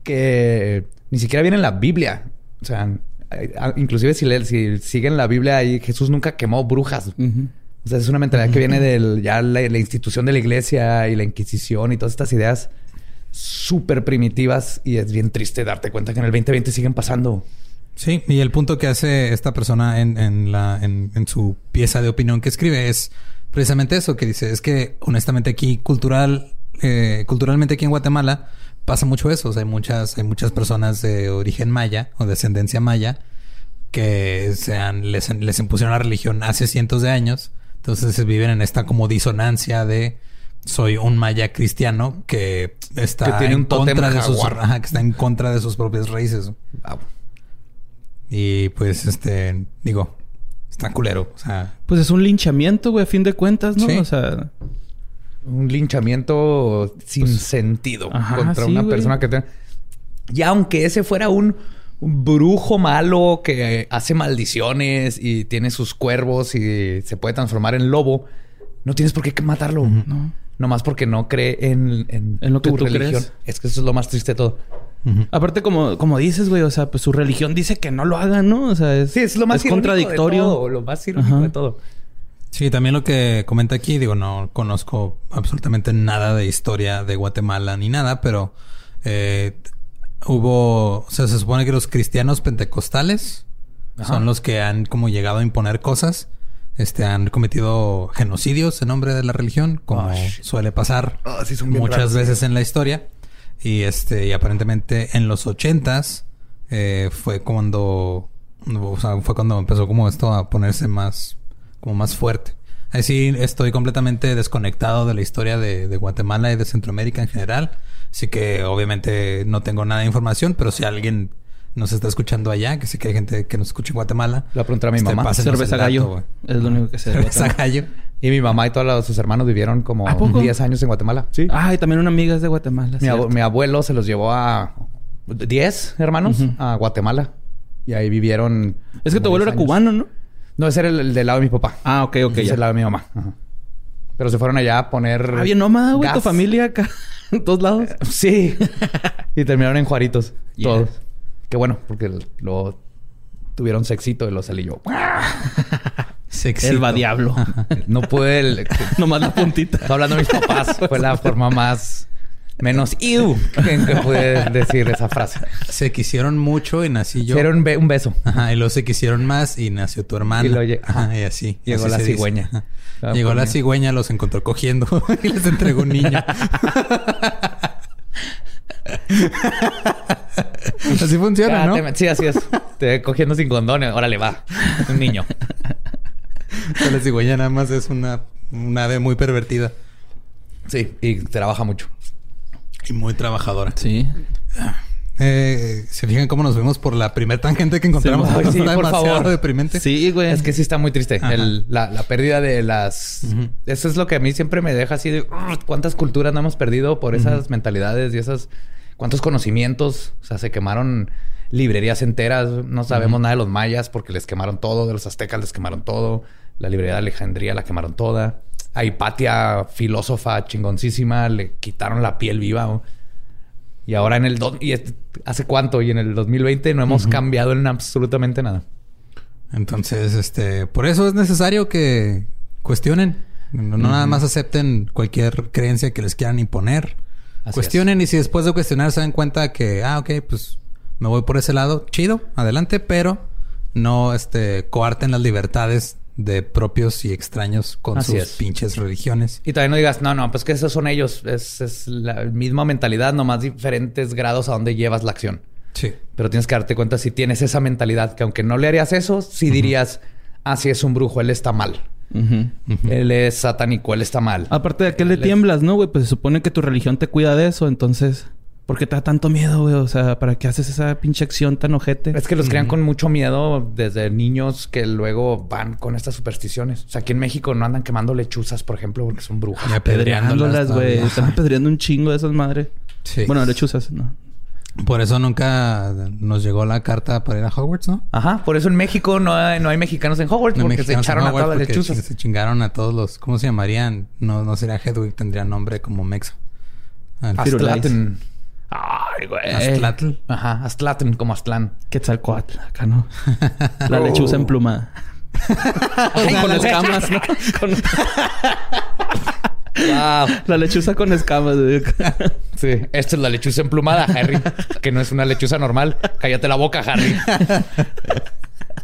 Speaker 2: que ni siquiera viene en la Biblia. O sea, inclusive si, le- si siguen la Biblia ahí, Jesús nunca quemó brujas.
Speaker 3: Ujú.
Speaker 2: O sea, es una mentalidad que viene de ya la, la institución de la iglesia y la Inquisición y todas estas ideas súper primitivas. Y es bien triste darte cuenta que en el 2020 siguen pasando.
Speaker 1: Sí, y el punto que hace esta persona en, en la, en, en su pieza de opinión que escribe es precisamente eso, que dice, es que honestamente aquí cultural, eh, culturalmente aquí en Guatemala pasa mucho eso. O sea, hay muchas, hay muchas personas de origen maya o descendencia maya que se han, les, les impusieron la religión hace cientos de años. Entonces viven en esta como disonancia de soy un maya cristiano que está
Speaker 2: Que tiene
Speaker 1: en
Speaker 2: un
Speaker 1: contra de sus,
Speaker 2: jaguar.
Speaker 1: ajá, que está en contra de sus propias raíces.
Speaker 2: Wow.
Speaker 1: Y pues, este, digo, está culero. O sea,
Speaker 3: Pues es un linchamiento, güey, a fin de cuentas, ¿no?
Speaker 1: Sí.
Speaker 3: O sea,
Speaker 2: Un linchamiento sin sentido
Speaker 3: Pues, ajá,
Speaker 2: contra
Speaker 3: sí,
Speaker 2: una
Speaker 3: güey.
Speaker 2: persona que te... Y aunque ese fuera un, un brujo malo que hace maldiciones y tiene sus cuervos y se puede transformar en lobo, no tienes por qué matarlo.
Speaker 3: no.
Speaker 2: Nomás porque no cree en, en,
Speaker 3: En lo que
Speaker 2: tu
Speaker 3: tú
Speaker 2: religión.
Speaker 3: crees.
Speaker 2: Es que eso es lo más triste de todo.
Speaker 3: Aparte, como, como dices, güey, o sea, pues su religión dice que no lo hagan, ¿no? O sea, es,
Speaker 2: Sí, es lo más
Speaker 3: es contradictorio.
Speaker 2: de todo. Lo más irónico
Speaker 3: Ajá.
Speaker 2: de todo.
Speaker 1: sí, también lo que comenta aquí, digo, no conozco absolutamente nada de historia de Guatemala ni nada, pero eh, hubo, o sea, se supone que los cristianos pentecostales
Speaker 2: Ajá.
Speaker 1: son los que han como llegado a imponer cosas. Este, han cometido genocidios en nombre de la religión, como
Speaker 2: Ay.
Speaker 1: suele pasar
Speaker 2: Ah, sí, son bien
Speaker 1: muchas
Speaker 2: raros, sí.
Speaker 1: veces en la historia. Y este, y aparentemente en los ochentas eh, fue cuando, o sea, fue cuando empezó como esto a ponerse más, como más fuerte. Así estoy completamente desconectado de la historia de, de Guatemala y de Centroamérica en general. Así que obviamente no tengo nada de información, pero si alguien nos está escuchando allá, que sé que hay gente que nos escucha en Guatemala.
Speaker 2: Le voy a preguntar a mi
Speaker 1: este,
Speaker 2: mamá.
Speaker 3: Cerveza gallo. es lo único que se
Speaker 1: Cerveza gallo.
Speaker 2: Y mi mamá y todos los- sus hermanos vivieron como
Speaker 3: ¿A poco?
Speaker 2: 10 años en Guatemala. Sí.
Speaker 3: Ah, y también una amiga es de Guatemala.
Speaker 2: Mi,
Speaker 3: ¿cierto?
Speaker 2: abu- mi abuelo se los llevó a 10 hermanos a Guatemala. Y ahí vivieron.
Speaker 3: Es que tu abuelo
Speaker 2: 10
Speaker 3: era
Speaker 2: años.
Speaker 3: cubano, ¿no?
Speaker 2: No, ese era el, el del lado de mi papá.
Speaker 3: Ah, ok, ok,
Speaker 2: Ese es el lado de mi mamá. Ajá. Pero se fueron allá a poner.
Speaker 3: Ah, bien nómada, güey, tu familia acá. En todos lados.
Speaker 2: Sí. y terminaron en Juaritos.
Speaker 3: Yeah.
Speaker 2: Todos. Qué bueno, porque luego tuvieron sexito y lo salí yo.
Speaker 1: Sexito.
Speaker 3: El va diablo.
Speaker 2: No pude. el-
Speaker 3: Nomás la puntita.
Speaker 2: Estoy hablando de mis papás. Fue la forma más. Menos iu en que pude decir esa frase.
Speaker 1: Se quisieron mucho y nací yo.
Speaker 2: Un, be- un beso.
Speaker 1: Ajá, y luego se quisieron más y nació tu hermana.
Speaker 2: Y lo lle-
Speaker 1: Ajá, y así.
Speaker 2: Llegó
Speaker 1: así
Speaker 2: la cigüeña.
Speaker 1: Ajá.
Speaker 2: Ah,
Speaker 1: Llegó
Speaker 2: pues
Speaker 1: la cigüeña, los encontró cogiendo y les entregó un niño. así funciona,
Speaker 2: Ya,
Speaker 1: ¿no?
Speaker 2: sí, así es. Te cogiendo sin condones. Órale, va. Un niño.
Speaker 1: La cigüeña nada más es una, una ave muy pervertida
Speaker 2: Sí, y trabaja mucho.
Speaker 1: Y muy trabajadora.
Speaker 3: Sí.
Speaker 1: Eh, ¿Se fijan cómo nos vemos por la primer tangente que encontramos?
Speaker 2: Sí,
Speaker 1: Está
Speaker 2: por
Speaker 1: demasiado
Speaker 2: favor.
Speaker 1: deprimente.
Speaker 3: Sí, güey.
Speaker 2: Es que sí está muy triste. El- la, la pérdida de las... Eso es lo que a mí siempre me deja así de... "Ugh, ¿Cuántas culturas no hemos perdido por esas mentalidades y esas... ¿Cuántos conocimientos? O sea, se quemaron librerías enteras. No sabemos nada de los mayas porque les quemaron todo. De los aztecas les quemaron todo. La librería de Alejandría la quemaron toda. A Hipatia, filósofa chingoncísima, le quitaron la piel viva. ¿no? Y ahora en el... do- y es- ¿Hace cuánto? Y en el 2020 no hemos cambiado en absolutamente nada.
Speaker 1: Entonces, este, por eso es necesario que cuestionen. No, no nada más acepten cualquier creencia que les quieran imponer.
Speaker 2: Así
Speaker 1: cuestionen y si después de cuestionar se dan cuenta que, ah, ok, pues me voy por ese lado, chido, adelante, pero no, este, coarten las libertades de propios y extraños con
Speaker 2: Así
Speaker 1: sus
Speaker 2: es.
Speaker 1: pinches religiones.
Speaker 2: Y también no digas, no, no, pues que esos son ellos. Es, es la misma mentalidad, nomás diferentes grados a donde llevas la acción.
Speaker 1: Sí.
Speaker 2: Pero tienes que darte cuenta si tienes esa mentalidad, que aunque no le harías eso, sí dirías, ah, sí es un brujo, él está mal. Él es satánico, él está mal.
Speaker 3: Aparte de que le tiemblas, ¿no, güey? Pues se supone que tu religión te cuida de eso, entonces... ¿Por qué te da tanto miedo, güey? O sea, ¿para qué haces esa pinche acción tan ojete?
Speaker 2: Es que los crean con mucho miedo desde niños que luego van con estas supersticiones. O sea, aquí en México no andan quemando lechuzas, por ejemplo, porque son brujas.
Speaker 1: Y
Speaker 3: Apedreándolas, güey. Están apedreando un chingo de esas madres.
Speaker 1: Sí.
Speaker 3: Bueno, lechuzas, ¿no?
Speaker 1: Por eso nunca nos llegó la carta para ir a Hogwarts, ¿no?
Speaker 2: Ajá, por eso en México no hay, no hay mexicanos en Hogwarts
Speaker 1: No
Speaker 2: porque se echaron a todas las
Speaker 1: porque
Speaker 2: lechuzas.
Speaker 1: Se chingaron a todos los... ¿Cómo se llamarían? No, no sería Hedwig, tendría nombre como Mexa.
Speaker 2: Aztlatl. Ay, güey.
Speaker 1: Aztlatl.
Speaker 2: Ajá, Aztlatl como Aztlán.
Speaker 3: Quetzalcoatl, acá no. La lechuza emplumada. con escamas, ¿no? Con-
Speaker 2: Wow.
Speaker 3: La lechuza con escamas, güey.
Speaker 2: Sí, esta es la lechuza emplumada, Harry, que no es una lechuza normal. Cállate la boca, Harry.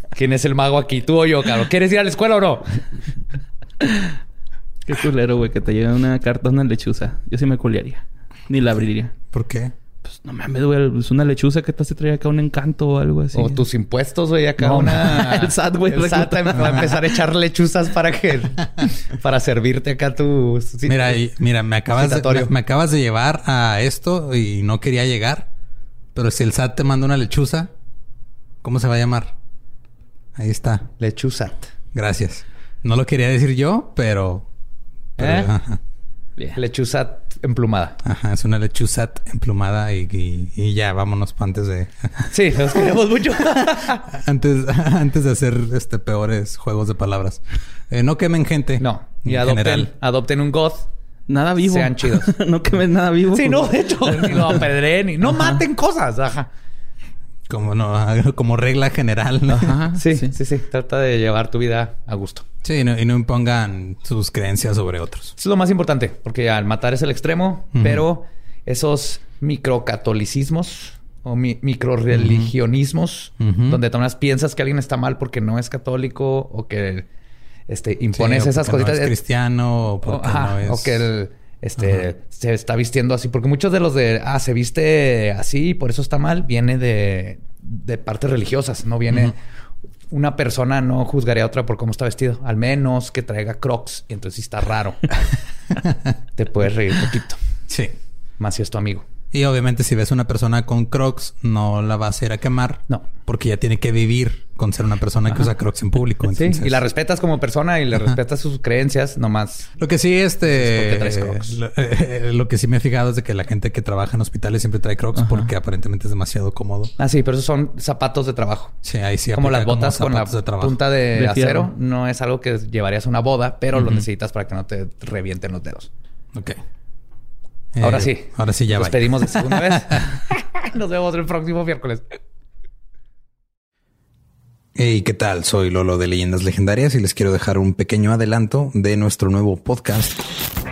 Speaker 2: ¿Quién es el mago aquí? ¿Tú o yo, cabrón? ¿Quieres ir a la escuela o no?
Speaker 3: Qué culero, güey, que te llegue una carta una lechuza. Yo sí me culiaría. Ni la abriría.
Speaker 1: ¿Por qué?
Speaker 3: Pues no mames, güey. Es una lechuza que te hace traer acá un encanto o algo así.
Speaker 2: O tus impuestos, güey, acá
Speaker 3: No,
Speaker 2: una...
Speaker 3: el SAT, güey,
Speaker 2: El SAT va a empezar a echar lechuzas para que... para servirte acá tu...
Speaker 1: Mira, y- mira, me acabas, de, me, me acabas de llevar a esto y no quería llegar. Pero si el SAT te manda una lechuza, ¿cómo se va a llamar? Ahí está.
Speaker 2: Lechuzat.
Speaker 1: Gracias. No lo quería decir yo, pero... pero-
Speaker 2: ¿Eh? Lechuzat emplumada.
Speaker 1: ajá, es una lechuzat emplumada y, y- y ya, vámonos antes de...
Speaker 2: Sí, nos queremos mucho.
Speaker 1: antes, antes de hacer este peores juegos de palabras. Eh, no quemen gente.
Speaker 2: No. Y
Speaker 1: en
Speaker 2: adopten,
Speaker 1: general.
Speaker 2: adopten un goth.
Speaker 3: Nada vivo.
Speaker 2: Sean chidos.
Speaker 3: no quemes nada vivo.
Speaker 2: Sí, no, de hecho. Ni lo apedreen y no maten cosas. Ajá.
Speaker 1: Como, no, como regla general. ¿no?
Speaker 3: Ajá.
Speaker 2: Sí, sí, sí, Trata de llevar tu vida a gusto.
Speaker 1: Sí, y no, y no impongan sus creencias sobre otros.
Speaker 2: Eso es lo más importante, porque al matar es el extremo, pero esos microcatolicismos o mi- microreligionismos,
Speaker 1: Ujú.
Speaker 2: donde tomas piensas que alguien está mal porque no es católico o que este, impones
Speaker 1: Sí, o
Speaker 2: esas cositas.
Speaker 1: No es cristiano o
Speaker 2: o,
Speaker 1: porque
Speaker 2: ajá,
Speaker 1: no es...
Speaker 2: o que el, este, se está vistiendo así, porque muchos de los de, ah, se viste así y por eso está mal, viene de, de partes religiosas, no viene... Una persona no juzgaría a otra por cómo está vestido, al menos que traiga crocs y entonces sí está raro. Te puedes reír poquito,
Speaker 1: Sí.
Speaker 2: más si es tu amigo.
Speaker 1: Y obviamente si ves una persona con crocs, no la vas a ir a quemar.
Speaker 2: No.
Speaker 1: Porque ya tiene que vivir con ser una persona que usa crocs en público.
Speaker 2: Sí,
Speaker 1: Entonces,
Speaker 2: y la respetas como persona y le respetas sus creencias, nomás.
Speaker 1: Lo que sí, este...
Speaker 2: Es porque traes Crocs.
Speaker 1: Lo, eh, lo que sí me he fijado es de que la gente que trabaja en hospitales siempre trae crocs
Speaker 3: Ajá.
Speaker 1: porque aparentemente es demasiado cómodo.
Speaker 2: Ah, sí, pero esos son zapatos de trabajo.
Speaker 1: Sí, ahí sí
Speaker 2: como las botas con la
Speaker 1: zapatos de trabajo.
Speaker 2: punta de,
Speaker 3: De
Speaker 2: acero. No es algo que llevarías a una boda, pero lo
Speaker 1: Ujú.
Speaker 2: necesitas para que no te revienten los dedos.
Speaker 1: Ok.
Speaker 2: Ahora
Speaker 1: Eh,
Speaker 2: sí.
Speaker 1: Ahora sí ya
Speaker 2: Nos
Speaker 1: va.
Speaker 2: despedimos de segunda vez. Nos vemos el próximo miércoles.
Speaker 1: Hey, ¿qué tal? Soy Lolo de Leyendas Legendarias y les quiero dejar un pequeño adelanto de nuestro nuevo podcast.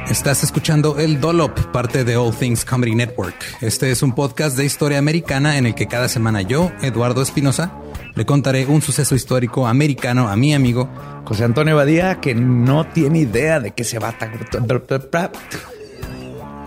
Speaker 1: Estás escuchando El Dolop, parte de All Things Comedy Network. Este es un podcast de historia americana en el que cada semana yo, Eduardo Espinosa, le contaré un suceso histórico americano a mi amigo.
Speaker 2: José Antonio Badía, que no tiene idea de qué se va a...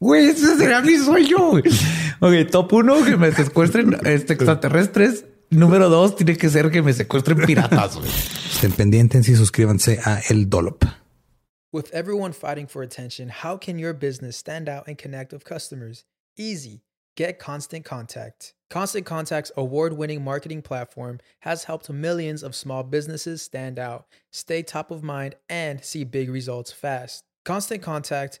Speaker 2: Güey, ese será mi sueño. güey. Ok, top uno, que me secuestren este, extraterrestres. Número dos, tiene que ser que me secuestren piratas. güey.
Speaker 1: Estén pendientes y suscríbanse a El Dolop.
Speaker 4: With everyone fighting for attention, how can your business stand out and connect with customers? Easy. get Constant Contact. Constant Contact's award winning marketing platform has helped millions of small businesses stand out, stay top of mind, and see big results fast. Constant Contact